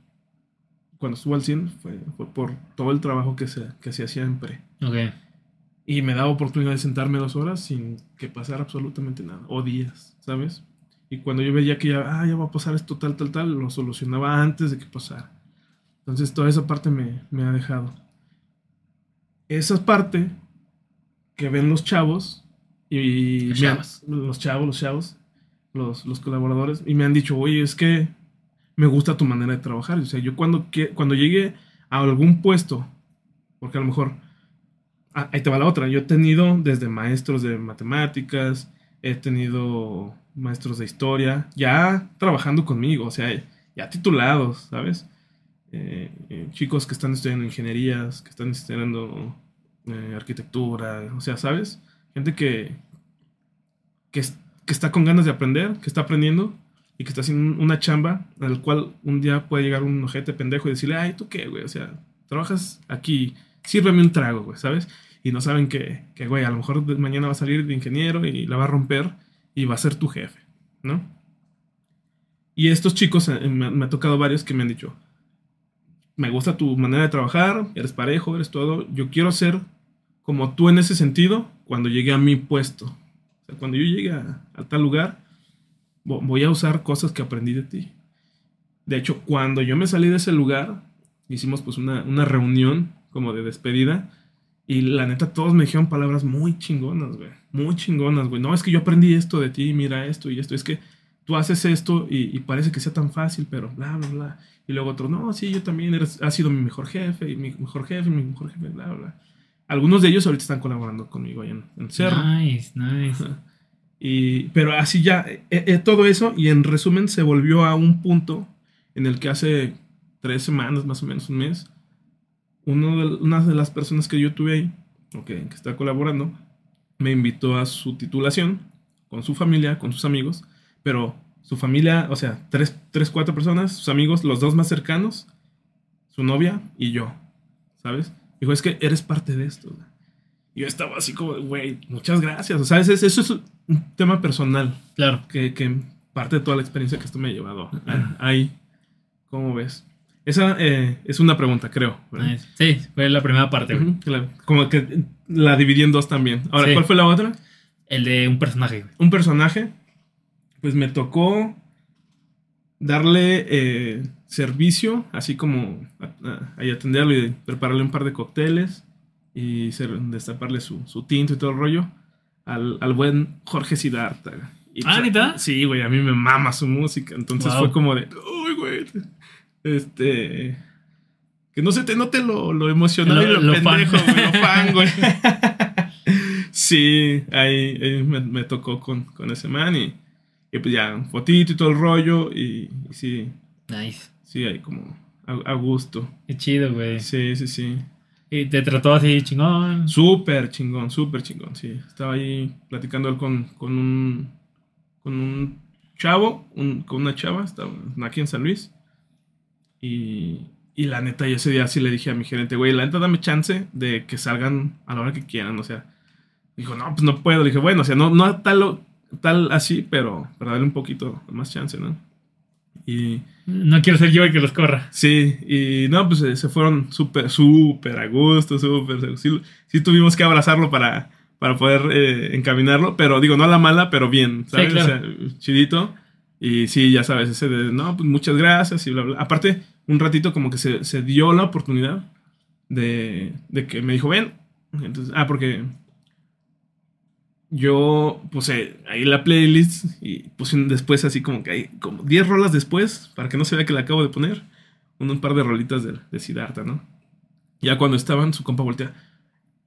Cuando estuvo al 100, fue, fue por todo el trabajo que se, que se hacía en pre. Ok. Y me daba oportunidad de sentarme dos horas sin que pasara absolutamente nada. O días, ¿sabes? Y cuando yo veía que ya, ah, ya va a pasar esto, tal, tal, tal, lo solucionaba antes de que pasara. Entonces toda esa parte me, me ha dejado. Esa parte que ven los chavos y Los chavos. los chavos, los chavos, los, los colaboradores, y me han dicho, oye, es que me gusta tu manera de trabajar. O sea, yo cuando, cuando llegue a algún puesto, porque a lo mejor Ah, ahí te va la otra. Yo he tenido desde maestros de matemáticas, he tenido maestros de historia, ya trabajando conmigo, o sea, ya titulados, ¿sabes? eh, eh, chicos que están estudiando ingenierías, que están estudiando eh, arquitectura, o sea, ¿sabes? Gente que, que, que está con ganas de aprender, que está aprendiendo y que está haciendo una chamba al cual un día puede llegar un ojete pendejo y decirle, ay, ¿tú qué, güey? O sea, trabajas aquí, sírveme un trago, güey, ¿sabes? Y no saben que, que, güey, a lo mejor mañana va a salir de ingeniero y la va a romper y va a ser tu jefe, ¿no? Y estos chicos, eh, me, me ha tocado varios que me han dicho, me gusta tu manera de trabajar, eres parejo, eres todo, yo quiero ser como tú en ese sentido cuando llegue a mi puesto. O sea, cuando yo llegue a, tal lugar, voy a usar cosas que aprendí de ti. De hecho, cuando yo me salí de ese lugar, hicimos pues una, una reunión como de despedida. Y la neta, todos me dijeron palabras muy chingonas, güey. Muy chingonas, güey. No, es que yo aprendí esto de ti, mira esto y esto. Es que tú haces esto y, y parece que sea tan fácil, pero bla, bla, bla. Y luego otro, no, sí, yo también eres, has sido mi mejor jefe, y mi mejor jefe, y mi mejor jefe, bla, bla. Algunos de ellos ahorita están colaborando conmigo ahí en, en Cerro. Nice, nice. Ajá. Y, pero así ya, eh, eh, todo eso, y en resumen, se volvió a un punto en el que hace tres semanas, más o menos un mes, uno de, una de las personas que yo tuve ahí, o que, está colaborando, me invitó a su titulación con su familia, con sus amigos, pero su familia, o sea, tres, tres, cuatro personas, sus amigos, los dos más cercanos, su novia y yo, ¿sabes? Dijo, es que eres parte de esto. güey". Y yo estaba así como, güey, muchas gracias. O sea, eso es un tema personal Claro. que, que parte de toda la experiencia que esto me ha llevado a- ahí. ¿Cómo ves? Esa eh, es una pregunta, creo. ¿verdad? Sí, fue la primera parte, güey. Ujú, claro. Como que la dividí en dos también. Ahora, Sí. ¿cuál fue la otra? El de un personaje, güey. Un personaje. Pues me tocó darle eh, servicio, así como ahí atenderlo y prepararle un par de cócteles y ser- destaparle su, su tinto y todo el rollo al, al buen Jorge Siddhartha. Y, Ah, ¿neta? Sí, güey, a mí me mama su música. Entonces Wow. fue como de, uy, güey. Este. Que no se te note lo, lo emocionado Lo- y lo, lo fan. pendejo, güey, lo fan, güey. sí, ahí, ahí me, me tocó con, con ese man y, y pues ya, fotito y todo el rollo y, y sí, Nice. sí, ahí como a, a gusto. Qué chido, güey. Sí, sí, sí. Y te trató así chingón. Súper chingón, súper chingón, sí. Estaba ahí platicando él con, con un con un chavo, un- con una chava, estaba aquí en San Luis. Y, y la neta, yo ese día sí le dije a mi gerente, güey, la neta dame chance de que salgan a la hora que quieran, o sea. Dijo, no, pues no puedo. Le dije, bueno, o sea, no, no tal, tal así, pero para darle un poquito más chance, ¿no? Y, No quiero ser yo el que los corra. Sí, y no, pues eh, se fueron súper, súper a gusto, súper. Sí, sí tuvimos que abrazarlo para, para poder eh, encaminarlo, pero digo, no a la mala, pero bien, ¿sabes? claro. O sea, chidito. Y sí, ya sabes, ese de, no, pues muchas gracias y bla, bla. Aparte, un ratito como que se, se dio la oportunidad de, de que me dijo, ven. Entonces, ah, porque yo puse ahí la playlist y puse después así como que hay como 10 rolas después, para que no se vea que la acabo de poner, un, par de rolitas de, de Siddhartha, ¿no? Ya cuando estaban, su compa voltea,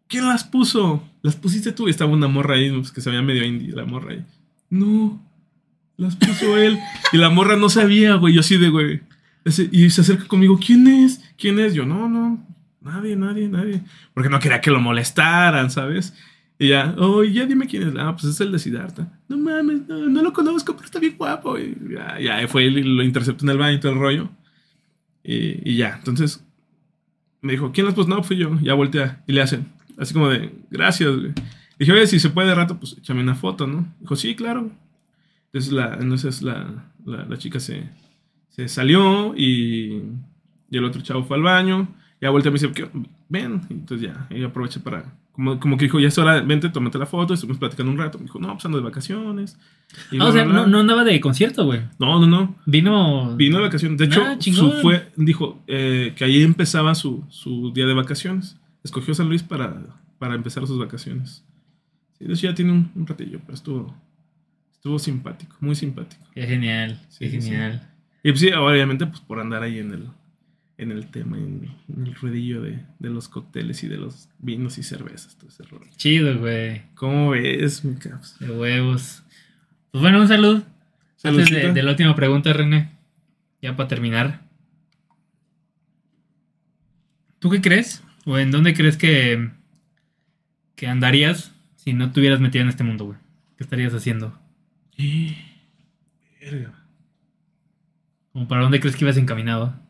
¿quién las puso? ¿Las pusiste tú? Y estaba una morra ahí, pues, que se veía medio indie, la morra ahí. No, las puso él. Y la morra no sabía, güey, yo así de, güey. Y se acerca conmigo, ¿quién es? ¿Quién es? Yo, no, no, nadie, nadie, nadie. Porque no quería que lo molestaran, ¿sabes? Y ya, oh, ya dime quién es. Ah, pues es el de Siddhartha. No mames, no, no lo conozco, pero está bien guapo. Y ya, ya fue él y lo interceptó en el baño y todo el rollo. Y, y ya, entonces me dijo, ¿quién las puso? No, fui yo. Ya voltea y le hacen, así como de, gracias, güey. Dije, oye, si se puede de rato, pues échame una foto, ¿no? Dijo, sí, claro. Entonces la, entonces la, la, chica se, se salió y, y el otro chavo fue al baño. Ya voltea y me dice, "¿Qué? ven. Entonces ya, ella aprovecha para, como, como que dijo, ya es hora, vente, tómate la foto. Estuvimos platicando un rato. Me dijo, no, pues ando de vacaciones. Y Ah, bla, o sea, bla, bla. no, no andaba de concierto, güey. no, no, no. Vino. Vino de vacaciones. De hecho, Ah, su fue, dijo eh, que ahí empezaba su, su día de vacaciones. Escogió San Luis para, para empezar sus vacaciones. Sí, de hecho ya tiene un, un ratillo, pero estuvo, estuvo simpático, muy simpático. Qué genial. Sí, qué sí, genial. Y pues sí, obviamente pues por andar ahí en el, en el tema, en, en el ruedillo de, de los cócteles y de los vinos y cervezas, todo ese rollo. Chido, güey. ¿Cómo ves, mi caps? De huevos. Pues bueno, un salud. Antes de, de la última pregunta, René. Ya para terminar. ¿Tú qué crees? ¿O en dónde crees que, que andarías si no te hubieras metido en este mundo, güey? ¿Qué estarías haciendo? Verga. ¿O para dónde crees que ibas encaminado?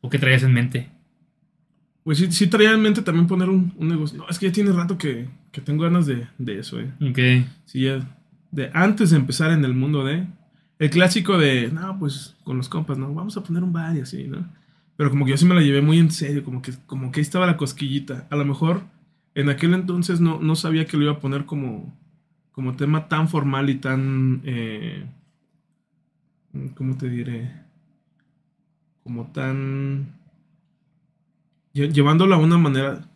¿O qué traías en mente? Pues sí, sí traía en mente también poner un, un negocio. No, es que ya tiene rato que, que tengo ganas de, de eso, eh. Ok. Sí, ya. De antes de empezar en el mundo de. El clásico de. No, pues con los compas, ¿no? Vamos a poner un bar y así, ¿no? Pero como que yo sí me la llevé muy en serio, como que, como que ahí estaba la cosquillita. A lo mejor en aquel entonces no, no sabía que lo iba a poner como, como tema tan formal y tan. Eh, ¿Cómo te diré? Como tan. lle- Llevándolo a una manera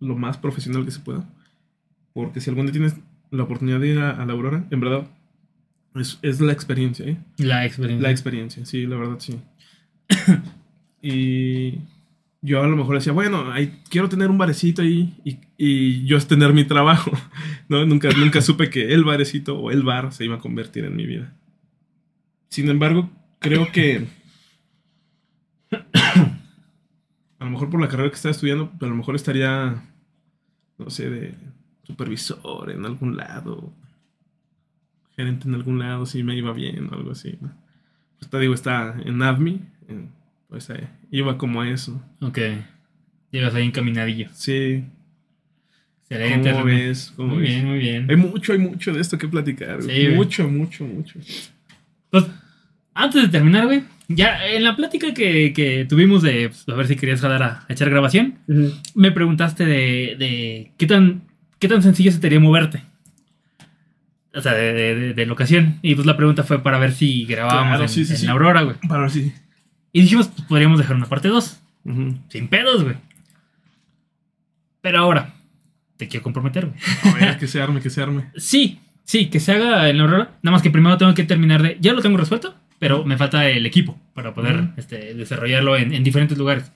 lo más profesional que se pueda. Porque si algún día tienes la oportunidad de ir a, a la Aurora, en verdad, es, es la experiencia, ¿eh? La experiencia. La experiencia, sí, la verdad, sí. y yo a lo mejor decía, bueno, ahí, quiero tener un barecito ahí y, y yo es tener mi trabajo, ¿no? Nunca, nunca supe que el barecito o el bar se iba a convertir en mi vida. Sin embargo, creo que a lo mejor por la carrera que estaba estudiando, a lo mejor estaría, no sé, de supervisor en algún lado, gerente en algún lado, si me iba bien o algo así. ¿no? Pues te digo, está en ADMI, pues eh, iba como a eso. Ok. Llegas ahí encaminadillo. Sí, Excelente. ¿cómo ves? ¿Cómo Muy ves? bien, muy bien. Hay mucho, hay mucho de esto que platicar. Sí, mucho, mucho, mucho. Pues, antes de terminar, güey, ya en la plática que, que tuvimos de pues, a ver si querías jalar a, a echar grabación, me preguntaste de, de qué tan qué tan sencillo se te haría moverte. O sea, de, de, de- locación. Y pues la pregunta fue para ver si grabábamos Claro, en, sí, sí, en sí. la Aurora, güey. Para ver si. Y dijimos, pues podríamos dejar una parte 2. Ujú. Sin pedos, güey. Pero ahora, te quiero comprometer, güey. A ver, que se arme, que se arme. Sí, sí, que se haga en Aurora. Nada más que primero tengo que terminar de. Ya lo tengo resuelto, pero me falta el equipo para poder Ujú. este, desarrollarlo en, en diferentes lugares.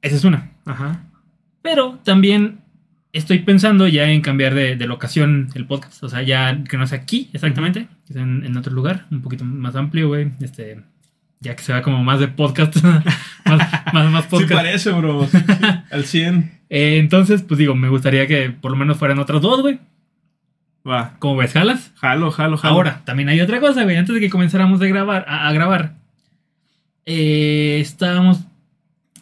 Esa es una. Ajá. Pero también estoy pensando ya en cambiar de, de locación el podcast. O sea, ya que no sea aquí exactamente, que sea en, en otro lugar, un poquito más amplio, güey. Este, ya que se como más de podcast. más, más, más Sí podcast. parece, bro. Sí, sí. Al 100. Eh, entonces, pues digo, me gustaría que por lo menos fueran otros dos, güey. Va. ¿Cómo ves, jalas? Jalo, jalo, jalo. Ahora, también hay otra cosa, güey. Antes de que comenzáramos de grabar, a, a grabar, eh, estábamos,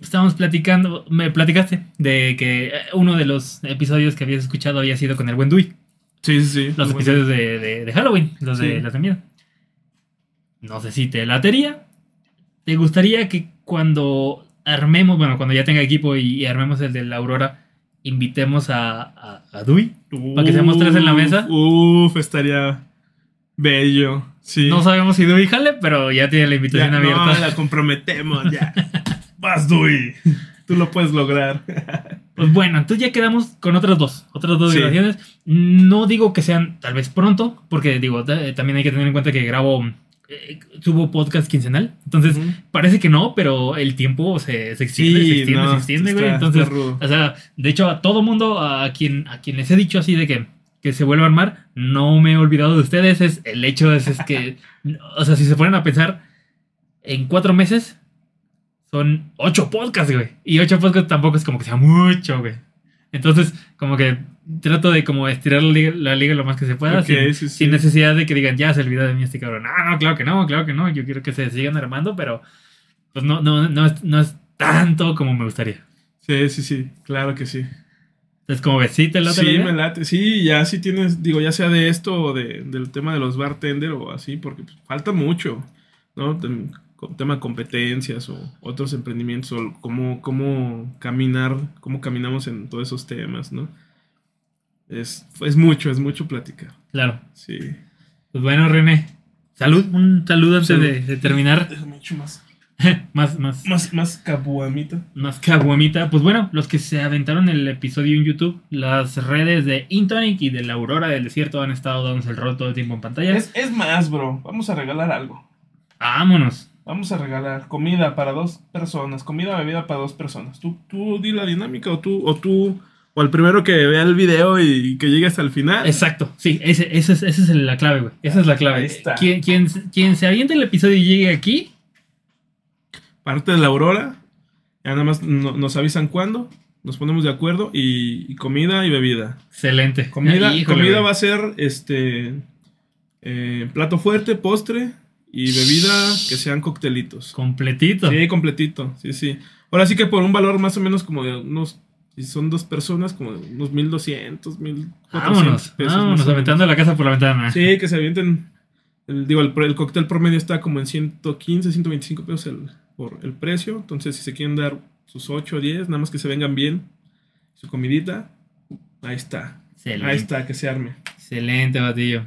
estábamos platicando, me platicaste de que eh, uno de los episodios que habías escuchado había sido con el buen Dui. Sí, sí, sí. Los episodios de, de- de Halloween, los de Sí. la semilla. No sé si te latería. ¿Te gustaría que cuando armemos, bueno, cuando ya tenga equipo y, y armemos el de la Aurora, invitemos a, a, a Dui? ¿Para que seamos tres en la mesa? Uf, estaría bello. Sí. No sabemos si Dui jale, pero ya tiene la Ya, invitación no, abierta. la comprometemos, ya. Vas, Dui. Tú lo puedes lograr. Pues bueno, entonces ya quedamos con otras dos, otras dos Sí. grabaciones. No digo que sean tal vez pronto, porque digo, ta- también hay que tener en cuenta que grabo, eh, subo podcast quincenal. Entonces, parece que no, pero el tiempo se, se extiende, se extiende, no, se extiende, güey. Entonces, o sea, de hecho, a todo mundo, a quien, a quien les he dicho así de que, que se vuelva a armar, no me he olvidado de ustedes. Es, el hecho es, es que, o sea, si se ponen a pensar, en cuatro meses son ocho podcasts, güey. Y ocho podcasts tampoco es como que sea mucho, güey. Entonces, como que trato de como estirar la liga, la liga lo más que se pueda, Ok, sin, sí, sí. sin necesidad de que digan, ya se olvidó de mí este cabrón. No, no, claro que no, claro que no. Yo quiero que se sigan armando, pero pues no, no, no, es, no es tanto como me gustaría. Sí, sí, sí. Claro que sí. Entonces, como ves, sí te late sí, la idea? me late. Sí, ya sí tienes, digo, ya sea de esto o de, del tema de los bartender o así, porque pues, falta mucho, ¿no? Tema de competencias o otros emprendimientos o cómo, cómo caminar, cómo caminamos en todos esos temas, ¿no? Es, es mucho, es mucho platicar. Claro. Sí. Pues bueno, René. Salud, un saludo antes Salud. De, de terminar. Déjame echar más. más, más, Más, más cabuamita. más caguamita. Pues bueno, los que se aventaron el episodio en YouTube, las redes de Intonic y de la Aurora del Desierto han estado dándose el rol todo el tiempo en pantalla. Es, es más, bro. Vamos a regalar algo. Vámonos. Vamos a regalar comida para dos personas, comida bebida para dos personas. Tú, tú di la dinámica o tú, o tú, o el primero que vea el video y que llegue hasta el final. Exacto, sí, ese, ese es, esa es la clave, güey. Esa es la clave. Ahí está. Quien, quien, quien se aviente el episodio y llegue aquí, Parte de la aurora Ya nada más no- nos avisan cuándo, nos ponemos de acuerdo y, y comida y bebida. Excelente. Comida, Híjole, comida güey. va a ser este eh, plato fuerte, postre y bebida que sean coctelitos. Completito. Sí, completito, sí, sí. Ahora sí que por un valor más o menos como de unos, si son dos personas, como de unos 1200, 1400 Vámonos. pesos. Vámonos, aventando la casa por la ventana. Sí, que se avienten. El, digo, el, el cóctel promedio está como en 115, 125 pesos el- por el precio. Entonces, si se quieren dar sus 8 o 10, nada más que se vengan bien, su comidita, ahí está. Excelente. Ahí está, que se arme. Excelente, Batillo.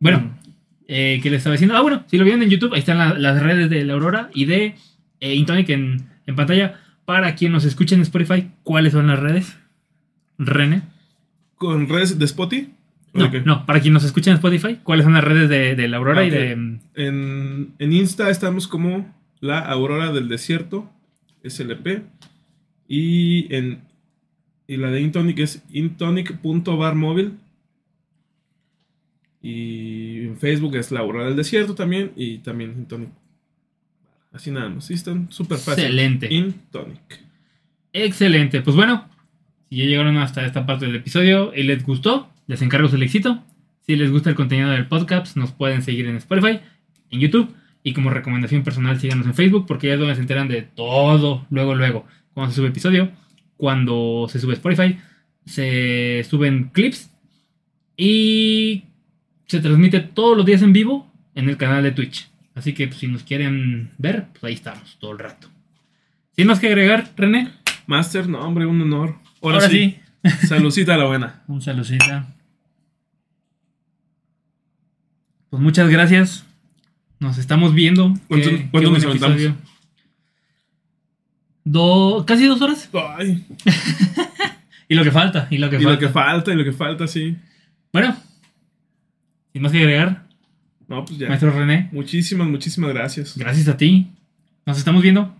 Bueno, Mm. Eh, ¿qué le estaba diciendo? Ah, bueno, si lo vieron en YouTube, ahí están la- las redes de la Aurora y de eh, Intonic en, en pantalla. Para quien nos escuche en Spotify, ¿cuáles son las redes? René. ¿Con redes de Spotify? No, no, para quien nos escuche en Spotify, ¿cuáles son las redes de, de la Aurora Ah, y de. En, en Insta estamos como la Aurora del Desierto, SLP. Y en y la de Intonic es intonic.barmóvil. Y en Facebook es la Aurora del Desierto también. Y también Intonic. Así nada más. Sí, están súper fácil. Excelente. Intonic. Excelente. Pues bueno, si ya llegaron hasta esta parte del episodio y les gustó, les encargo su éxito. Si les gusta el contenido del podcast, nos pueden seguir en Spotify, en YouTube y como recomendación personal síganos en Facebook porque ya es donde se enteran de todo luego, luego. Cuando se sube episodio, cuando se sube Spotify, se suben clips y se transmite todos los días en vivo en el canal de Twitch. Así que pues, si nos quieren ver, pues ahí estamos todo el rato. Sin más que agregar, René. Master, no, hombre, un honor. Ahora, Ahora, sí. sí. A la buena. Un saludcita. Pues muchas gracias. Nos estamos viendo. ¿Cuánto- Qué- cuánto qué nos aventamos? Do- casi dos horas. Ay, Y lo que falta. Y lo que y falta. lo que falta, y lo que falta, sí. Bueno. Sin más que agregar, No, pues ya. maestro René. Muchísimas, muchísimas gracias. Gracias a ti. Nos estamos viendo.